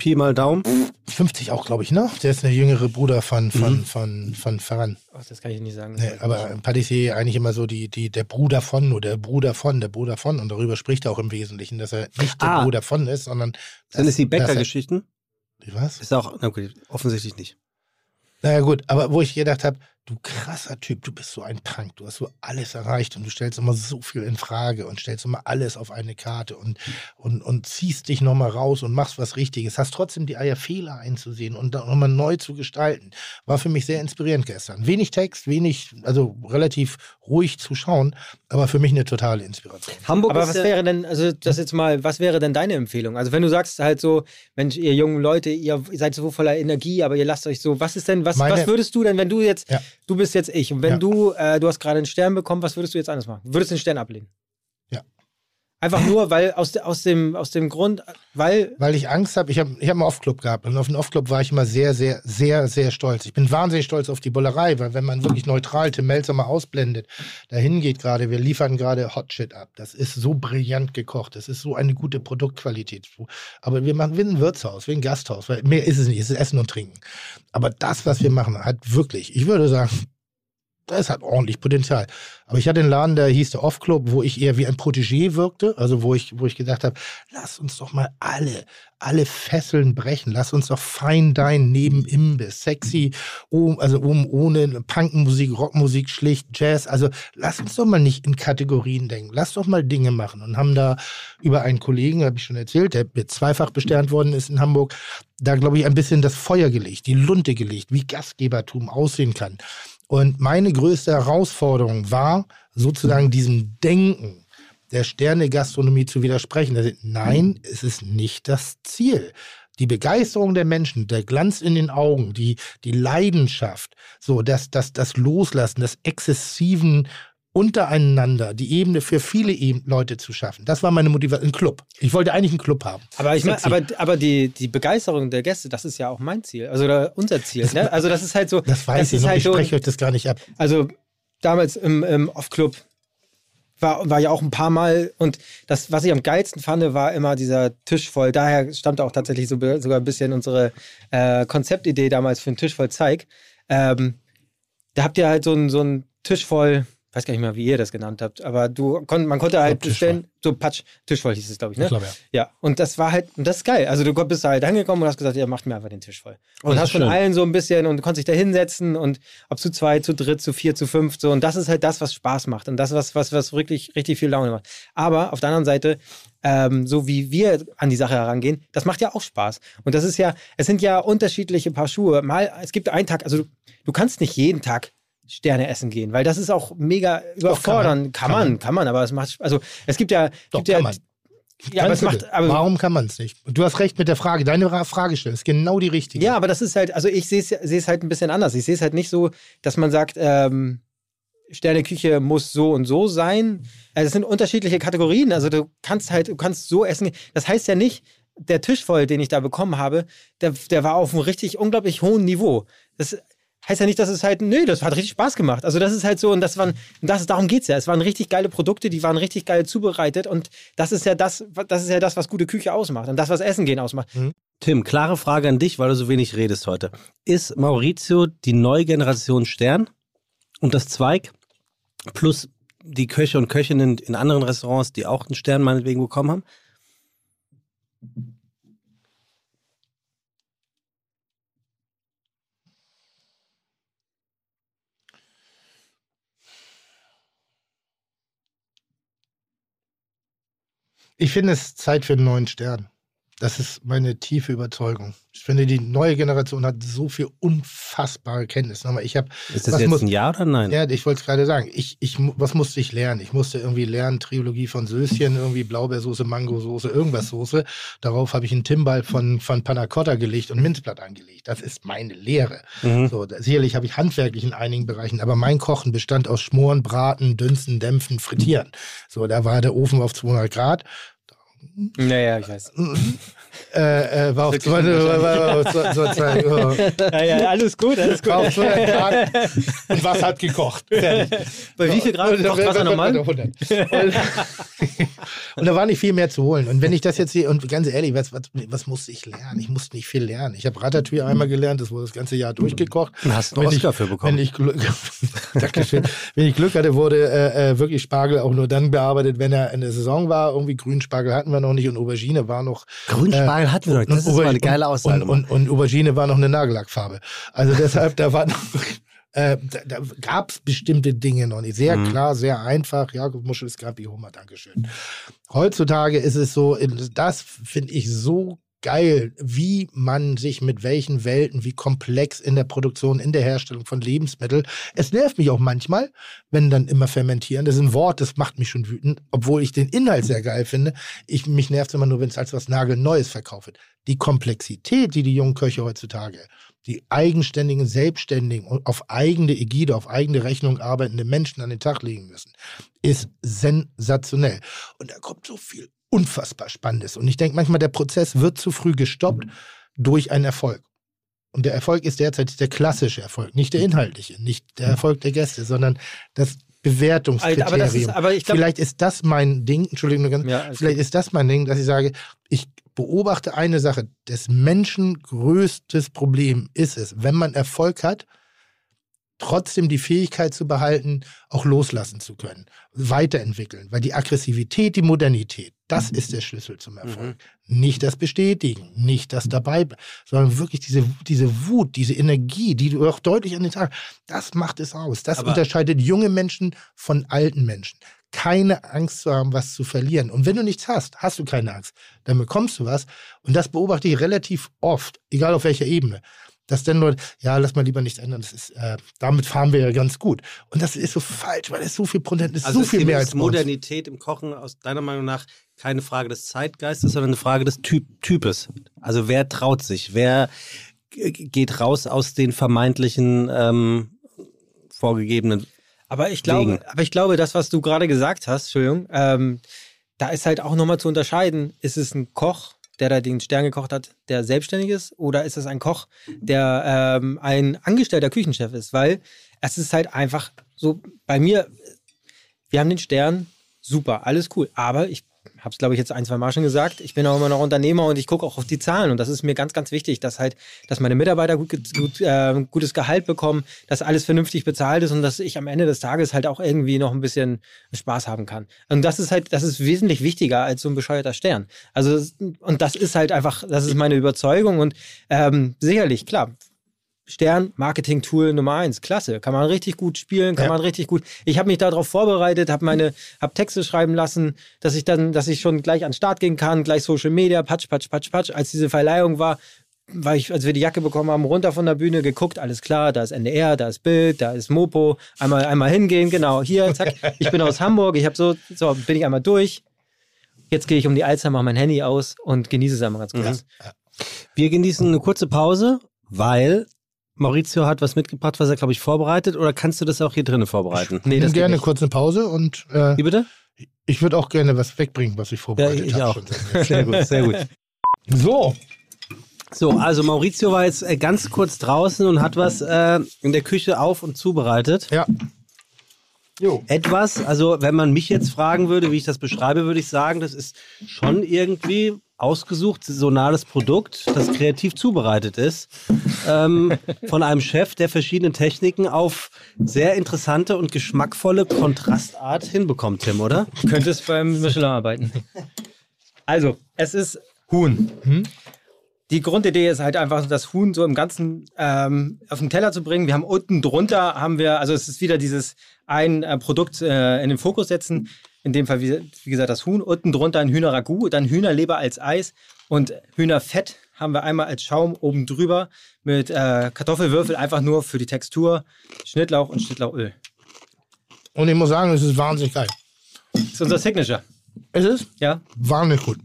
Pi mal Daumen. 50 auch, glaube ich, ne? Der ist der jüngere Bruder von, von, mhm. von, von Ferran. Ach, das kann ich nicht sagen. Nee, aber Patissier eigentlich immer so die, die, der Bruder von oder der Bruder von, der Bruder von. Und darüber spricht er auch im Wesentlichen, dass er nicht der ah. Bruder von ist, sondern. Sind es die Bäcker-Geschichten? Was? Ist auch, na gut, offensichtlich nicht. Naja, gut, aber wo ich gedacht habe, du krasser Typ, du bist so ein Punk, du hast so alles erreicht und du stellst immer so viel in Frage und stellst immer alles auf eine Karte und, und, und ziehst dich nochmal raus und machst was Richtiges, hast trotzdem die Eier Fehler einzusehen und dann nochmal neu zu gestalten. War für mich sehr inspirierend gestern. Wenig Text, wenig, also relativ ruhig zu schauen, aber für mich eine totale Inspiration. Hamburg aber was wäre denn, also das jetzt mal, was wäre denn deine Empfehlung? Also wenn du sagst halt so, Mensch, ihr jungen Leute, ihr seid so voller Energie, aber ihr lasst euch so, was ist denn, was, was würdest du denn, wenn du jetzt ja du bist jetzt ich. Und wenn ja. du, äh, du hast gerade einen Stern bekommen, was würdest du jetzt anders machen? Würdest du den Stern ablehnen? Einfach nur, weil aus, aus, dem, aus dem Grund, weil. Weil ich Angst habe, ich habe ich hab einen Off-Club gehabt und auf den Off-Club war ich immer sehr, sehr, sehr, sehr stolz. Ich bin wahnsinnig stolz auf die Bullerei, weil wenn man wirklich neutral Tim Melzer mal ausblendet, dahin geht gerade, wir liefern gerade Hot Shit ab. Das ist so brillant gekocht, das ist so eine gute Produktqualität. Aber wir machen wie ein Wirtshaus, wie ein Gasthaus, weil mehr ist es nicht, es ist Essen und Trinken. Aber das, was wir machen, hat wirklich, ich würde sagen, das hat ordentlich Potenzial. Aber ich hatte einen Laden, der hieß der Off-Club, wo ich eher wie ein Protégé wirkte. Also wo ich, wo ich gedacht habe, lass uns doch mal alle, alle Fesseln brechen. Lass uns doch fein dein neben Imbiss. Sexy, um, also um, ohne Punkmusik, Rockmusik, schlicht, Jazz. Also lass uns doch mal nicht in Kategorien denken. Lass doch mal Dinge machen. Und haben da über einen Kollegen, habe ich schon erzählt, der zweifach besternt worden ist in Hamburg, da glaube ich ein bisschen das Feuer gelegt, die Lunte gelegt, wie Gastgebertum aussehen kann. Und meine größte Herausforderung war, sozusagen diesem Denken der Sterne-Gastronomie zu widersprechen. Also, nein, es ist nicht das Ziel. Die Begeisterung der Menschen, der Glanz in den Augen, die, die Leidenschaft, so das, das, das Loslassen des exzessiven untereinander die Ebene für viele Leute zu schaffen. Das war meine Motivation. Ein Club. Ich wollte eigentlich einen Club haben. Aber ich meine, aber, aber die, die Begeisterung der Gäste, das ist ja auch mein Ziel. Also unser Ziel. Ne? Also das ist halt so. Das weiß das ich noch. Halt ich spreche so, euch das gar nicht ab. Also damals im, im Off-Club war, war ja auch ein paar Mal und das, was ich am geilsten fand, war immer dieser Tisch voll. Daher stammt auch tatsächlich so, sogar ein bisschen unsere äh, Konzeptidee damals für einen Tisch voll Zeig. Ähm, da habt ihr halt so einen so Tisch voll weiß gar nicht mehr, wie ihr das genannt habt, aber du kon man konnte halt bestellen, so Patsch, Tischvoll hieß es, glaube ich, ne? Ich glaube, ja. Ja, und das war halt, und das ist geil. Also du bist da halt angekommen und hast gesagt, ja, macht mir einfach den Tisch voll. Oh, und hast von allen so ein bisschen und konntest dich da hinsetzen und ob zu zwei, zu dritt, zu vier, zu fünf, so. Und das ist halt das, was Spaß macht und das, was, was, was wirklich richtig viel Laune macht. Aber auf der anderen Seite, ähm, so wie wir an die Sache herangehen, das macht ja auch Spaß. Und das ist ja, es sind ja unterschiedliche Paar Schuhe. Mal, es gibt einen Tag, also du, du kannst nicht jeden Tag Sterne essen gehen, weil das ist auch mega überfordernd. Kann man, kann man, kann man, aber es macht, also es gibt ja, Doch, gibt ja, man. Ja, aber es macht, aber Warum kann man es nicht? Du hast recht mit der Frage. Deine Fragestellung ist genau die richtige. Ja, aber das ist halt, also ich sehe es halt ein bisschen anders. Ich sehe es halt nicht so, dass man sagt, ähm, Sterneküche muss so und so sein. Also es sind unterschiedliche Kategorien. Also du kannst halt, du kannst so essen. Das heißt ja nicht, der Tisch voll, den ich da bekommen habe, der, der war auf einem richtig unglaublich hohen Niveau. Das, heißt ja nicht, dass es halt, nö, das hat richtig Spaß gemacht. Also das ist halt so, und das waren, das, darum geht's ja. Es waren richtig geile Produkte, die waren richtig geil zubereitet und das ist ja das, das ist ja das, was gute Küche ausmacht und das, was Essen gehen ausmacht. Tim, klare Frage an dich, weil du so wenig redest heute. Ist Maurizio die neue Generation Stern und das Zweig plus die Köche und Köchinnen in anderen Restaurants, die auch einen Stern meinetwegen bekommen haben? Ich finde es Zeit für einen neuen Stern. Das ist meine tiefe Überzeugung. Ich finde, die neue Generation hat so viel unfassbare Kenntnis. Nochmal, ich habe. Ist das was jetzt muss- ein Ja oder nein? Ja, ich wollte es gerade sagen. Ich, ich, was musste ich lernen? Ich musste irgendwie lernen, Trilogie von Söschen, irgendwie Blaubeersoße, Mangosoße, irgendwas Soße. Darauf habe ich einen Timbal von, von Panna Cotta gelegt und Minzblatt angelegt. Das ist meine Lehre. Mhm. So, sicherlich habe ich handwerklich in einigen Bereichen, aber mein Kochen bestand aus Schmoren, Braten, Dünsten, Dämpfen, Frittieren. So, da war der Ofen auf 200 Grad. Naja, ich weiß. Äh, äh, war auf 200 war, war auf 200 oh, Ja, ja, alles gut, alles gut. war auf 200 Grad und was hat gekocht. Fertig. Bei wie viel Grad kocht Wasser normal? 100. Und, und da war nicht viel mehr zu holen. Und wenn ich das jetzt sehe, und ganz ehrlich, was, was, was musste ich lernen? Ich musste nicht viel lernen. Ich habe Ratatouille einmal gelernt, das wurde das ganze Jahr durchgekocht. Und hast einen Wenn Oscar ich, für bekommen. Wenn ich Glück, Dankeschön. Wenn ich Glück hatte, wurde äh, äh, wirklich Spargel auch nur dann bearbeitet, wenn er in der Saison war. Irgendwie Grünspargel hatten wir noch nicht und Aubergine war noch Grünspargel hatten wir noch nicht. Das ist mal eine geile und, Aussage. Und, und, und Aubergine war noch eine Nagellackfarbe. Also deshalb, da war noch, äh, da, da gab es bestimmte Dinge noch nicht. Sehr Mhm. klar, sehr einfach. Jakob Muschel, Scampi, Hummer, Dankeschön. Heutzutage ist es so, das finde ich so geil, wie man sich mit welchen Welten, wie komplex in der Produktion, in der Herstellung von Lebensmitteln. Es nervt mich auch manchmal, wenn dann immer fermentieren. Das ist ein Wort, das macht mich schon wütend, obwohl ich den Inhalt sehr geil finde. Ich, mich nervt es immer nur, wenn es als was nagelneues verkauft wird. Die Komplexität, die die jungen Köche heutzutage, die eigenständigen, selbstständigen und auf eigene Ägide, auf eigene Rechnung arbeitende Menschen an den Tag legen müssen, ist sensationell. Und da kommt so viel unfassbar Spannendes. Und ich denke manchmal, der Prozess wird zu früh gestoppt durch einen Erfolg. Und der Erfolg ist derzeit der klassische Erfolg, nicht der inhaltliche, nicht der Erfolg der Gäste, sondern das Bewertungskriterium. Aber das ist, aber ich glaube, vielleicht ist das mein Ding, Entschuldigung, ganz, Ja, vielleicht ist das mein Ding, dass ich sage, ich beobachte eine Sache, des Menschen größtes Problem ist es, wenn man Erfolg hat, trotzdem die Fähigkeit zu behalten, auch loslassen zu können, weiterentwickeln. Weil die Aggressivität, die Modernität, das ist der Schlüssel zum Erfolg. Nicht das Bestätigen, nicht das dabei, sondern wirklich diese, diese Wut, diese Energie, die du auch deutlich an den Tag, das macht es aus. Das Aber- unterscheidet junge Menschen von alten Menschen. Keine Angst zu haben, was zu verlieren. Und wenn du nichts hast, hast du keine Angst. Dann bekommst du was. Und das beobachte ich relativ oft, egal auf welcher Ebene dass dann Leute, ja, lass mal lieber nichts ändern, das ist, äh, damit fahren wir ja ganz gut. Und das ist so falsch, weil es so viel Prozent ist, Also so viel ist mehr als bei uns. Modernität im Kochen aus deiner Meinung nach keine Frage des Zeitgeistes, sondern eine Frage des typ Types. Also wer traut sich? Wer geht raus aus den vermeintlichen ähm, vorgegebenen Aber ich glaube, Wegen. aber ich glaube, das, was du gerade gesagt hast, Entschuldigung, ähm, da ist halt auch nochmal zu unterscheiden, ist es ein Koch, der da den Stern gekocht hat, der selbstständig ist, oder ist es ein Koch, der ähm, ein angestellter Küchenchef ist? Weil es ist halt einfach so, bei mir, wir haben den Stern, super, alles cool, aber ich habe es, glaube ich, jetzt ein, zwei Mal schon gesagt, ich bin auch immer noch Unternehmer und ich gucke auch auf die Zahlen und das ist mir ganz, ganz wichtig, dass halt, dass meine Mitarbeiter gut, gut, äh, gutes Gehalt bekommen, dass alles vernünftig bezahlt ist und dass ich am Ende des Tages halt auch irgendwie noch ein bisschen Spaß haben kann. Und das ist halt, das ist wesentlich wichtiger als so ein bescheuerter Stern. Also, und das ist halt einfach, das ist meine Überzeugung und ähm, sicherlich, klar, Stern, Marketing-Tool Nummer eins, klasse. Kann man richtig gut spielen, kann Ja. man richtig gut. Ich habe mich darauf vorbereitet, habe meine, habe Texte schreiben lassen, dass ich dann, dass ich schon gleich an den Start gehen kann, gleich Social Media, patsch, patsch, patsch, patsch. Als diese Verleihung war, war ich, als wir die Jacke bekommen haben, runter von der Bühne geguckt, alles klar, da ist NDR, da ist Bild, da ist Mopo, einmal, einmal hingehen, genau, hier, zack. Ich bin aus Hamburg, ich habe so, so bin ich einmal durch. Jetzt gehe ich um die Alzheimer, mache mein Handy aus und genieße es einmal ganz kurz. Wir genießen eine kurze Pause, weil Maurizio hat was mitgebracht, was er, glaube ich, vorbereitet. Oder kannst du das auch hier drinnen vorbereiten? Nee, Nimm das gerne kurz eine Pause und äh, Wie bitte? ich würde auch gerne was wegbringen, was ich Ja, vorbereitet ich habe. Sehr gut, sehr gut. So, So, also Maurizio war jetzt äh, ganz kurz draußen und hat was äh, in der Küche auf und zubereitet. Ja. Jo. Etwas, also wenn man mich jetzt fragen würde, wie ich das beschreibe, würde ich sagen, das ist schon irgendwie ausgesucht, saisonales Produkt, das kreativ zubereitet ist, ähm, von einem Chef, der verschiedene Techniken auf sehr interessante und geschmackvolle Kontrastart hinbekommt, Tim, oder? Könntest beim Michelin arbeiten. Also, es ist Huhn. Die Grundidee ist halt einfach, das Huhn so im Ganzen ähm, auf den Teller zu bringen. Wir haben unten drunter, haben wir, also es ist wieder dieses ein äh, Produkt äh, in den Fokus setzen. In dem Fall, wie, wie gesagt, das Huhn. Unten drunter ein Hühnerragout, dann Hühnerleber als Eis und Hühnerfett haben wir einmal als Schaum oben drüber mit äh, Kartoffelwürfel, einfach nur für die Textur, Schnittlauch und Schnittlauchöl. Und ich muss sagen, es ist wahnsinnig geil. Das ist unser Signature. Es ist Ja, wahnsinnig gut.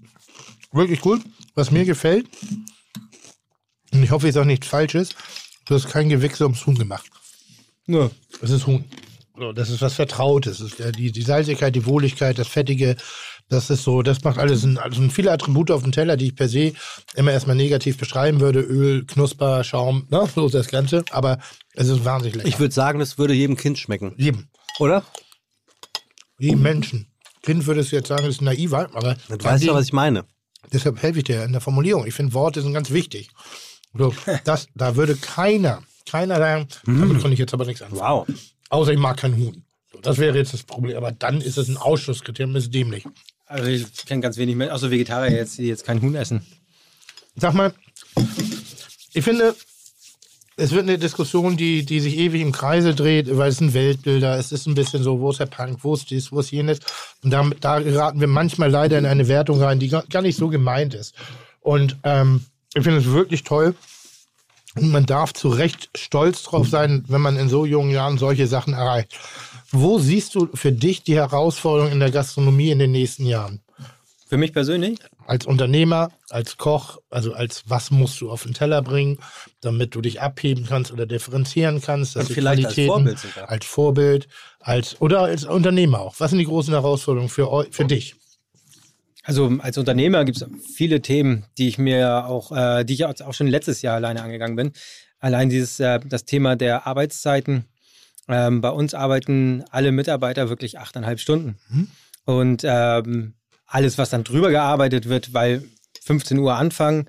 Wirklich gut. Was mir gefällt, und ich hoffe, jetzt auch nichts Falsches, du hast kein Gewächse ums Huhn gemacht. nur. Es ist Huhn. So, das ist was Vertrautes. Ist die, die Salzigkeit, die Wohligkeit, das Fettige. Das ist so, das macht alles ein, also sind viele Attribute auf dem Teller, die ich per se immer erstmal negativ beschreiben würde. Öl, Knusper, Schaum, ne? so ist das Ganze. Aber es ist wahnsinnig lecker. Ich würde sagen, das würde jedem Kind schmecken, jedem, oder? jedem Menschen. Kind würde es jetzt sagen, das ist naiver, aber Du weißt ja, was ich meine. deshalb helfe ich dir in der Formulierung. Ich finde, Worte sind ganz wichtig. So, das, da würde keiner, keiner sagen, damit kann ich jetzt aber nichts anfangen. Wow. Außer ich mag kein Huhn. So, das wäre jetzt das Problem. Aber dann ist es ein Ausschlusskriterium, ist dämlich. Also ich kenne ganz wenig mehr, außer Vegetarier jetzt, die jetzt kein Huhn essen. Sag mal, ich finde, es wird eine Diskussion, die, die sich ewig im Kreise dreht, weil es sind Weltbilder, es ist ein bisschen so, wo ist der Punk, wo ist dies, wo ist jenes. Und da, da geraten wir manchmal leider in eine Wertung rein, die gar gar nicht so gemeint ist. Und ähm, ich finde es wirklich toll. Und man darf zu Recht stolz drauf sein, wenn man in so jungen Jahren solche Sachen erreicht. Wo siehst du für dich die Herausforderung in der Gastronomie in den nächsten Jahren? Für mich persönlich, als Unternehmer, als Koch, also als was musst du auf den Teller bringen, damit du dich abheben kannst oder differenzieren kannst, Und vielleicht als Vorbild sogar. als Vorbild, als oder als Unternehmer auch. Was sind die großen Herausforderungen für für dich? Also als Unternehmer gibt es viele Themen, die ich mir auch, äh, die ich auch schon letztes Jahr alleine angegangen bin. Allein dieses, äh, das Thema der Arbeitszeiten. Ähm, bei uns arbeiten alle Mitarbeiter wirklich achteinhalb Stunden. Und ähm, alles, was dann drüber gearbeitet wird, weil 15 Uhr anfangen.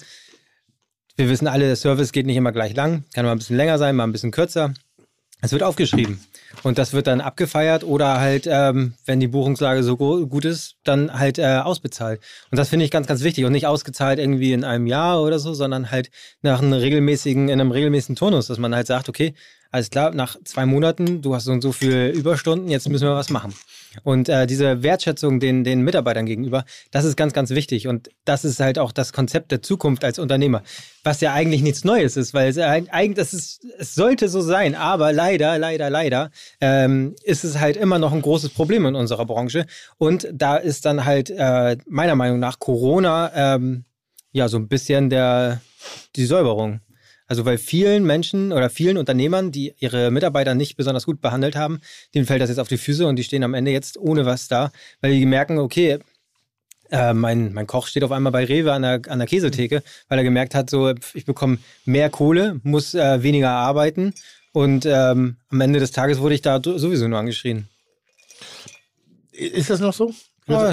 Wir wissen alle, der Service geht nicht immer gleich lang. Kann mal ein bisschen länger sein, mal ein bisschen kürzer. Es wird aufgeschrieben. Und das wird dann abgefeiert oder halt, ähm, wenn die Buchungslage so gut ist, dann halt äh, ausbezahlt. Und das finde ich ganz, ganz wichtig. Und nicht ausgezahlt irgendwie in einem Jahr oder so, sondern halt nach einem regelmäßigen, in einem regelmäßigen Turnus, dass man halt sagt, okay, alles klar, nach zwei Monaten, du hast so und so viele Überstunden, jetzt müssen wir was machen. Und äh, diese Wertschätzung den, den Mitarbeitern gegenüber, das ist ganz, ganz wichtig. Und das ist halt auch das Konzept der Zukunft als Unternehmer. Was ja eigentlich nichts Neues ist, weil es eigentlich, das ist, es sollte so sein, aber leider, leider, leider ähm, ist es halt immer noch ein großes Problem in unserer Branche. Und da ist dann halt äh, meiner Meinung nach Corona ähm, ja so ein bisschen der die Säuberung. Also weil vielen Menschen oder vielen Unternehmern, die ihre Mitarbeiter nicht besonders gut behandelt haben, denen fällt das jetzt auf die Füße und die stehen am Ende jetzt ohne was da, weil die merken, okay, äh, mein, mein Koch steht auf einmal bei Rewe an der, an der Käsetheke, weil er gemerkt hat, so ich bekomme mehr Kohle, muss äh, weniger arbeiten und ähm, am Ende des Tages wurde ich da sowieso nur angeschrien. Ist das noch so?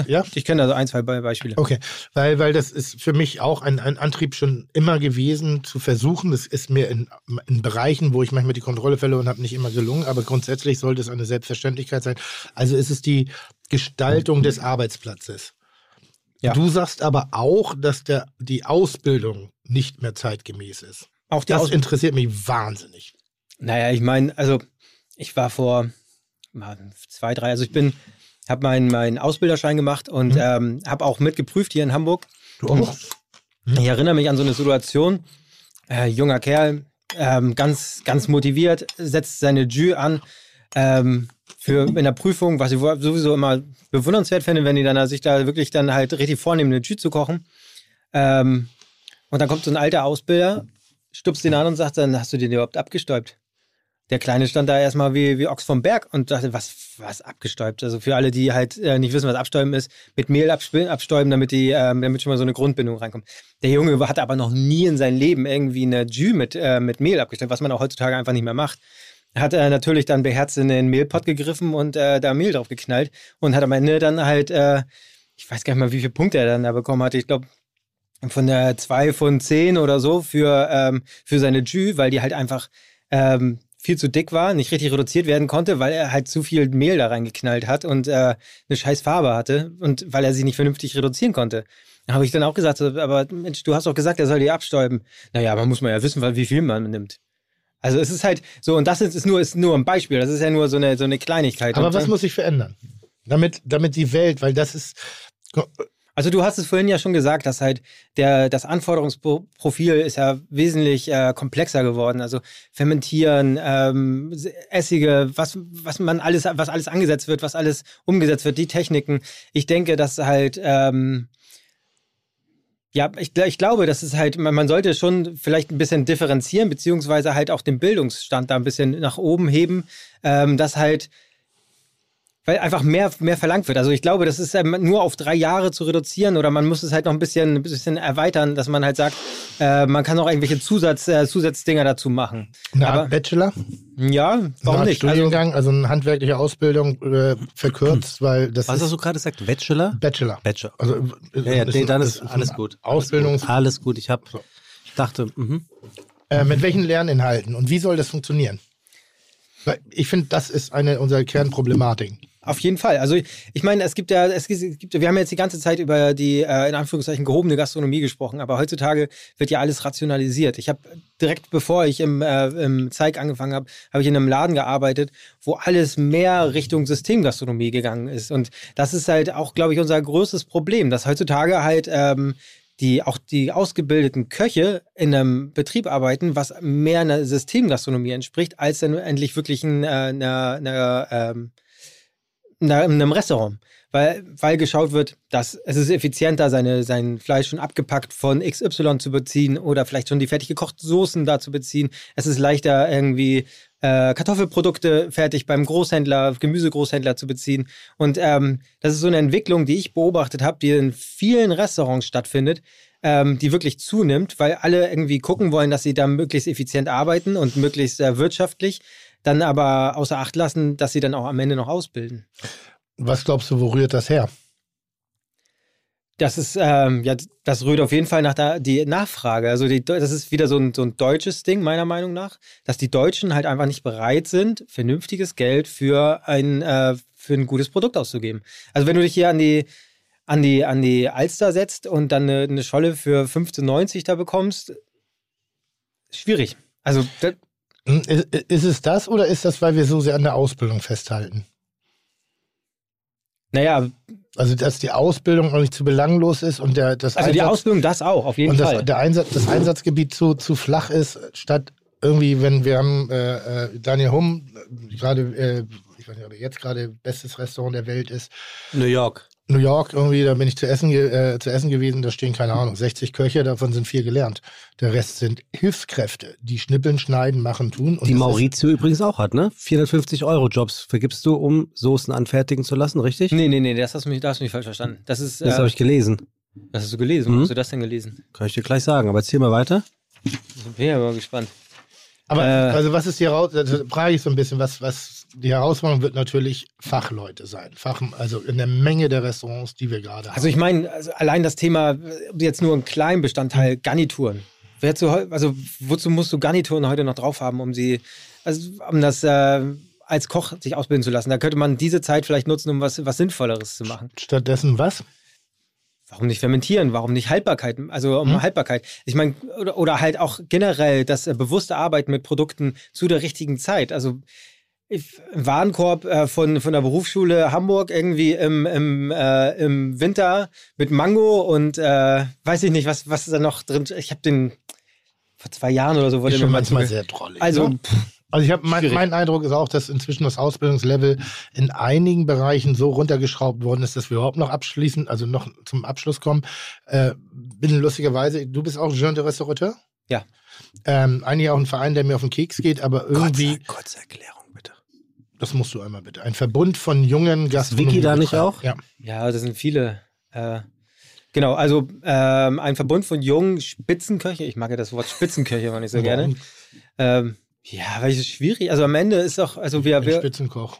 Ja, ich kenne also ein, zwei Be Beispiele. Okay, weil, weil das ist für mich auch ein, ein Antrieb schon immer gewesen, zu versuchen. Das ist mir in, in Bereichen, wo ich manchmal die Kontrolle verloren habe, nicht immer gelungen, aber grundsätzlich sollte es eine Selbstverständlichkeit sein. Also ist es die Gestaltung des Arbeitsplatzes. Ja. Du sagst aber auch, dass der, die Ausbildung nicht mehr zeitgemäß ist. Auch Das Aus interessiert mich wahnsinnig. Naja, ich meine, also ich war vor zwei, drei, also ich bin, habe meinen meinen Ausbilderschein gemacht und Mhm. ähm, habe auch mitgeprüft hier in Hamburg. Du auch? Ich erinnere mich an so eine Situation, äh, junger Kerl, ähm, ganz, ganz motiviert, setzt seine Jü an ähm, für in der Prüfung, was ich sowieso immer bewundernswert finde, wenn die dann sich da wirklich dann halt richtig vornehmen, eine Jü zu kochen. Ähm, und dann kommt so ein alter Ausbilder, stupst ihn an und sagt dann, hast du den überhaupt abgestäubt? Der Kleine stand da erstmal wie, wie Ochs vom Berg und dachte, was, was abgestäubt. Also für alle, die halt äh, nicht wissen, was Abstäuben ist, mit Mehl abstäuben, damit, die, ähm, damit schon mal so eine Grundbindung reinkommt. Der Junge hatte aber noch nie in seinem Leben irgendwie eine Jus mit, äh, mit Mehl abgestäubt, was man auch heutzutage einfach nicht mehr macht. Hat er natürlich dann beherzt in den Mehlpott gegriffen und äh, da Mehl drauf geknallt und hat am Ende dann halt, äh, ich weiß gar nicht mal, wie viele Punkte er dann da bekommen hat. Ich glaube, von der 2 von 10 oder so für, ähm, für seine Jus, weil die halt einfach ähm, viel zu dick war, nicht richtig reduziert werden konnte, weil er halt zu viel Mehl da reingeknallt hat und äh, eine scheiß Farbe hatte und weil er sie nicht vernünftig reduzieren konnte. Da habe ich dann auch gesagt, aber Mensch, du hast doch gesagt, er soll die abstäuben. Naja, man muss mal ja wissen, wie viel man nimmt. Also es ist halt so, und das ist, nur, ist nur ein Beispiel, das ist ja nur so eine, so eine Kleinigkeit. Aber und, was muss sich verändern? Damit, damit die Welt, weil das ist, also du hast es vorhin ja schon gesagt, dass halt der, das Anforderungsprofil ist ja wesentlich äh, komplexer geworden. Also fermentieren, ähm, Essige, was, was man alles, was alles angesetzt wird, was alles umgesetzt wird, die Techniken. Ich denke, dass halt ähm, ja, ich, ich, glaube, das ist halt, man, man, sollte schon vielleicht ein bisschen differenzieren, beziehungsweise halt auch den Bildungsstand da ein bisschen nach oben heben, ähm, dass halt weil einfach mehr, mehr verlangt wird. Also ich glaube, das ist nur auf drei Jahre zu reduzieren oder man muss es halt noch ein bisschen, ein bisschen erweitern, dass man halt sagt, äh, man kann auch irgendwelche Zusatz, äh, Zusatzdinger dazu machen. Eine Art Bachelor? Ja, warum eine nicht? Studiengang, also, also eine handwerkliche Ausbildung äh, verkürzt, weil das Was ist hast du gerade gesagt? Bachelor? Bachelor. Bachelor. Also, ja, ja, ist nee, dann ist- ist alles gut. Ausbildungs- Alles gut. Ich habe dachte, mhm. Äh, mit welchen Lerninhalten und wie soll das funktionieren? Weil ich finde, das ist eine unserer Kernproblematiken. Auf jeden Fall. Also ich meine, es gibt ja, es gibt, wir haben jetzt die ganze Zeit über die äh, in Anführungszeichen gehobene Gastronomie gesprochen, aber heutzutage wird ja alles rationalisiert. Ich habe direkt bevor ich im, äh, im Zeig angefangen habe, habe ich in einem Laden gearbeitet, wo alles mehr Richtung Systemgastronomie gegangen ist. Und das ist halt auch, glaube ich, unser größtes Problem, dass heutzutage halt ähm, die auch die ausgebildeten Köche in einem Betrieb arbeiten, was mehr einer Systemgastronomie entspricht, als dann endlich wirklich ein, äh, einer, einer ähm, in einem Restaurant. Weil, weil geschaut wird, dass es ist effizienter, seine, sein Fleisch schon abgepackt von XY zu beziehen oder vielleicht schon die fertig gekochten Soßen da zu beziehen. Es ist leichter, irgendwie äh, Kartoffelprodukte fertig beim Großhändler, Gemüsegroßhändler zu beziehen. Und ähm, das ist so eine Entwicklung, die ich beobachtet habe, die in vielen Restaurants stattfindet, ähm, die wirklich zunimmt, weil alle irgendwie gucken wollen, dass sie da möglichst effizient arbeiten und möglichst äh, wirtschaftlich dann aber außer Acht lassen, dass sie dann auch am Ende noch ausbilden. Was glaubst du, wo rührt das her? Das ist, ähm, ja, das rührt auf jeden Fall nach der die Nachfrage. Also die, das ist wieder so ein, so ein deutsches Ding, meiner Meinung nach, dass die Deutschen halt einfach nicht bereit sind, vernünftiges Geld für ein, äh, für ein gutes Produkt auszugeben. Also wenn du dich hier an die, an die, an die Alster setzt und dann eine, eine Scholle für 15,90 da bekommst, schwierig. Also das, Ist, ist es das oder ist das, weil wir so sehr an der Ausbildung festhalten? naja, Also, dass die Ausbildung auch nicht zu belanglos ist und der, das, also die Einsatz- Ausbildung das auch, auf jeden und Fall. das, der Einsatz, das Einsatzgebiet zu, zu flach ist, statt irgendwie, wenn wir haben äh, äh, Daniel Humm, äh, gerade, äh, ich weiß nicht, ob er jetzt gerade bestes Restaurant der Welt ist, New York. New York irgendwie, da bin ich zu essen, äh, zu essen gewesen, da stehen, keine Ahnung, 60 Köche, davon sind vier gelernt. Der Rest sind Hilfskräfte, die schnippeln, schneiden, machen, tun. Und Die das Maurizio übrigens auch hat, ne? 450 Euro Jobs vergibst du, um Soßen anfertigen zu lassen, richtig? nee, nee, nee, das hast du mich, da hast du mich falsch verstanden. Das ist, Das äh, habe ich gelesen. das hast du gelesen. Wo Mhm. hast du das denn gelesen? Kann ich dir gleich sagen. Aber erzähl mal weiter. Ich bin ja mal gespannt. Aber Äh. also was ist die Herausforderung? Also frage ich so ein bisschen, was, was die Herausforderung wird natürlich Fachleute sein. Fach, also in der Menge der Restaurants, die wir gerade haben. Also ich meine, also allein das Thema, jetzt nur ein kleinen Bestandteil, Garnituren. Wer zu, also wozu musst du Garnituren heute noch drauf haben, um sie, also um das äh, als Koch sich ausbilden zu lassen? Da könnte man diese Zeit vielleicht nutzen, um was, was Sinnvolleres zu machen. Stattdessen was? Warum nicht fermentieren? Warum nicht Haltbarkeit? Also um Mhm. Haltbarkeit. Ich meine, oder, oder halt auch generell das äh, bewusste Arbeiten mit Produkten zu der richtigen Zeit. Also ein Warenkorb äh, von, von der Berufsschule Hamburg irgendwie im, im, äh, im Winter mit Mango und äh, weiß ich nicht, was, was ist da noch drin. Ich habe den vor zwei Jahren oder so wurde Ist schon mal manchmal sehr drollig. Also ne? Also ich habe mein, mein Eindruck ist auch, dass inzwischen das Ausbildungslevel in einigen Bereichen so runtergeschraubt worden ist, dass wir überhaupt noch abschließen, also noch zum Abschluss kommen. Äh, bin lustigerweise, du bist auch Jean de Restaurateur? Ja. Ähm, eigentlich auch ein Verein, der mir auf den Keks geht, aber irgendwie, Kurze Erklärung, bitte. Das musst du einmal bitte. Ein Verbund von jungen Ist Vicky da nicht auch? Ja. Ja, das sind viele. Äh, genau, also ähm, ein Verbund von jungen Spitzenköche. Ich mag ja das Wort Spitzenköche immer nicht so gerne. Ähm, ja, weil es ist schwierig. Also am Ende ist doch, also wir, Ein wir Spitzenkoch.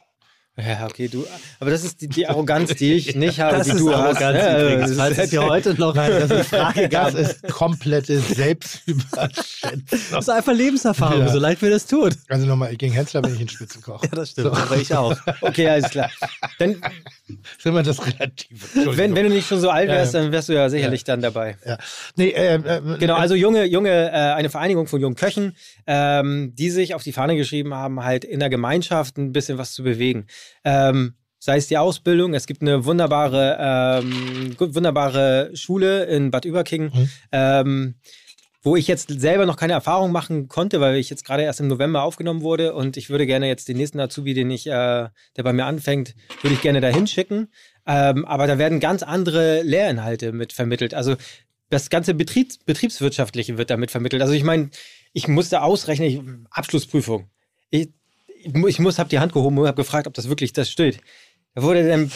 Ja, okay, du, aber das ist die, die Arroganz, die ich nicht habe, Das die ist du hast. Arroganz Ja, übrigens. das Falls dir heute noch Nein, das ist, Frage gab. das ist komplette Selbstüberschätzung. Das ist einfach Lebenserfahrung, Ja. so leid mir das tut. Also nochmal, gegen Hensler bin ich ein Spitzenkoch. Ja, das stimmt. Aber ich auch. Okay, alles klar. Dann, ist immer das Relative. Wenn, wenn du nicht schon so alt Ja, wärst, ja. dann wärst du ja sicherlich dann dabei. ja. Nee, äh, äh, Genau, also junge, junge, äh, eine Vereinigung von jungen Köchen, ähm, die sich auf die Fahne geschrieben haben, halt in der Gemeinschaft ein bisschen was zu bewegen. Ähm, sei es die Ausbildung, es gibt eine wunderbare, ähm, wunderbare Schule in Bad Überkingen, Mhm. Wo ich jetzt selber noch keine Erfahrung machen konnte, weil ich jetzt gerade erst im November aufgenommen wurde und ich würde gerne jetzt den nächsten Azubi, den ich, äh, der bei mir anfängt, würde ich gerne dahin schicken. Ähm, aber da werden ganz andere Lehrinhalte mit vermittelt. Also das ganze Betriebs Betriebswirtschaftliche wird damit vermittelt. Also ich meine, ich musste ausrechnen, ich, Abschlussprüfung. Ich, ich muss, habe die Hand gehoben und habe gefragt, ob das wirklich das steht. Da wurde dann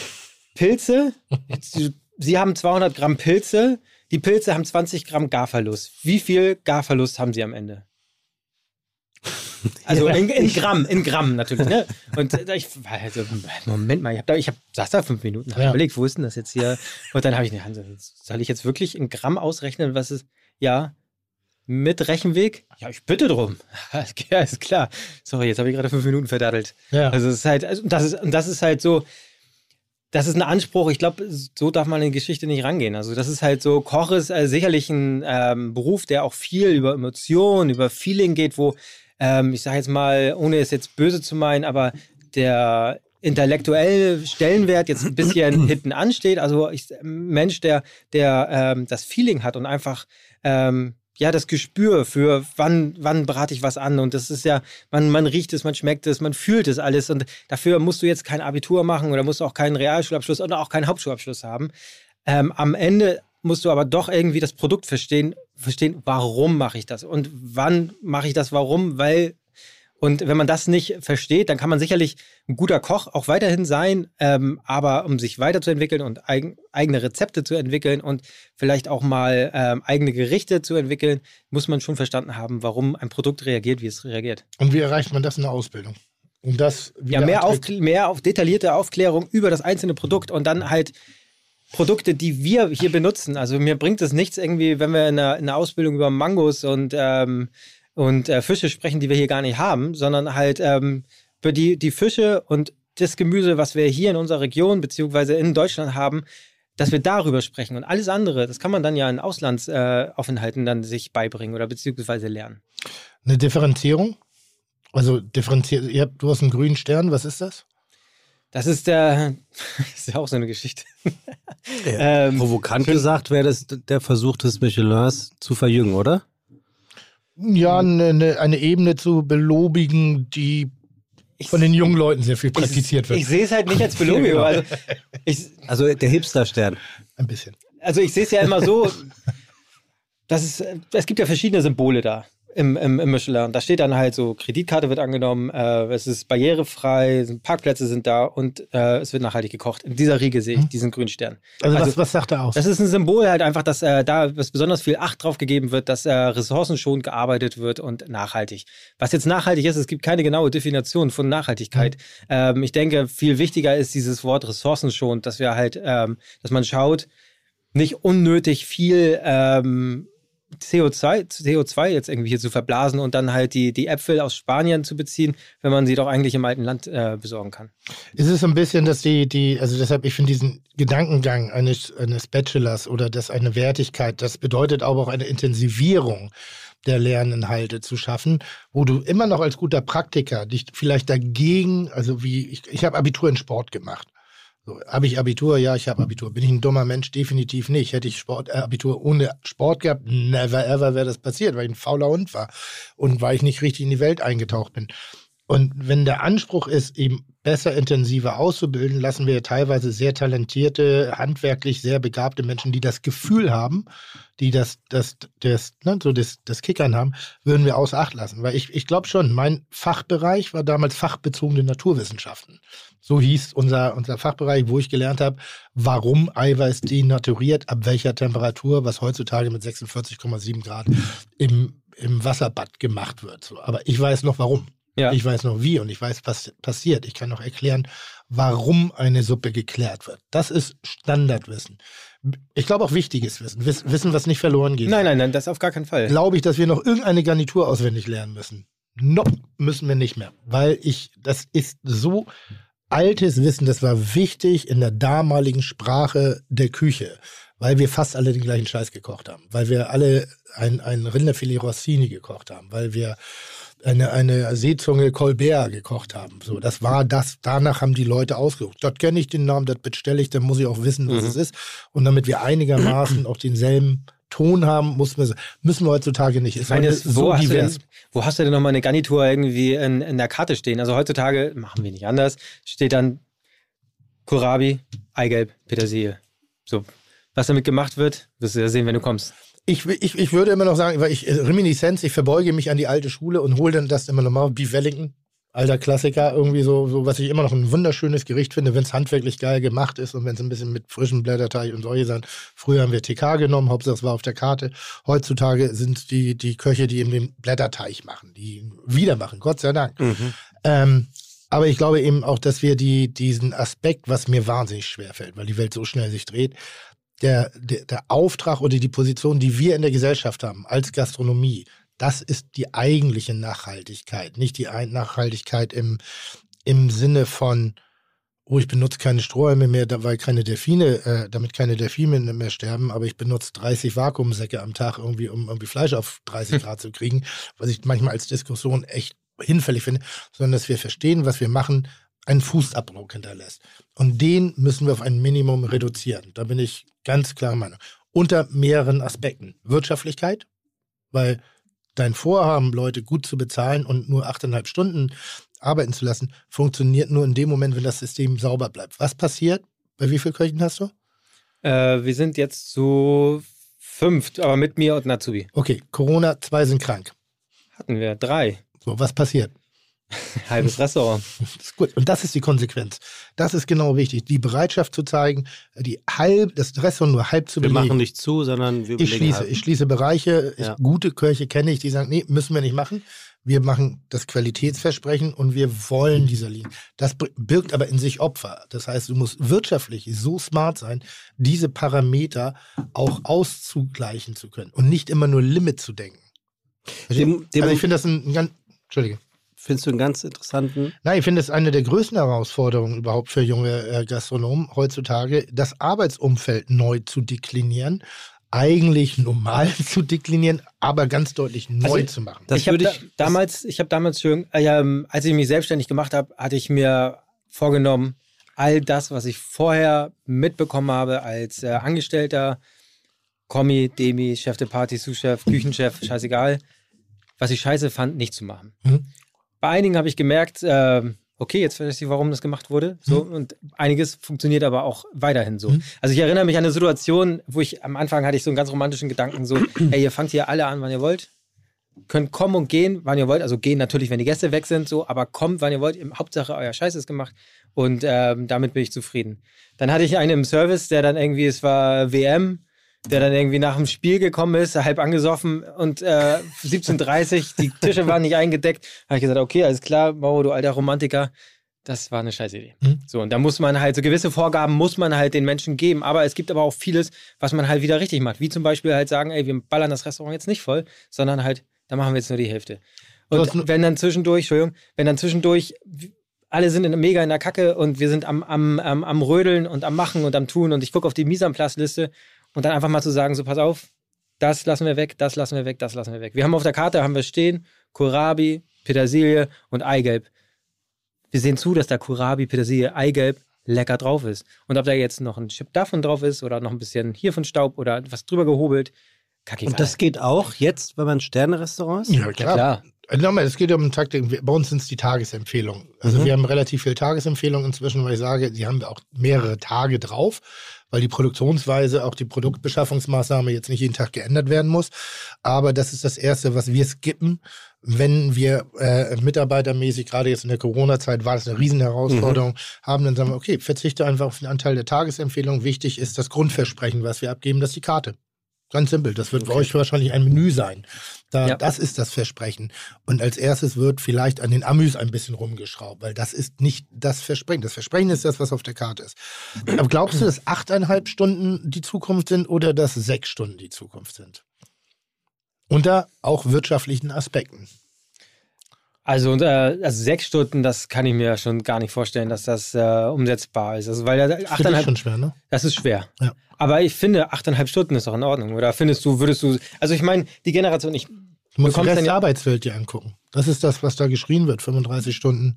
Pilze, Sie haben 200 Gramm Pilze, die Pilze haben 20 Gramm Garverlust. Wie viel Garverlust haben Sie am Ende? Also in, in Gramm, in Gramm natürlich. Ne? Und äh, ich war also, Moment mal, ich, hab da, ich hab, saß da fünf Minuten, habe Ja. überlegt, wo ist denn das jetzt hier? Und dann habe ich Hand, soll ich jetzt wirklich in Gramm ausrechnen, was ist, ja, mit Rechenweg? Ja, ich bitte drum. Ja, ist klar. Sorry, jetzt habe ich gerade fünf Minuten verdattelt. Ja. Also es ist halt, also das ist, und das ist halt so, das ist ein Anspruch, ich glaube, so darf man in die Geschichte nicht rangehen. Also das ist halt so, Koch ist äh, sicherlich ein ähm, Beruf, der auch viel über Emotionen, über Feeling geht, wo, ähm, ich sage jetzt mal, ohne es jetzt böse zu meinen, aber der intellektuelle Stellenwert jetzt ein bisschen hinten ansteht. Also ich, ein Mensch, der, der ähm, das Feeling hat und einfach ähm, ja, das Gespür für wann, wann berate ich was an. Und das ist ja, man, man riecht es, man schmeckt es, man fühlt es alles. Und dafür musst du jetzt kein Abitur machen oder musst du auch keinen Realschulabschluss oder auch keinen Hauptschulabschluss haben. Ähm, am Ende musst du aber doch irgendwie das Produkt verstehen, verstehen, warum mache ich das und wann mache ich das, warum, weil und wenn man das nicht versteht, dann kann man sicherlich ein guter Koch auch weiterhin sein, ähm, aber um sich weiterzuentwickeln und eigen, eigene Rezepte zu entwickeln und vielleicht auch mal ähm, eigene Gerichte zu entwickeln, muss man schon verstanden haben, warum ein Produkt reagiert, wie es reagiert. Und wie erreicht man das in der Ausbildung? Um das Ja, mehr, auf, mehr auf detaillierte Aufklärung über das einzelne Produkt und dann halt Produkte, die wir hier benutzen. Also mir bringt es nichts irgendwie, wenn wir in einer, in einer Ausbildung über Mangos und, ähm, und äh, Fische sprechen, die wir hier gar nicht haben, sondern halt ähm, über die, die Fische und das Gemüse, was wir hier in unserer Region beziehungsweise in Deutschland haben, dass wir darüber sprechen. Und alles andere, das kann man dann ja in Auslandsaufenthalten äh, dann sich beibringen oder beziehungsweise lernen. Eine Differenzierung? Also differenziert, ihr habt, du hast einen grünen Stern, was ist das? Das ist der, das ist ja auch so eine Geschichte. ähm, Provokant gesagt wäre das der Versuch des Michelins zu verjüngen, oder? Ja, eine, eine, eine Ebene zu belobigen, die von den jungen Leuten sehr viel praktiziert wird. Ich sehe es halt nicht als Belobigung. Genau. Also ich, Also der Hipster-Stern. Ein bisschen. also ich sehe es ja immer so, dass es, es gibt ja verschiedene Symbole da im, im, im Michelin. Da steht dann halt so, Kreditkarte wird angenommen, äh, es ist barrierefrei, Parkplätze sind da und äh, es wird nachhaltig gekocht. In dieser Riege sehe ich diesen grünen Stern. Also, Also- was, was sagt er aus? Das ist ein Symbol halt einfach, dass äh, da was besonders viel Acht drauf gegeben wird, dass äh, ressourcenschonend gearbeitet wird und nachhaltig. Was jetzt nachhaltig ist, es gibt keine genaue Definition von Nachhaltigkeit. Ähm, ich denke, viel wichtiger ist dieses Wort ressourcenschonend, dass wir halt, ähm, dass man schaut, nicht unnötig viel ähm, CO2, CO2 jetzt irgendwie hier zu verblasen und dann halt die, die Äpfel aus Spanien zu beziehen, wenn man sie doch eigentlich im alten Land äh, besorgen kann. Ist es so ein bisschen, dass die, die, also deshalb, ich finde diesen Gedankengang eines, eines Bachelors oder das eine Wertigkeit, das bedeutet aber auch eine Intensivierung der Lerninhalte zu schaffen, wo du immer noch als guter Praktiker dich vielleicht dagegen, also wie, ich, ich habe Abitur in Sport gemacht. So, habe ich Abitur? Ja, ich habe Abitur. Bin ich ein dummer Mensch? Definitiv nicht. Hätte ich Sport, äh, Abitur ohne Sport gehabt, never ever wäre das passiert, weil ich ein fauler Hund war und weil ich nicht richtig in die Welt eingetaucht bin. Und wenn der Anspruch ist, eben besser, intensiver auszubilden, lassen wir teilweise sehr talentierte, handwerklich sehr begabte Menschen, die das Gefühl haben, die das, das, das, ne, so das, das Kickern haben, würden wir außer Acht lassen. Weil ich, ich glaube schon, mein Fachbereich war damals fachbezogene Naturwissenschaften. So hieß unser, unser Fachbereich, wo ich gelernt habe, warum Eiweiß denaturiert, ab welcher Temperatur, was heutzutage mit 46,7 Grad im, im Wasserbad gemacht wird. So, aber ich weiß noch warum. Ja. Ich weiß noch wie und ich weiß, was passiert. Ich kann noch erklären, warum eine Suppe geklärt wird. Das ist Standardwissen. Ich glaube auch wichtiges Wissen. Wissen, was nicht verloren geht. Nein, nein, nein, das auf gar keinen Fall. Glaube ich, dass wir noch irgendeine Garnitur auswendig lernen müssen. Nope, müssen wir nicht mehr. Weil ich, das ist so altes Wissen, das war wichtig in der damaligen Sprache der Küche, weil wir fast alle den gleichen Scheiß gekocht haben, weil wir alle ein, ein Rinderfilet Rossini gekocht haben, weil wir eine, eine Seezunge Colbert gekocht haben. So, das war das, danach haben die Leute ausgesucht. Dort kenne ich den Namen, das bestelle ich, dann muss ich auch wissen, was mhm. es ist. Und damit wir einigermaßen auch denselben Ton haben, muss müssen wir heutzutage nicht. Ist meine, so wo, divers. Hast denn, wo hast du denn nochmal eine Garnitur irgendwie in, in der Karte stehen? Also heutzutage machen wir nicht anders. Steht dann Kohlrabi, Eigelb, Petersilie. So, was damit gemacht wird, wirst du ja sehen, wenn du kommst. Ich, ich, ich würde immer noch sagen, weil ich äh, Reminiszenz, ich verbeuge mich an die alte Schule und hole dann das immer nochmal, Beef Wellington, alter Klassiker, irgendwie so, so, was ich immer noch ein wunderschönes Gericht finde, wenn es handwerklich geil gemacht ist und wenn es ein bisschen mit frischem Blätterteig und solche Sachen. Früher haben wir TK genommen, Hauptsache es war auf der Karte. Heutzutage sind die, die Köche, die eben den Blätterteig machen, die wieder machen, Gott sei Dank. Mhm. Ähm, aber ich glaube eben auch, dass wir die, diesen Aspekt, was mir wahnsinnig schwer fällt, weil die Welt so schnell sich dreht, der, der, der Auftrag oder die Position, die wir in der Gesellschaft haben, als Gastronomie, das ist die eigentliche Nachhaltigkeit, nicht die Nachhaltigkeit im, im Sinne von, oh, ich benutze keine Strohhalme mehr, weil keine Delfine, äh, damit keine Delfine mehr sterben, aber ich benutze 30 Vakuumsäcke am Tag irgendwie, um irgendwie Fleisch auf 30 Grad zu kriegen, was ich manchmal als Diskussion echt hinfällig finde, sondern dass wir verstehen, was wir machen, einen Fußabdruck hinterlässt. Und den müssen wir auf ein Minimum reduzieren. Da bin ich ganz klar Meinung. Unter mehreren Aspekten. Wirtschaftlichkeit, weil dein Vorhaben, Leute gut zu bezahlen und nur achteinhalb Stunden arbeiten zu lassen, funktioniert nur in dem Moment, wenn das System sauber bleibt. Was passiert? Bei wie vielen Köchen hast du? Äh, wir sind jetzt zu fünf, aber mit mir und Natsubi. Okay, Corona, zwei sind krank. Hatten wir drei. So, was passiert? Halbes Restaurant. Das ist gut. Und das ist die Konsequenz. Das ist genau wichtig. Die Bereitschaft zu zeigen, die halb, das Restaurant nur halb zu wir belegen. Wir machen nicht zu, sondern wir ich schließe, halb. ich schließe Bereiche. Ja. Ich, gute Köche kenne ich, die sagen, nee, müssen wir nicht machen. Wir machen das Qualitätsversprechen und wir wollen dieser Linie. Das birgt aber in sich Opfer. Das heißt, du musst wirtschaftlich so smart sein, diese Parameter auch auszugleichen zu können und nicht immer nur Limit zu denken. Dem, dem also ich finde das ein, ein ganz, Entschuldige. Findest du einen ganz interessanten? Nein, ich finde es eine der größten Herausforderungen überhaupt für junge äh, Gastronomen heutzutage, das Arbeitsumfeld neu zu deklinieren, eigentlich normal zu deklinieren, aber ganz deutlich neu also, zu machen. Das ich habe da, damals, ich habe damals schon, äh, als ich mich selbstständig gemacht habe, hatte ich mir vorgenommen, all das, was ich vorher mitbekommen habe als äh, Angestellter, Kommi, Demi, Chef de Party, Sous-Chef, Küchenchef, scheißegal, was ich scheiße fand, nicht zu machen. Mhm. Bei einigen habe ich gemerkt, äh, okay, jetzt verstehe ich, warum das gemacht wurde. So, mhm. und einiges funktioniert aber auch weiterhin so. Mhm. Also ich erinnere mich an eine Situation, wo ich am Anfang hatte ich so einen ganz romantischen Gedanken, so, ey, ihr fangt hier alle an, wann ihr wollt. Könnt kommen und gehen, wann ihr wollt. Also gehen natürlich, wenn die Gäste weg sind, so, aber kommt, wann ihr wollt. Hauptsache, euer Scheiß ist gemacht. Und ähm, damit bin ich zufrieden. Dann hatte ich einen im Service, der dann irgendwie, es war WM, der dann irgendwie nach dem Spiel gekommen ist, halb angesoffen und äh, 17.30 die Tische waren nicht eingedeckt. habe ich gesagt, okay, alles klar, Mauro, du alter Romantiker, das war eine scheiß Idee. Mhm. So, und da muss man halt, so gewisse Vorgaben muss man halt den Menschen geben, aber es gibt aber auch vieles, was man halt wieder richtig macht. Wie zum Beispiel halt sagen, ey, wir ballern das Restaurant jetzt nicht voll, sondern halt, da machen wir jetzt nur die Hälfte. Und wenn dann zwischendurch, Entschuldigung, wenn dann zwischendurch alle sind in, mega in der Kacke und wir sind am, am, am, am Rödeln und am Machen und am Tun und ich gucke auf die Mise en place Liste und dann einfach mal zu sagen, so pass auf, das lassen wir weg, das lassen wir weg, das lassen wir weg. Wir haben auf der Karte, haben wir stehen, Kohlrabi, Petersilie und Eigelb. Wir sehen zu, dass da Kohlrabi, Petersilie, Eigelb lecker drauf ist. Und ob da jetzt noch ein Chip davon drauf ist oder noch ein bisschen hier von Staub oder was drüber gehobelt, Kackegal. Und das geht auch jetzt, wenn man Sterne-Restaurants? Ja, klar. Ja, klar. Äh, Nochmal, es geht ja um Taktik. Bei uns sind es die Tagesempfehlungen. Also Mhm. wir haben relativ viele Tagesempfehlungen inzwischen, weil ich sage, die haben auch mehrere Tage drauf, weil die Produktionsweise, auch die Produktbeschaffungsmaßnahme jetzt nicht jeden Tag geändert werden muss. Aber das ist das Erste, was wir skippen, wenn wir äh, mitarbeitermäßig, gerade jetzt in der Corona-Zeit war das eine Riesenherausforderung, haben, dann sagen wir, okay, verzichte einfach auf den Anteil der Tagesempfehlung. Wichtig ist das Grundversprechen, was wir abgeben, das ist die Karte. Ganz simpel. Das wird bei euch wahrscheinlich ein Menü sein. Da, Ja. Das ist das Versprechen. Und als erstes wird vielleicht an den Amüs ein bisschen rumgeschraubt, weil das ist nicht das Versprechen. Das Versprechen ist das, was auf der Karte ist. Aber glaubst du, dass achteinhalb Stunden die Zukunft sind oder dass sechs Stunden die Zukunft sind? Unter auch wirtschaftlichen Aspekten. Also, äh, also sechs Stunden, das kann ich mir schon gar nicht vorstellen, dass das äh, umsetzbar ist. Also, weil ja dich achteinhalb, schon schwer, ne? das ist schwer. Ja. Aber ich finde, achteinhalb Stunden ist doch in Ordnung. Oder findest du, würdest du, also ich meine, die Generation, ich, Du musst die Bekommst Rest der Arbeitswelt dir angucken. Das ist das, was da geschrien wird. 35 Stunden,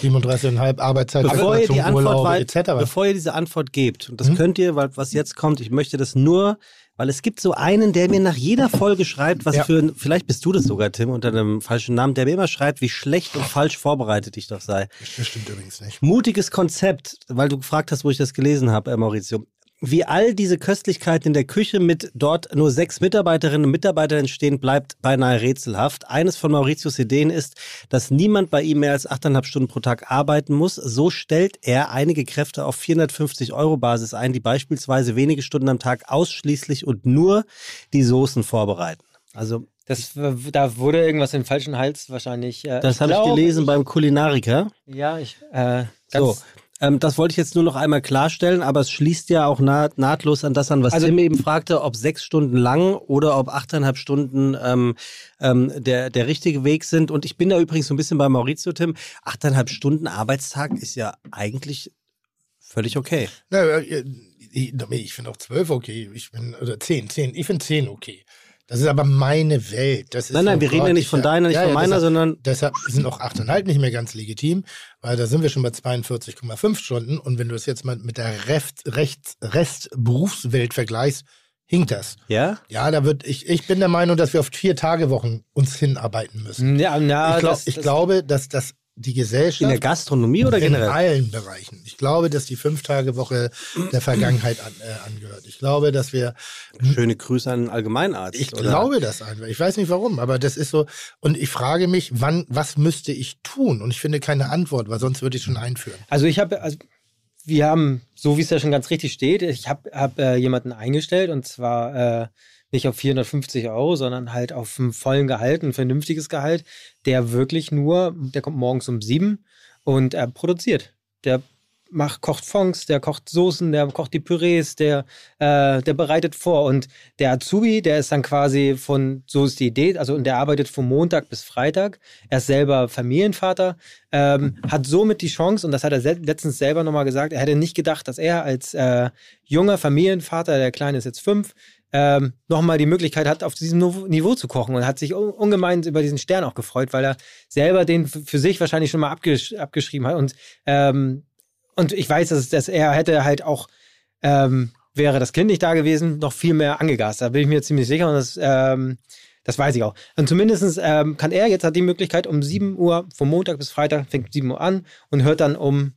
37,5 Arbeitszeit, Bevor ihr die Antwort Urlaube, etc. bevor ihr diese Antwort gebt, und das Mhm. könnt ihr, weil was jetzt kommt, ich möchte das nur, weil es gibt so einen, der mir nach jeder Folge schreibt, was Ja. für, ein- vielleicht bist du das sogar, Tim, unter einem falschen Namen, der mir immer schreibt, wie schlecht und falsch vorbereitet ich doch sei. Das stimmt übrigens nicht. Mutiges Konzept, weil du gefragt hast, wo ich das gelesen habe, äh, Maurizio. Wie all diese Köstlichkeiten in der Küche mit dort nur sechs Mitarbeiterinnen und Mitarbeitern entstehen, bleibt beinahe rätselhaft. Eines von Mauritius Ideen ist, dass niemand bei ihm mehr als 8,5 Stunden pro Tag arbeiten muss. So stellt er einige Kräfte auf 450 Euro Basis ein, die beispielsweise wenige Stunden am Tag ausschließlich und nur die Soßen vorbereiten. Also das, da wurde irgendwas in den falschen Hals wahrscheinlich. Äh, das habe ich gelesen beim Kulinariker. Ja, ich, äh, So, ähm, das wollte ich jetzt nur noch einmal klarstellen, aber es schließt ja auch naht, nahtlos an das an, was Also- Tim eben fragte, ob sechs Stunden lang oder ob achteinhalb Stunden ähm, ähm, der, der richtige Weg sind. Und ich bin da übrigens so ein bisschen bei Maurizio, Tim. Achteinhalb Stunden Arbeitstag ist ja eigentlich völlig okay. Ja, ich, ich finde auch zwölf okay. Ich bin, oder zehn, zehn. Ich finde zehn okay. Das ist aber meine Welt. Das ist Nein, nein, wir reden ja nicht von deiner, nicht ja, von meiner, deshalb, sondern Deshalb sind auch 8,5 nicht mehr ganz legitim, weil da sind wir schon bei 42,5 Stunden. Und wenn du es jetzt mal mit der Rest, Rechts, Rest-Berufswelt vergleichst, hinkt das. ja. Ja, da wird, ich, ich bin der Meinung, dass wir auf vier Tage Wochen uns hinarbeiten müssen. ja, na, ich, glaub, das, ich das, glaube, dass das die In der Gesellschaft Gastronomie oder in generell? allen Bereichen. Ich glaube, dass die Fünf-Tage-Woche der Vergangenheit an, äh, angehört. Ich glaube, dass wir Schöne Grüße an den Allgemeinarzt. ich oder? glaube das einfach. Ich weiß nicht warum, aber das ist so. Und ich frage mich, wann, was müsste ich tun? Und ich finde keine Antwort, weil sonst würde ich schon einführen. Also ich habe, also wir haben, so wie es ja schon ganz richtig steht, ich habe hab, äh, jemanden eingestellt und zwar äh, nicht auf 450 Euro, sondern halt auf einen vollen Gehalt, ein vernünftiges Gehalt, der wirklich nur, der kommt morgens um sieben und er produziert. Der macht, kocht Fonds, der kocht Soßen, der kocht die Pürees, der, äh, der bereitet vor. Und der Azubi, der ist dann quasi von, so ist die Idee, also und der arbeitet von Montag bis Freitag. Er ist selber Familienvater, ähm, hat somit die Chance, und das hat er letztens selber nochmal gesagt, er hätte nicht gedacht, dass er als äh, junger Familienvater, der Kleine ist jetzt fünf, ähm, nochmal die Möglichkeit hat, auf diesem Niveau zu kochen und hat sich un ungemein über diesen Stern auch gefreut, weil er selber den für sich wahrscheinlich schon mal abgesch abgeschrieben hat. Und, ähm, und ich weiß, dass, dass er hätte halt auch, ähm, wäre das Kind nicht da gewesen, noch viel mehr angegast. Da bin ich mir ziemlich sicher und das, ähm, das weiß ich auch. Und zumindest ähm, kann er jetzt hat die Möglichkeit um 7 Uhr, vom Montag bis Freitag, fängt 7 Uhr an und hört dann um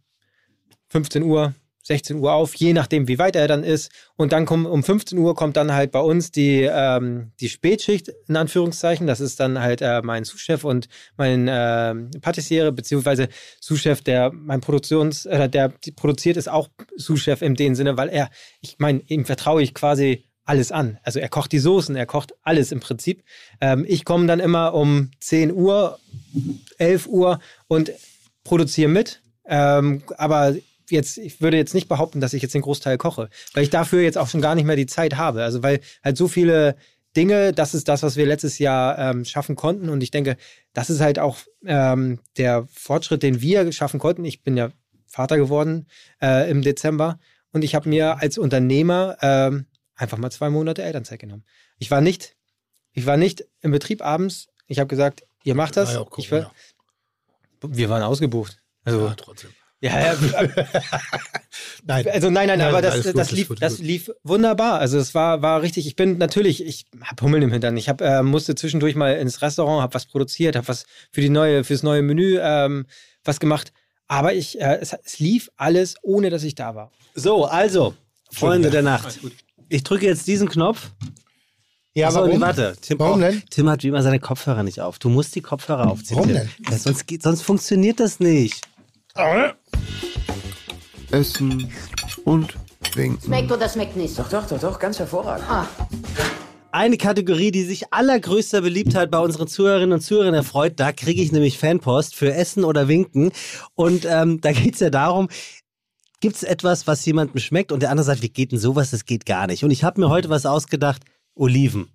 15 Uhr, 16 Uhr auf, je nachdem, wie weit er dann ist. Und dann kommt um 15 Uhr kommt dann halt bei uns die, ähm, die Spätschicht, in Anführungszeichen. Das ist dann halt äh, mein Sous-Chef und mein ähm, Patissiere, beziehungsweise Sous-Chef, der mein Produktions, äh, der produziert, ist auch Sous-Chef in dem Sinne, weil er, ich meine, ihm vertraue ich quasi alles an. Also er kocht die Soßen, er kocht alles im Prinzip. Ähm, ich komme dann immer um 10 Uhr, 11 Uhr und produziere mit. Ähm, aber jetzt, ich würde jetzt nicht behaupten, dass ich jetzt den Großteil koche, weil ich dafür jetzt auch schon gar nicht mehr die Zeit habe. Also weil halt so viele Dinge, das ist das, was wir letztes Jahr ähm, schaffen konnten. Und ich denke, das ist halt auch ähm, der Fortschritt, den wir schaffen konnten. Ich bin ja Vater geworden äh, im Dezember und ich habe mir als Unternehmer ähm, einfach mal zwei Monate Elternzeit genommen. Ich war nicht, ich war nicht im Betrieb abends. Ich habe gesagt, ihr macht das. Ja ich Corona. war, wir waren ausgebucht. Also Ja, trotzdem. Ja, ja. Nein. Also nein, nein, Nein, aber das, gut, das, lief, gut, das gut. lief wunderbar. Also es war, war richtig. Ich bin natürlich, ich habe Hummeln im Hintern. Ich hab, äh, musste zwischendurch mal ins Restaurant, habe was produziert, habe was für die neue, fürs neue Menü ähm, was gemacht. Aber ich, äh, es, es lief alles, ohne dass ich da war. So, also, Freunde der Nacht. Ich drücke jetzt diesen Knopf. Ja, warum? nee, warte. Tim, Warum oh, denn? Tim hat wie immer seine Kopfhörer nicht auf. Du musst die Kopfhörer aufziehen. Warum denn? Ja, sonst, geht, sonst funktioniert das nicht. Essen und winken. Schmeckt oder schmeckt nicht? Doch, doch, doch, doch, ganz hervorragend. Ah, Eine Kategorie, die sich allergrößter Beliebtheit bei unseren Zuhörerinnen und Zuhörern erfreut. Da kriege ich nämlich Fanpost für Essen oder Winken. Und ähm, da geht es ja darum, gibt es etwas, was jemandem schmeckt und der andere sagt, wie geht denn sowas? Das geht gar nicht. Und ich habe mir heute was ausgedacht, Oliven.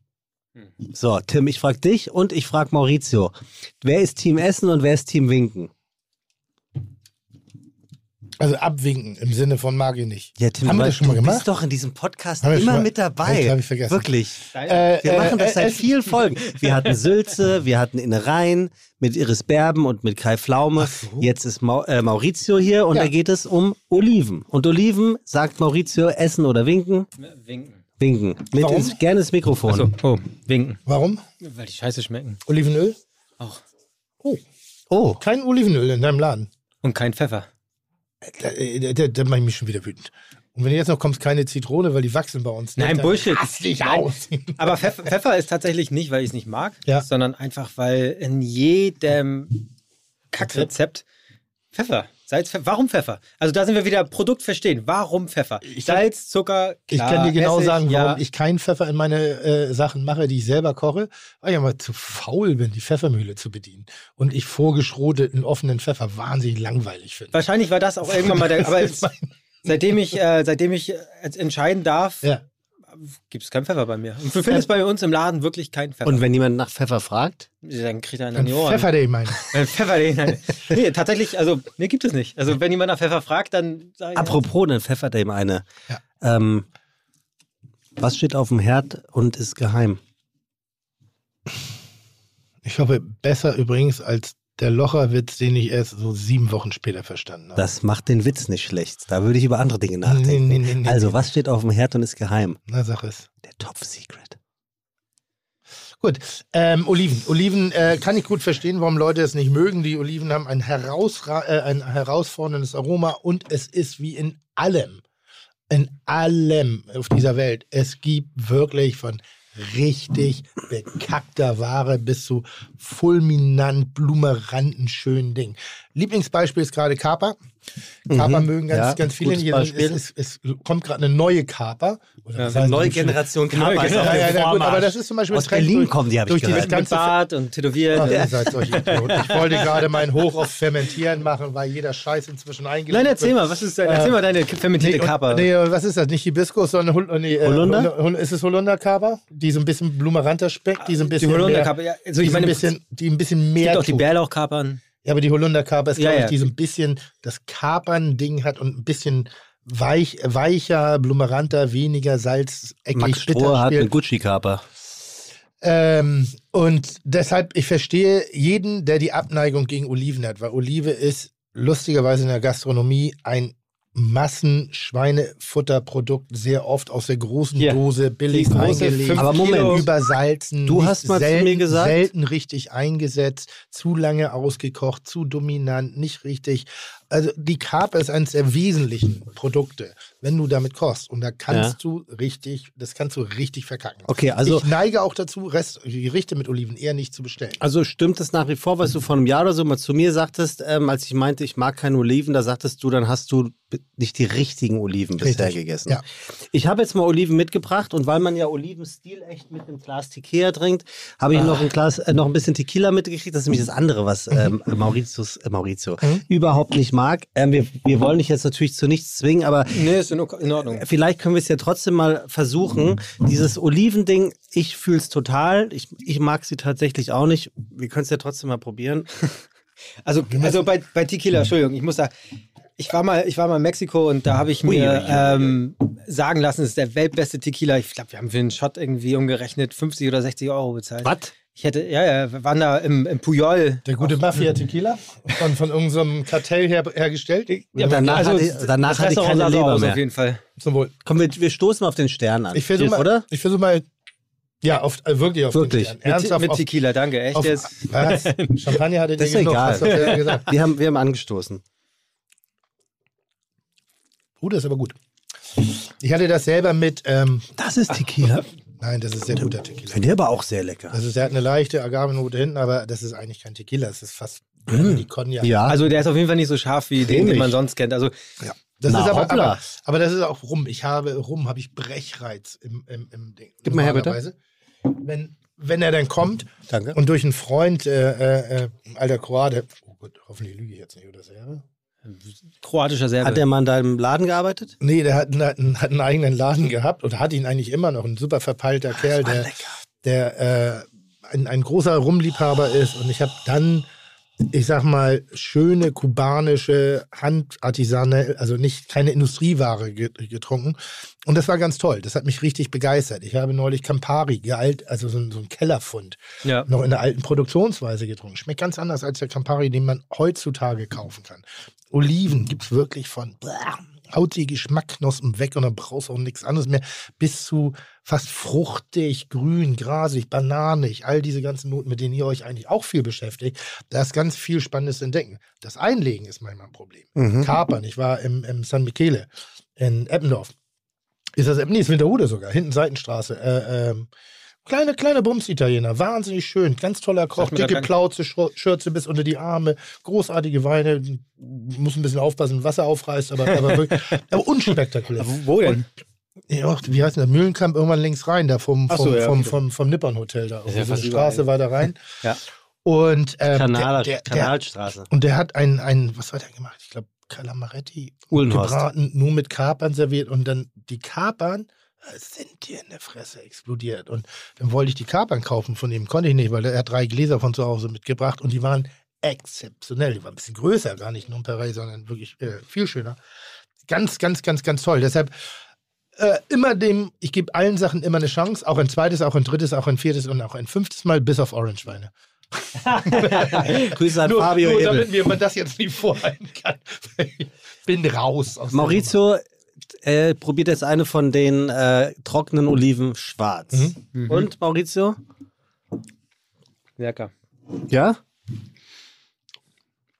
So, Tim, ich frage dich und ich frage Maurizio. Wer ist Team Essen und wer ist Team Winken? Also abwinken im Sinne von mag ich nicht. Ja, Tim, Haben wir das schon mal du gemacht? bist doch in diesem Podcast immer mal- mit dabei. Das hab ich vergessen. Wirklich. Äh, Wir machen das äh, seit vielen Folgen. Wir hatten Sülze, wir hatten Innereien mit Iris Berben und mit Kai Pflaume. Jetzt ist Mau äh, Maurizio hier und Ja. da geht es um Oliven. Und Oliven, sagt Maurizio, essen oder winken? Winken. Winken. Mit Warum? ins, gerne ins Mikrofon. Achso, oh, winken. Warum? Weil die Scheiße schmecken. Olivenöl? Auch. Oh, Oh, kein Olivenöl in deinem Laden. Und kein Pfeffer. Da, da, mache ich mich schon wieder wütend. Und wenn du jetzt noch kommst, keine Zitrone, weil die wachsen bei uns. nicht, Nein, Bullshit. Raste ich Nein. aus. Aber Pfeffer, Pfeffer ist tatsächlich nicht, weil ich es nicht mag, Ja. sondern einfach, weil in jedem Kackrezept Pfeffer. Salz, Pfeffer. Warum Pfeffer? Also da sind wir wieder Produkt verstehen. Warum Pfeffer? Ich- Salz, Zucker, Ich klar, kann dir genau Essig, sagen, ja. warum ich keinen Pfeffer in meine äh, Sachen mache, die ich selber koche, weil ich aber zu faul bin, die Pfeffermühle zu bedienen. Und ich vorgeschroteten offenen Pfeffer wahnsinnig langweilig finde. Wahrscheinlich war das auch irgendwann mal der. Aber seitdem ich, äh, seitdem ich jetzt entscheiden darf, Ja. Gibt es keinen Pfeffer bei mir. Und du findest bei uns im Laden wirklich keinen Pfeffer. und wenn jemand nach Pfeffer fragt? dann kriegt er einen Dann an die Ohren. Pfeffer, den meine. Pfeffer, den, nee, tatsächlich, also, nee, gibt es nicht. Also, wenn jemand nach Pfeffer fragt, dann sag ich. Apropos, dann pfeffert er ihm eine. Ja. Ähm, was steht auf dem Herd und ist geheim? Ich hoffe, besser übrigens als der Locherwitz, den ich erst so sieben Wochen später verstanden habe. Das macht den Witz nicht schlecht. Da würde ich über andere Dinge nachdenken. Nee, nee, nee, also, was steht auf dem Herd und ist geheim? Na, sag es. Der Top Secret. Gut, ähm, Oliven. Oliven äh, kann ich gut verstehen, warum Leute es nicht mögen. Die Oliven haben ein, herausra äh, ein herausforderndes Aroma und es ist wie in allem, in allem auf dieser Welt. Es gibt wirklich von richtig bekackter Ware bis zu fulminant, blumeranten, schönen Dingen. Lieblingsbeispiel ist gerade Kaper. Kaper Mhm, mögen ganz, ja, ganz viele. Beispiel. es, es, es kommt gerade eine neue Kaper. Oder was Eine neue Generation Neue Kaper ist auf ja, ja, ja, gut, aber das ist zum Beispiel Aus Trend Berlin durch- kommen die, habe ich gehört. mit ganze Bart und tätowiert. Ach, Ja. ihr seid solche Idioten. Ich wollte gerade meinen Hoch auf Fermentieren machen, weil jeder Scheiß inzwischen eingelegt Nein, erzähl mal, was ist dein, erzähl mal deine fermentierte Nee, Kaper. Nee, was ist das? Nicht Hibiskus, sondern Hol nee, äh, Holunder? Hol- Ist es Holunderkaper? Die so ein bisschen blumeranter Speck, die so ein die bisschen Holunderkaper, mehr, ja, also die, ich meine, bisschen, die ein bisschen es mehr gibt auch die. Bärlauchkapern. Ja, aber die Holunderkaper ist, Ja, glaube ich, ja. die so ein bisschen das Kapern-Ding hat und ein bisschen weich, weicher, blumeranter, weniger Salz, Max eckig, bitter Stroh hat einen Gucci-Kaper. Ähm, und deshalb, ich verstehe jeden, der die Abneigung gegen Oliven hat, weil Olive ist lustigerweise in der Gastronomie ein Massenschweinefutterprodukt, sehr oft aus der großen Hier, Dose, billig eingelegt, Aber Moment, übersalzen, Du hast mal zu selten, mir gesagt- selten richtig eingesetzt, zu lange ausgekocht, zu dominant, nicht richtig. Also die Kaper ist eines der wesentlichen Produkte, wenn du damit kochst. Und da kannst du richtig, das kannst du richtig verkacken. Okay, also- ich neige auch dazu, Rest, Gerichte mit Oliven eher nicht zu bestellen. Also stimmt es nach wie vor, was du vor einem Jahr oder so mal zu mir sagtest, ähm, als ich meinte, ich mag keine Oliven, da sagtest du, dann hast du nicht die richtigen Oliven bisher Richtig, gegessen. ja. Ich habe jetzt mal Oliven mitgebracht und weil man ja Olivenstil echt mit einem Glas Tequila trinkt, habe ich noch ein Glas, äh, noch ein bisschen Tequila mitgekriegt. Das ist nämlich das andere, was ähm, Mauritius, äh, Maurizio überhaupt nicht mag. Ähm, wir, wir wollen dich jetzt natürlich zu nichts zwingen, aber Nee, ist in Ordnung. vielleicht können wir es ja trotzdem mal versuchen. Dieses Olivending, ich fühle es total. Ich, ich mag sie tatsächlich auch nicht. Wir können es ja trotzdem mal probieren. Also, also bei, bei Tequila, Entschuldigung, ich muss sagen, ich war mal, ich war mal in Mexiko und da habe ich mir ähm, sagen lassen, es ist der weltbeste Tequila. Ich glaube, wir haben für einen Shot irgendwie umgerechnet 50 oder 60 Euro bezahlt. Was? Ich hätte, ja, ja, wir waren da im, im Puyol. Der gute Mafia-Tequila von, von irgendeinem Kartell her, hergestellt. Ja, danach also, hatte, ich- danach hatte ich keine Leber mehr. auf jeden Fall. Zum Wohl. Komm, wir, wir stoßen mal auf den Stern an. Ich versuche mal, oder? ich versuch mal, ja, auf, äh, wirklich auf Wirklich. den Stern. Mit, Ernsthaft mit auf, Tequila, danke. Echt auf, jetzt? was? Champagner hatte Das ist egal. gesagt. Wir haben, wir haben angestoßen. Oh, das ist aber gut. Ich hatte das selber mit, ähm, Das ist Tequila. Nein, das ist sehr guter Tequila. Finde ich aber auch sehr lecker. Das ist, der hat eine leichte Agavenote hinten, aber das ist eigentlich kein Tequila, das ist fast die Cognac. Ja, Also der ist auf jeden Fall nicht so scharf wie den, den Cremig. man sonst kennt. Also Ja. Das Na, ist aber, aber, aber das ist auch Rum. Ich habe Rum, habe ich Brechreiz im, im, im Ding. Gib mal her, bitte. Wenn, wenn er dann kommt danke. und durch einen Freund, äh, äh, ein alter Kroate, oh Gott, hoffentlich lüge ich jetzt nicht, oder Serbe? Kroatischer Serbe. Hat der Mann da im Laden gearbeitet? Nee, der hat, einen- hat, einen- hat einen eigenen Laden gehabt und hat ihn eigentlich immer noch. Ein super verpeilter Kerl, der, der äh, ein, ein großer Rumliebhaber ist. Und ich habe dann, ich sag mal, schöne kubanische Handartisane, also nicht keine Industrieware ge- getrunken. Und das war ganz toll. Das hat mich richtig begeistert. Ich habe neulich Campari, gealt, also so ein, so ein Kellerfund, ja. noch in der alten Produktionsweise getrunken. Schmeckt ganz anders als der Campari, den man heutzutage kaufen kann. Oliven gibt's wirklich von blah, haut die Geschmackknospen weg und dann brauchst du auch nichts anderes mehr, bis zu fast fruchtig, grün, grasig, bananig, all diese ganzen Noten, mit denen ihr euch eigentlich auch viel beschäftigt. Da ist ganz viel Spannendes zu entdecken. Das Einlegen ist manchmal ein Problem. Mhm. Kapern, ich war im, im San Michele in Eppendorf. Ist das Eppen? Nee, ist Winterhude sogar, hinten Seitenstraße. Äh, ähm, kleine, kleine Bums-Italiener, wahnsinnig schön, ganz toller Koch, dicke. Plauze, Schürze bis unter die Arme, großartige Weine, muss ein bisschen aufpassen, Wasser aufreißt, aber, aber, wirklich, aber unspektakulär. Wo denn? Ja, wie heißt denn der? Mühlenkamp irgendwann links rein, da vom, vom, so, ja, vom, vom, vom Nippon Hotel da. Ist ja Irgendwie so fast eine Straße überall. weiter rein. Ja. Und ähm, Kanal, der, der, der, Kanalstraße. und der hat ein, ein, was hat er gemacht? Ich glaube, Calamaretti Uhlenhorst. gebraten, nur mit Kapern serviert und dann die Kapern sind dir in der Fresse explodiert. Und dann wollte ich die Kapern kaufen von ihm, konnte ich nicht, weil er hat drei Gläser von zu Hause mitgebracht und die waren exzeptionell. Die waren ein bisschen größer, gar nicht Nonpareil, sondern wirklich äh, viel schöner. Ganz, ganz, ganz, ganz toll. Deshalb äh, immer dem, ich gebe allen Sachen immer eine Chance, auch ein zweites, auch ein drittes, auch ein viertes und auch ein fünftes Mal, bis auf Orange-Weine. Grüße an Nur, Fabio nur damit mir man das jetzt nicht vorhalten kann. Ich bin raus aus Maurizio äh, probiert jetzt eine von den äh, trockenen Oliven schwarz. Mhm. Und Maurizio? Lecker. Ja?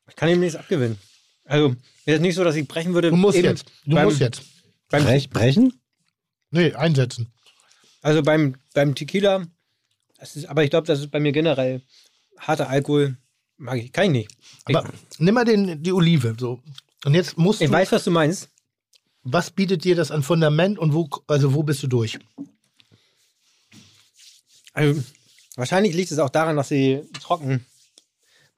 Ich kann ihm nichts abgewinnen. Also, ist jetzt nicht so, dass ich brechen würde. Du musst eben jetzt. Du beim, musst jetzt. Beim, Brech, brechen? Nee, einsetzen. Also beim, beim Tequila, das ist, aber ich glaube, das ist bei mir generell harter Alkohol. Mag ich, kann ich nicht. Ich, Aber nimm mal den, die Olive. So. Und jetzt musst ich du. weiß, was du meinst. Was bietet dir das an Fundament und wo, also wo bist du durch? Also, wahrscheinlich liegt es auch daran, dass sie trocken,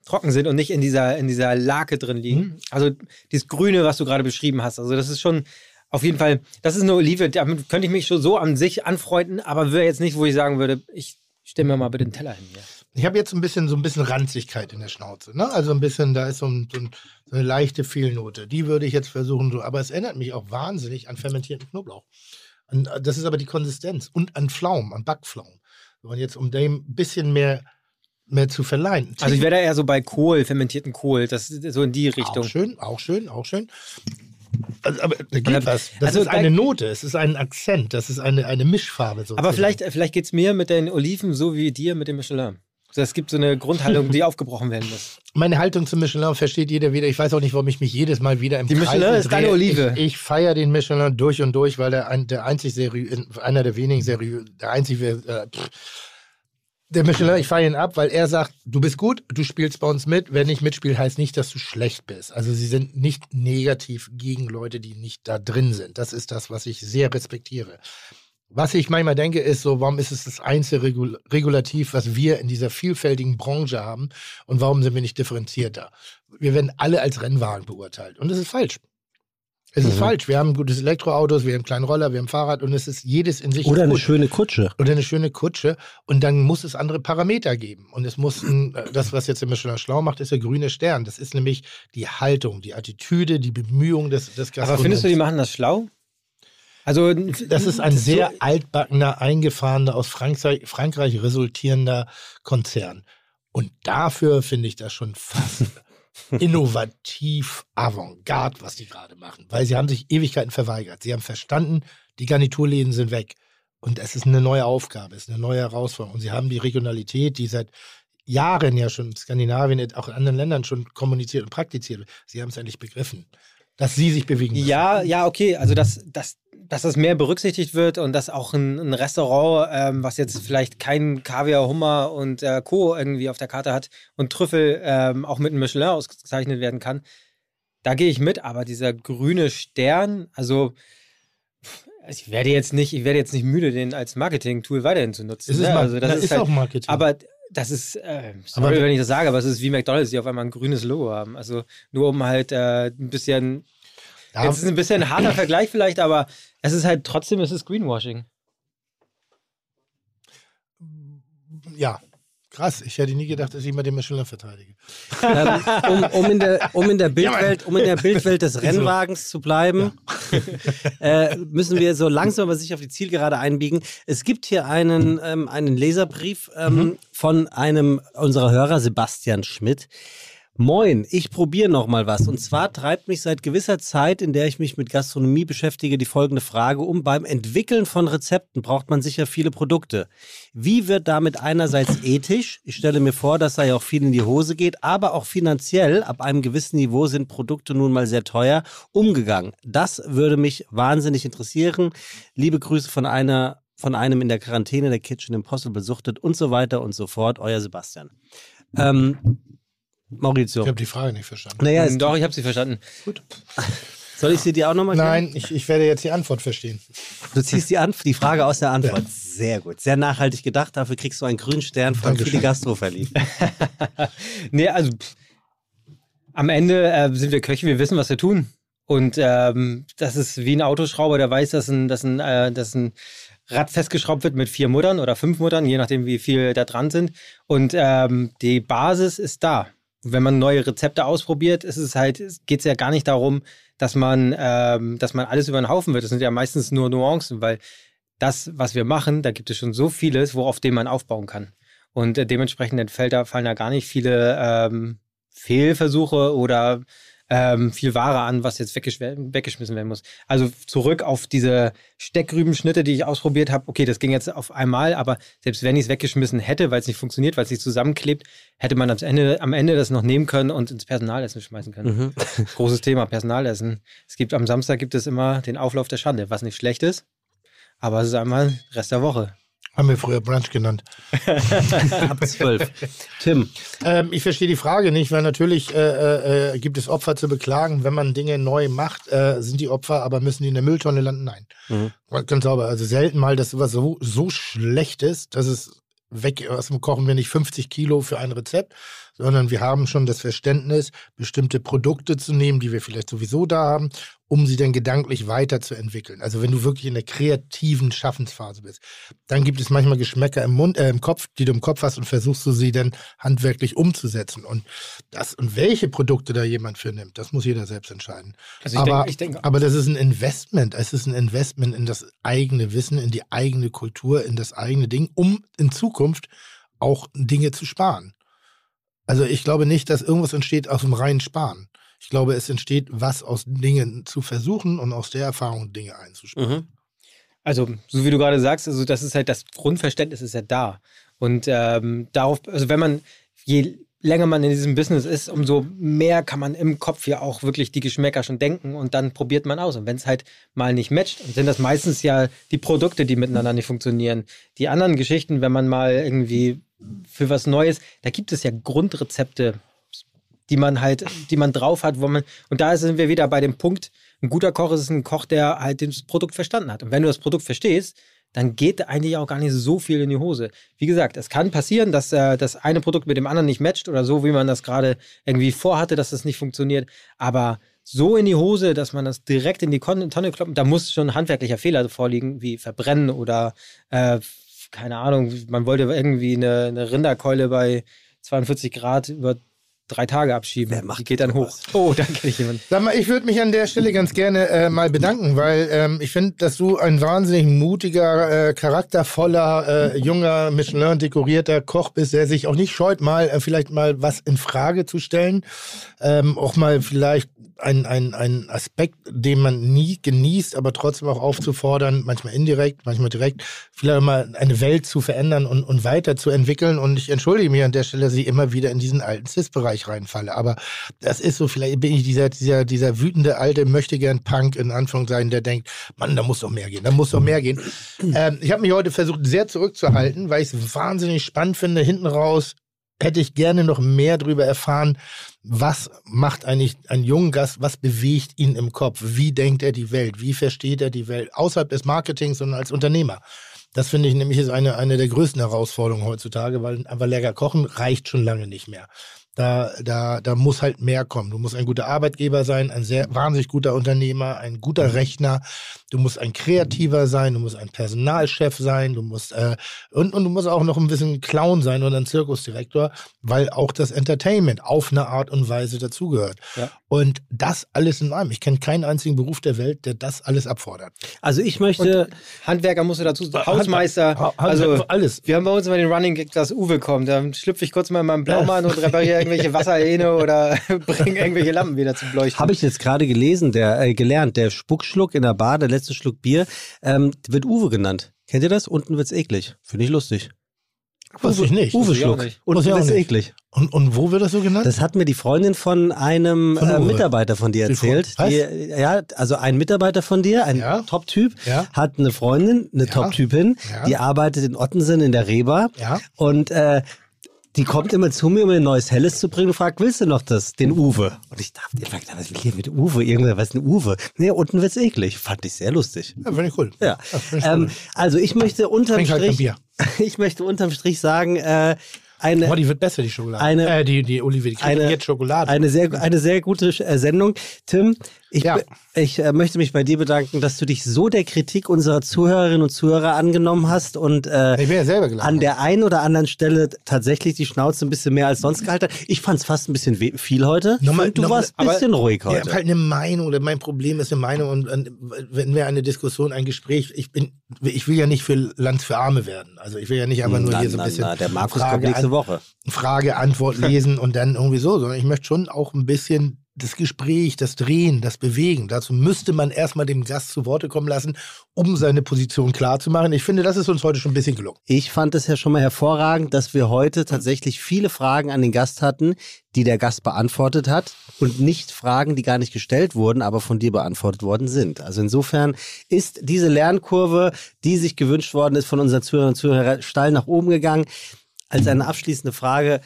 trocken sind und nicht in dieser, in dieser Lake drin liegen. Also dieses Grüne, was du gerade beschrieben hast. Also das ist schon auf jeden Fall, das ist eine Olive, damit könnte ich mich schon so an sich anfreunden, aber wäre jetzt nicht, wo ich sagen würde, ich stelle mir mal bitte den Teller hin. Ja. Ich habe jetzt ein bisschen so ein bisschen Ranzigkeit in der Schnauze. Ne? Also ein bisschen, da ist so, ein, so, ein, so eine leichte Fehlnote. Die würde ich jetzt versuchen, so, aber es erinnert mich auch wahnsinnig an fermentierten Knoblauch. An, das ist aber die Konsistenz und an Pflaumen, an Backpflaumen. Und jetzt, um dem ein bisschen mehr, mehr zu verleihen. Also ich wäre da eher so bei Kohl, fermentierten Kohl, das ist so in die Richtung. Auch schön, auch schön, auch schön. Also, aber da geht was. Das also ist eine Note, es ist ein Akzent, das ist eine, eine Mischfarbe sozusagen. Aber vielleicht, vielleicht geht es mir mit den Oliven so wie dir mit dem Michelin. Es gibt so eine Grundhaltung, die aufgebrochen werden muss. Meine Haltung zum Michelin versteht jeder wieder. Ich weiß auch nicht, warum ich mich jedes Mal wieder im Die Kreis Michelin ist drehe. deine Olive. Ich, ich feiere den Michelin durch und durch, weil er ein, der einzig seriös, einer der wenigen seriös, der einzige, äh, der Michelin, ich feiere ihn ab, weil er sagt, du bist gut, du spielst bei uns mit. Wer nicht mitspielt, heißt nicht, dass du schlecht bist. Also sie sind nicht negativ gegen Leute, die nicht da drin sind. Das ist das, was ich sehr respektiere. Was ich manchmal denke, ist so, warum ist es das einzige Regul Regulativ, was wir in dieser vielfältigen Branche haben und warum sind wir nicht differenzierter? Wir werden alle als Rennwagen beurteilt und das ist falsch. Es ist Mhm. falsch. Wir haben gutes Elektroautos, wir haben einen kleinen Roller, wir haben ein Fahrrad und es ist jedes in sich Oder eine gut. schöne Kutsche. oder eine schöne Kutsche und dann muss es andere Parameter geben und es muss ein, äh, das, was jetzt der Michelin schlau macht, ist der grüne Stern. Das ist nämlich die Haltung, die Attitüde, die Bemühung des, des Aber findest du, die Gastronomen. machen das schlau? Also Das ist ein sehr altbackener, eingefahrener, aus Frankreich, Frankreich resultierender Konzern. Und dafür finde ich das schon fast innovativ, avantgarde, was die gerade machen. Weil sie haben sich Ewigkeiten verweigert. Sie haben verstanden, die Garniturläden sind weg. Und es ist eine neue Aufgabe, es ist eine neue Herausforderung. Und sie haben die Regionalität, die seit Jahren ja schon in Skandinavien, auch in anderen Ländern schon kommuniziert und praktiziert wird. Sie haben es endlich begriffen, dass sie sich bewegen müssen. Ja, ja, okay. Also, dass, dass, dass das mehr berücksichtigt wird und dass auch ein, ein Restaurant, ähm, was jetzt vielleicht kein Kaviar, Hummer und äh, Co. irgendwie auf der Karte hat und Trüffel ähm, auch mit einem Michelin ausgezeichnet werden kann, da gehe ich mit. Aber dieser grüne Stern, also ich werde jetzt nicht, ich werde jetzt nicht müde, den als Marketing-Tool weiterhin zu nutzen. Es ist, ne? also das ist, ist halt, auch Marketing. aber das ist, äh, sorry, Aber- wenn ich das sage, aber es ist wie McDonalds, die auf einmal ein grünes Logo haben. Also nur um halt äh, ein bisschen, Da- jetzt ist ein bisschen ein harter Vergleich vielleicht, aber es ist halt trotzdem, es ist Greenwashing. ja, krass. Ich hätte nie gedacht, dass ich mal den Michelin verteidige. ähm, um, um, in der, um, in der Bildwelt, um in der Bildwelt des Rennwagens zu bleiben, äh, müssen wir so langsam aber sich auf die Zielgerade einbiegen. Es gibt hier einen, ähm, einen Leserbrief ähm, von einem unserer Hörer, Sebastian Schmidt. Moin, ich probiere noch mal was. Und zwar treibt mich seit gewisser Zeit, in der ich mich mit Gastronomie beschäftige, die folgende Frage um. Beim Entwickeln von Rezepten braucht man sicher viele Produkte. Wie wird damit einerseits ethisch, ich stelle mir vor, dass da ja auch viel in die Hose geht, aber auch finanziell, ab einem gewissen Niveau sind Produkte nun mal sehr teuer, umgegangen? Das würde mich wahnsinnig interessieren. Liebe Grüße von einer von einem in der Quarantäne der Kitchen Impossible suchtet und so weiter und so fort. Euer Sebastian. Ähm, Maurizio. Ich habe die Frage nicht verstanden. Naja, es, Doch, ich habe sie verstanden. soll ich sie dir auch nochmal Nein, ich, ich werde jetzt die Antwort verstehen. Du ziehst die, Anf die Frage aus der Antwort. Sehr gut. Sehr nachhaltig gedacht. Dafür kriegst du einen grünen Stern von Dankeschön. Fili Gastro verliehen. Nee, also pff, am Ende äh, sind wir Köche, wir wissen, was wir tun. Und ähm, das ist wie ein Autoschrauber, der weiß, dass ein, dass, ein, äh, dass ein Rad festgeschraubt wird mit vier Muttern oder fünf Muttern, je nachdem, wie viel da dran sind. Und ähm, die Basis ist da. Wenn man neue Rezepte ausprobiert, ist es halt, geht es ja gar nicht darum, dass man, ähm, dass man alles über den Haufen wird. Das sind ja meistens nur Nuancen, weil das, was wir machen, da gibt es schon so vieles, worauf dem man aufbauen kann. Und äh, dementsprechend entfällt da, fallen da gar nicht viele ähm, Fehlversuche oder ähm, viel Ware an, was jetzt weggesch weggeschmissen werden muss. Also zurück auf diese Steckrübenschnitte, die ich ausprobiert habe. Okay, das ging jetzt auf einmal, aber selbst wenn ich es weggeschmissen hätte, weil es nicht funktioniert, weil es nicht zusammenklebt, hätte man am Ende, am Ende das noch nehmen können und ins Personalessen schmeißen können. Mhm. Großes Thema, Personalessen. Es gibt am Samstag gibt es immer den Auflauf der Schande, was nicht schlecht ist, aber es ist einmal Rest der Woche. Haben wir früher Brunch genannt. Ab zwölf. Tim, Ähm, ich verstehe die Frage nicht, weil natürlich äh, äh, gibt es Opfer zu beklagen. Wenn man Dinge neu macht, äh, sind die Opfer, aber müssen die in der Mülltonne landen? Nein. Mhm. Ganz sauber. Also selten mal, dass sowas so, so schlecht ist, dass es weg aus dem Kochen wir nicht 50 Kilo für ein Rezept, sondern wir haben schon das Verständnis, bestimmte Produkte zu nehmen, die wir vielleicht sowieso da haben, um sie dann gedanklich weiterzuentwickeln. Also wenn du wirklich in der kreativen Schaffensphase bist, dann gibt es manchmal Geschmäcker im Mund, äh, im Kopf, die du im Kopf hast und versuchst du sie dann handwerklich umzusetzen. Und das und welche Produkte da jemand für nimmt, das muss jeder selbst entscheiden. Also ich aber, denke, ich denke, aber das ist ein Investment. Es ist ein Investment in das eigene Wissen, in die eigene Kultur, in das eigene Ding, um in Zukunft auch Dinge zu sparen. Also ich glaube nicht, dass irgendwas entsteht aus dem reinen Sparen. Ich glaube, es entsteht was aus Dingen zu versuchen und aus der Erfahrung Dinge einzusparen. mhm. Also, so wie du gerade sagst, also das ist halt das Grundverständnis ist ja da. Und ähm, darauf, also wenn man, je länger man in diesem Business ist, umso mehr kann man im Kopf ja auch wirklich die Geschmäcker schon denken und dann probiert man aus. Und wenn es halt mal nicht matcht, sind das meistens ja die Produkte, die miteinander nicht funktionieren. Die anderen Geschichten, wenn man mal irgendwie für was Neues, da gibt es ja Grundrezepte, die man halt, die man drauf hat, wo man, und da sind wir wieder bei dem Punkt, ein guter Koch ist ein Koch, der halt das Produkt verstanden hat. Und wenn du das Produkt verstehst, dann geht eigentlich auch gar nicht so viel in die Hose. Wie gesagt, es kann passieren, dass äh, das eine Produkt mit dem anderen nicht matcht oder so, wie man das gerade irgendwie vorhatte, dass das nicht funktioniert. Aber so in die Hose, dass man das direkt in die Tonne kloppen, da muss schon ein handwerklicher Fehler vorliegen, wie Verbrennen oder äh, keine Ahnung, man wollte irgendwie eine, eine Rinderkeule bei 42 Grad über drei Tage abschieben. Wer macht Die geht dann hoch. sowas? Oh, da kenne ich jemanden. Sag mal, ich würde mich an der Stelle ganz gerne äh, mal bedanken, weil ähm, ich finde, dass du ein wahnsinnig mutiger, äh, charaktervoller, äh, junger, Michelin dekorierter Koch bist, der sich auch nicht scheut, mal äh, vielleicht mal was in Frage zu stellen, ähm, auch mal vielleicht ein, ein, ein Aspekt, den man nie genießt, aber trotzdem auch aufzufordern, manchmal indirekt, manchmal direkt, vielleicht mal eine Welt zu verändern und, und weiterzuentwickeln. Und ich entschuldige mich an der Stelle, dass ich immer wieder in diesen alten Cis-Bereich reinfalle. Aber das ist so, vielleicht bin ich dieser, dieser, dieser wütende alte Möchtegern-Punk in Anführungszeichen, der denkt, Mann, da muss doch mehr gehen, da muss doch mehr gehen. Ähm, ich habe mich heute versucht, sehr zurückzuhalten, weil ich es wahnsinnig spannend finde. Hinten raus hätte ich gerne noch mehr darüber erfahren, was macht eigentlich einen jungen Gast, was bewegt ihn im Kopf, wie denkt er die Welt, wie versteht er die Welt, außerhalb des Marketings, sondern als Unternehmer. Das finde ich nämlich ist eine, eine der größten Herausforderungen heutzutage, weil einfach lecker kochen reicht schon lange nicht mehr. Da, da, da muss halt mehr kommen. Du musst ein guter Arbeitgeber sein, ein sehr wahnsinnig guter Unternehmer, ein guter Rechner. Du musst ein Kreativer sein, du musst ein Personalchef sein, du musst äh, und, und du musst auch noch ein bisschen Clown sein oder ein Zirkusdirektor, weil auch das Entertainment auf eine Art und Weise dazugehört. Ja. Und das alles in einem. Ich kenne keinen einzigen Beruf der Welt, der das alles abfordert. Also ich möchte, Handwerker musst du dazu sagen. Hausmeister. Ha- Also, alles. wir haben bei uns immer den Running Gag, dass Uwe kommt. Dann schlüpfe ich kurz mal in meinen Blaumann und repariere irgendwelche Wasserhähne oder bringe irgendwelche Lampen wieder zum Leuchten. habe ich jetzt gerade gelesen, der äh, gelernt, der Spuckschluck in der Bar, der letzte Schluck Bier, ähm, wird Uwe genannt. Kennt ihr das? Unten wird's eklig. Finde ich lustig. Wusste ich nicht. Uwe Schluck. nicht. Auch wird's nicht. eklig. Und, und wo wird das so genannt? Das hat mir die Freundin von einem Von äh, Uwe. Mitarbeiter von dir erzählt. Was? Die, ja, also ein Mitarbeiter von dir, ein Ja. Top-Typ, Ja. hat eine Freundin, eine Ja. Top-Typin, Ja. die arbeitet in Ottensen in der Reba. Ja. Und äh, die kommt immer zu mir, um mir ein neues Helles zu bringen und fragt, willst du noch das, den Uwe? Und ich dachte, ich dachte, was will ich hier mit Uwe? Irgendwer, was ist ein Uwe? Nee, unten wird's eklig. Fand ich sehr lustig. ja, finde ich cool. Ja. ich Ähm, cool. also ich möchte unterm Trink halt Strich, Bier. ich möchte unterm Strich sagen, äh, eine, Boah, die wird besser, die Schokolade. Eine- äh, die, die Olive, die kriegt eine, jetzt Schokolade. Eine sehr, eine sehr gute äh, Sendung. Tim, ich, Ja. ich äh, möchte mich bei dir bedanken, dass du dich so der Kritik unserer Zuhörerinnen und Zuhörer angenommen hast und äh, ja an der einen oder anderen Stelle tatsächlich die Schnauze ein bisschen mehr als sonst gehalten hast. Ich fand es fast ein bisschen viel heute. Nochmal- und du nochmal- warst ein bisschen ruhig Ich habe heute. halt eine Meinung oder mein Problem ist eine Meinung und, und wenn wir eine Diskussion, ein Gespräch, ich bin, ich will ja nicht für Land für Arme werden. Also ich will ja nicht einfach nur Na, hier so ein bisschen na, der Markus Frage, kommt nächste Woche. Frage, Antwort lesen und dann irgendwie so, sondern ich möchte schon auch ein bisschen das Gespräch, das Drehen, das Bewegen. Dazu müsste man erstmal den Gast zu Worte kommen lassen, um seine Position klar zu machen. Ich finde, das ist uns heute schon ein bisschen gelungen. Ich fand es ja schon mal hervorragend, dass wir heute tatsächlich viele Fragen an den Gast hatten, die der Gast beantwortet hat und nicht Fragen, die gar nicht gestellt wurden, aber von dir beantwortet worden sind. Also insofern ist diese Lernkurve, die sich gewünscht worden ist von unseren Zuhörern und Zuhörern, steil nach oben gegangen. Als eine abschließende Frage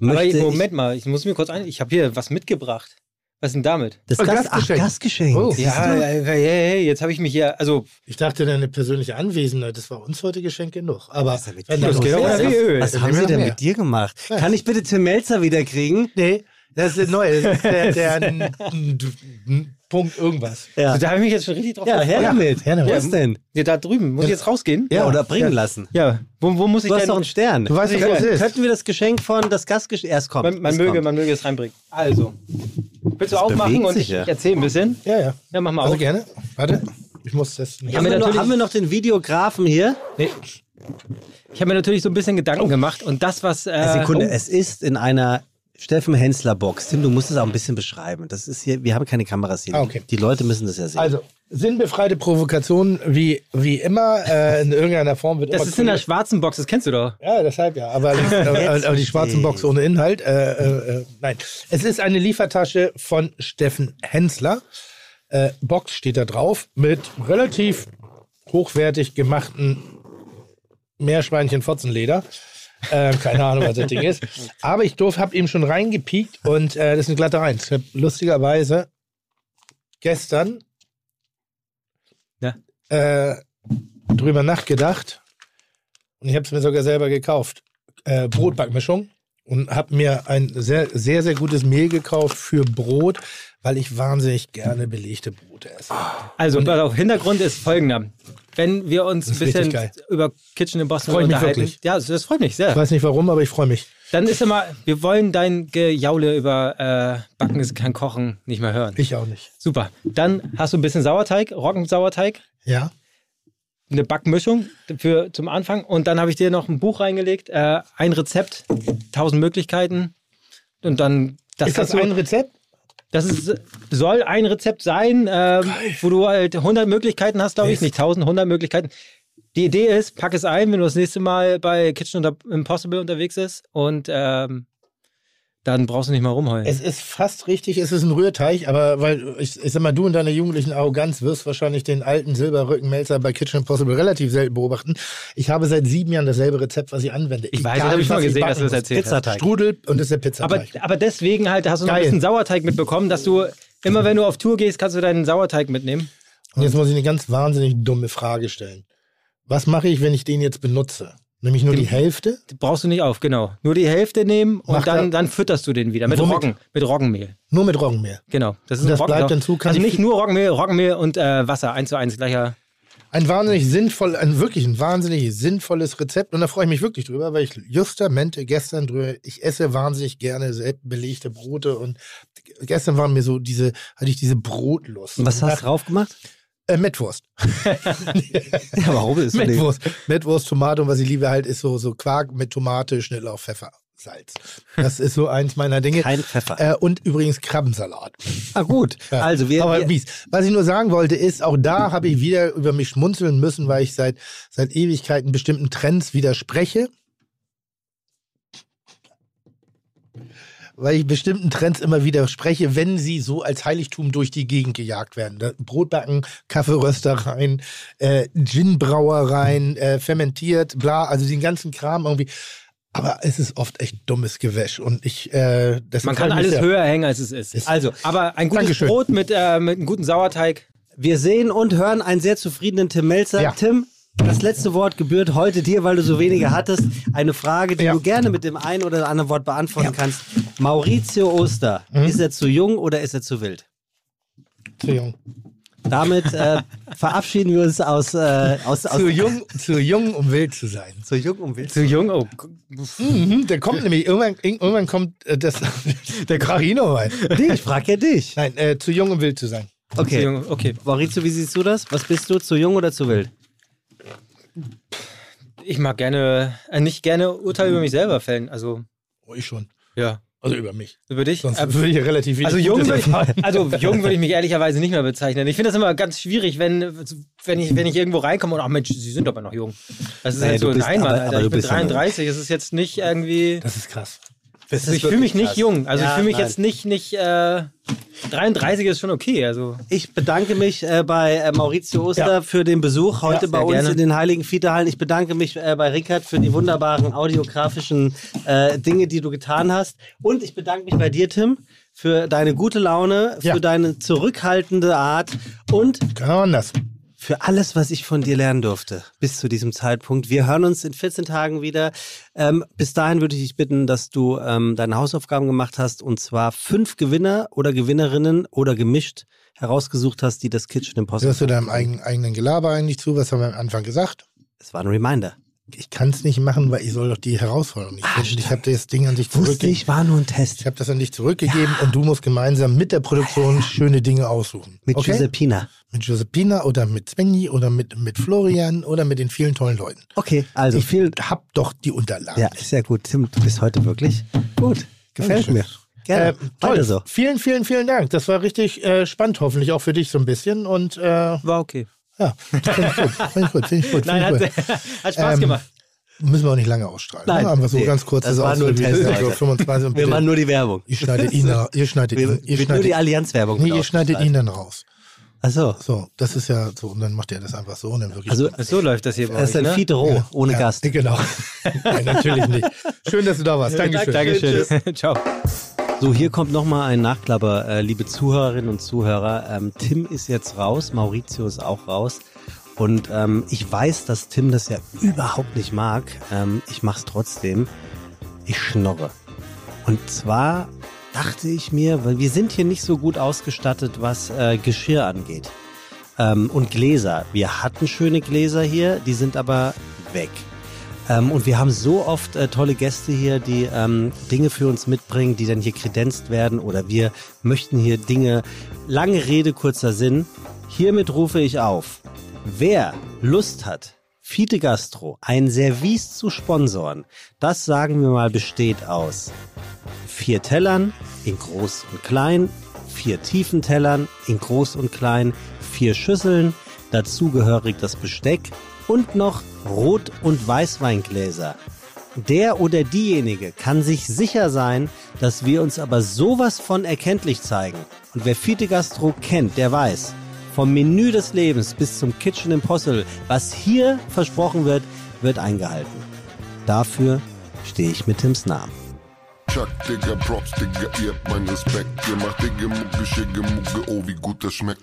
Aber möchte Moment mal, ich muss mir kurz ein. Ich habe hier was mitgebracht. Was ist denn damit? das Oh, Gast, ach, Gastgeschenk. Gastgeschenk. Oh. Ja, hey, jetzt habe ich mich hier, also Ich dachte, deine persönliche Anwesenheit, das war uns heute Geschenk genug. Aber Was Öl. Was dann haben Sie wir denn mit dir gemacht? Was? Kann ich bitte Tim Melzer wieder kriegen? Nee, das ist der neue. Das ist der, der Punkt irgendwas. Ja, da habe ich mich jetzt schon richtig drauf ja her Ja, damit. her damit. Was denn? Ja, da drüben. Muss ich jetzt rausgehen? Ja, Ja, oder bringen ja. lassen. Ja. Wo, wo muss ich Du hast denn? doch einen Stern. Du weißt nicht, Ja, was es ist. Könnten wir das Geschenk von das Gastgeschenk erst kommt? man, man es möge, kommt. man möge es reinbringen. Also. Willst du Das aufmachen und ich ja. erzähle ein bisschen? Ja, ja. Ja, mach mal Also auf. gerne. Warte, ich muss das. Ja, Haben wir, noch, natürlich- haben wir noch den Videografen hier? Nee. Ich habe mir natürlich so ein bisschen Gedanken gemacht und das, was. Äh, Sekunde, oh, es ist in einer Steffen Hensler Box. Tim, du musst es auch ein bisschen beschreiben. Das ist hier, wir haben keine Kameras hier. Ah, okay. Die Leute müssen das ja sehen. Also, sinnbefreite Provokation wie, wie immer äh, in irgendeiner Form wird das immer ist in der schwarzen Box, das kennst du doch. Ja, deshalb ja. Aber, aber, aber die schwarzen Box ohne Inhalt. Äh, äh, äh, nein. Es ist eine Liefertasche von Steffen Hensler. Äh, Box steht da drauf mit relativ hochwertig gemachten Meerschweinchen-Fotzenleder. Äh, keine Ahnung, was das Ding ist. Aber ich habe eben schon reingepiekt und äh, das ist eine glatte Eins. Ich habe lustigerweise gestern Ja. äh, drüber nachgedacht und ich habe es mir sogar selber gekauft. Äh, Brotbackmischung und habe mir ein sehr, sehr, sehr gutes Mehl gekauft für Brot, weil ich wahnsinnig gerne belegte Brote esse. Also, pass auf, Hintergrund ist folgender. Wenn wir uns ein bisschen über Kitchen in Boston Freu ich mich unterhalten. wirklich. Ja, das, freut mich sehr. Ich weiß nicht warum, aber ich freue mich. Dann ist immer, wir wollen dein Gejaule über äh, Backen ist kein Kochen nicht mehr hören. Ich auch nicht. Super. Dann hast du ein bisschen Sauerteig, Roggensauerteig, Ja? eine Backmischung für zum Anfang und dann habe ich dir noch ein Buch reingelegt, äh, ein Rezept, tausend Möglichkeiten und dann das ist das du- ein Rezept? Das ist, soll ein Rezept sein, ähm, wo du halt 100 Möglichkeiten hast, glaube ich, nicht 1000, 100 Möglichkeiten. Die Idee ist, pack es ein, wenn du das nächste Mal bei Kitchen Impossible unterwegs bist und ähm, dann brauchst du nicht mal rumheulen. Es ist fast richtig, es ist ein Rührteig, aber weil ich, ich sag mal, du in deiner jugendlichen Arroganz wirst wahrscheinlich den alten Silberrückenmelzer bei Kitchen Impossible relativ selten beobachten. Ich habe seit sieben Jahren dasselbe Rezept, was ich anwende. Ich weiß, das habe ich mal gesehen, dass du das erzählt hast. Pizzateig. Strudel und das ist der Aber, Pizzateig. aber deswegen halt hast du noch ein bisschen Sauerteig mitbekommen, dass du immer, wenn du auf Tour gehst, kannst du deinen Sauerteig mitnehmen. Und jetzt muss ich eine ganz wahnsinnig dumme Frage stellen. Was mache ich, wenn ich den jetzt benutze? Nämlich nur die Hälfte? Brauchst du nicht auf, genau. Nur die Hälfte nehmen und dann, er- dann fütterst du den wieder mit Womit? Roggen, mit Roggenmehl. Nur mit Roggenmehl. Genau. Das, ist Und das Roggen- bleibt dann zu, Also ich nicht nur Roggenmehl, Roggenmehl und äh, Wasser, eins zu eins gleicher. Ein wahnsinnig sinnvoll, ein wirklich ein wahnsinnig sinnvolles Rezept und da freue ich mich wirklich drüber, weil ich justamente gestern drüber, ich esse wahnsinnig gerne selbst belegte Brote und gestern waren mir so diese, hatte ich diese Brotlust. Und was hast du drauf gemacht? Äh, Mettwurst. Ja, warum ist Mettwurst. Mettwurst, Tomate und was ich liebe halt ist so, so Quark mit Tomate, Schnittlauch, Pfeffer, Salz. Das ist so eins meiner Dinge. Kein Pfeffer. Äh, und übrigens Krabbensalat. ah, gut. Ja. Also, wir, Aber mies. Was ich nur sagen wollte, ist, auch da habe ich wieder über mich schmunzeln müssen, weil ich seit, seit Ewigkeiten bestimmten Trends widerspreche. Weil ich bestimmten Trends immer widerspreche, wenn sie so als Heiligtum durch die Gegend gejagt werden. Da- Brotbacken, Kaffeeröstereien, äh, Ginbrauereien, äh, fermentiert, bla, also den ganzen Kram irgendwie. Aber es ist oft echt dummes Gewäsch. Und ich, äh, das Man kann halt alles höher hängen, als es ist. Ist- Also, aber ein gutes Dankeschön. Brot mit, äh, mit einem guten Sauerteig. wir sehen und hören einen sehr zufriedenen Tim Melzer. Ja. Tim, das letzte Wort gebührt heute dir, weil du so wenige hattest. Eine Frage, die Ja. du gerne mit dem einen oder anderen Wort beantworten kannst. Maurizio Oster, Mhm. ist er zu jung oder ist er zu wild? Zu jung. Damit äh, verabschieden wir uns aus, äh, aus, aus Zu jung, zu jung, um wild zu sein. zu jung um wild. Zu jung, oh. Mhm, der kommt nämlich, irgendwann, irgendwann kommt äh, das, der Krachino rein. Ich frage ja dich. Nein, äh, zu jung, um wild zu sein. Zu Okay. jung, okay. Maurizio, wie siehst du das? Was bist du, zu jung oder zu wild? Ich mag gerne, äh, nicht gerne Urteile über mich selber fällen. Also, Oh, ich schon. ja. Also über mich. Über dich? Sonst Äh, würde ich ja relativ wenig Also jung, würde ich, also jung würde ich mich ehrlicherweise nicht mehr bezeichnen. Ich finde das immer ganz schwierig, wenn, wenn, ich, wenn ich irgendwo reinkomme und ach Mensch, Sie sind aber noch jung. Das ist Nee, halt so, Mann, aber- Alter, ich bin bist ja noch- 33, es ist jetzt nicht irgendwie. Das ist krass. Also ich fühle mich nicht krass. jung. Also Ja, ich fühle mich nein. jetzt nicht, nicht äh, 33 ist schon okay. Also Ich bedanke mich äh, bei äh, Maurizio Oster Ja. für den Besuch heute Ja, bei uns gerne. in den Heiligen Vierterhallen. Ich bedanke mich äh, bei Rickard für die wunderbaren audiografischen äh, Dinge, die du getan hast. Und ich bedanke mich bei dir, Tim, für deine gute Laune, für deine zurückhaltende Art und man das. Für alles, was ich von dir lernen durfte bis zu diesem Zeitpunkt. Wir hören uns in 14 Tagen wieder. Ähm, bis dahin würde ich dich bitten, dass du ähm, deine Hausaufgaben gemacht hast und zwar fünf Gewinner oder Gewinnerinnen oder gemischt herausgesucht hast, die das Kitchen Impossible. Hörst du deinem eigenen, eigenen Gelaber eigentlich zu? Was haben wir am Anfang gesagt? Es war ein Reminder. Ich kann es nicht machen, weil ich soll doch die Herausforderung nicht Ah, finden. Ich habe das Ding an dich zurückgegeben. ich, war nur ein Test. Ich habe das an dich zurückgegeben und du musst gemeinsam mit der Produktion schöne Dinge aussuchen. Mit okay? Giuseppina. Mit Josephina oder mit Svenny oder mit, mit Florian oder mit den vielen tollen Leuten. Okay, also Ich vielen. hab doch die Unterlagen. Ja, ist ja gut. Tim, du bist heute wirklich gut. Gefällt Dankeschön. mir. Gerne. Äh, toll. So. Vielen, vielen, vielen Dank. Das war richtig äh, spannend, hoffentlich auch für dich so ein bisschen. Und äh, war okay. Ja, finde ich gut. Finde ich gut. Finde ich gut. Nein, hat, hat Spaß Ähm, gemacht. Müssen wir auch nicht lange ausstrahlen. Nein, ne? Einfach so ganz kurz. Das war nur Test heute. 25 und Wir machen nur die Werbung. ihr schneidet ihn, da- ihr schneidet Wir, ihn, ihr wird nur die schneidet, Allianz-Werbung. nee, ihr schneidet ihn dann raus. Ach so. So, das ist ja so. Und dann macht er das einfach so und dann wirklich. Also, So läuft das hier bei das ist ein ne? Fiete Roh, ohne ja, Gast. Genau. Nein, natürlich nicht. Schön, dass du da warst. Dankeschön. Dankeschön. Ciao. So, hier kommt nochmal ein Nachklapper, äh, liebe Zuhörerinnen und Zuhörer. Ähm, Tim ist jetzt raus, Maurizio ist auch raus. Und ähm, ich weiß, dass Tim das ja überhaupt nicht mag. Ähm, ich mach's trotzdem. Ich schnorre. Und zwar dachte ich mir, weil wir sind hier nicht so gut ausgestattet, was äh, Geschirr angeht. Ähm, und Gläser. Wir hatten schöne Gläser hier, die sind aber weg. Ähm, und wir haben so oft äh, tolle Gäste hier, die ähm, Dinge für uns mitbringen, die dann hier kredenzt werden oder wir möchten hier Dinge, lange Rede, kurzer Sinn. Hiermit rufe ich auf, wer Lust hat, Fiete Gastro, ein Service zu sponsoren, das sagen wir mal besteht aus vier Tellern in groß und klein, vier tiefen Tellern in groß und klein, vier Schüsseln, dazugehörig das Besteck und noch Rot- und Weißweingläser. Der oder diejenige kann sich sicher sein, dass wir uns aber sowas von erkenntlich zeigen. Und wer Fiete Gastro kennt, der weiß, vom Menü des Lebens bis zum Kitchen Impossible, was hier versprochen wird, wird eingehalten. Dafür stehe ich mit Tims Namen. Chuck, Digga, Props, Digga, ihr habt meinen Respekt. Ihr macht Digga, Mucke, Schicke, Mucke, oh, wie gut das schmeckt.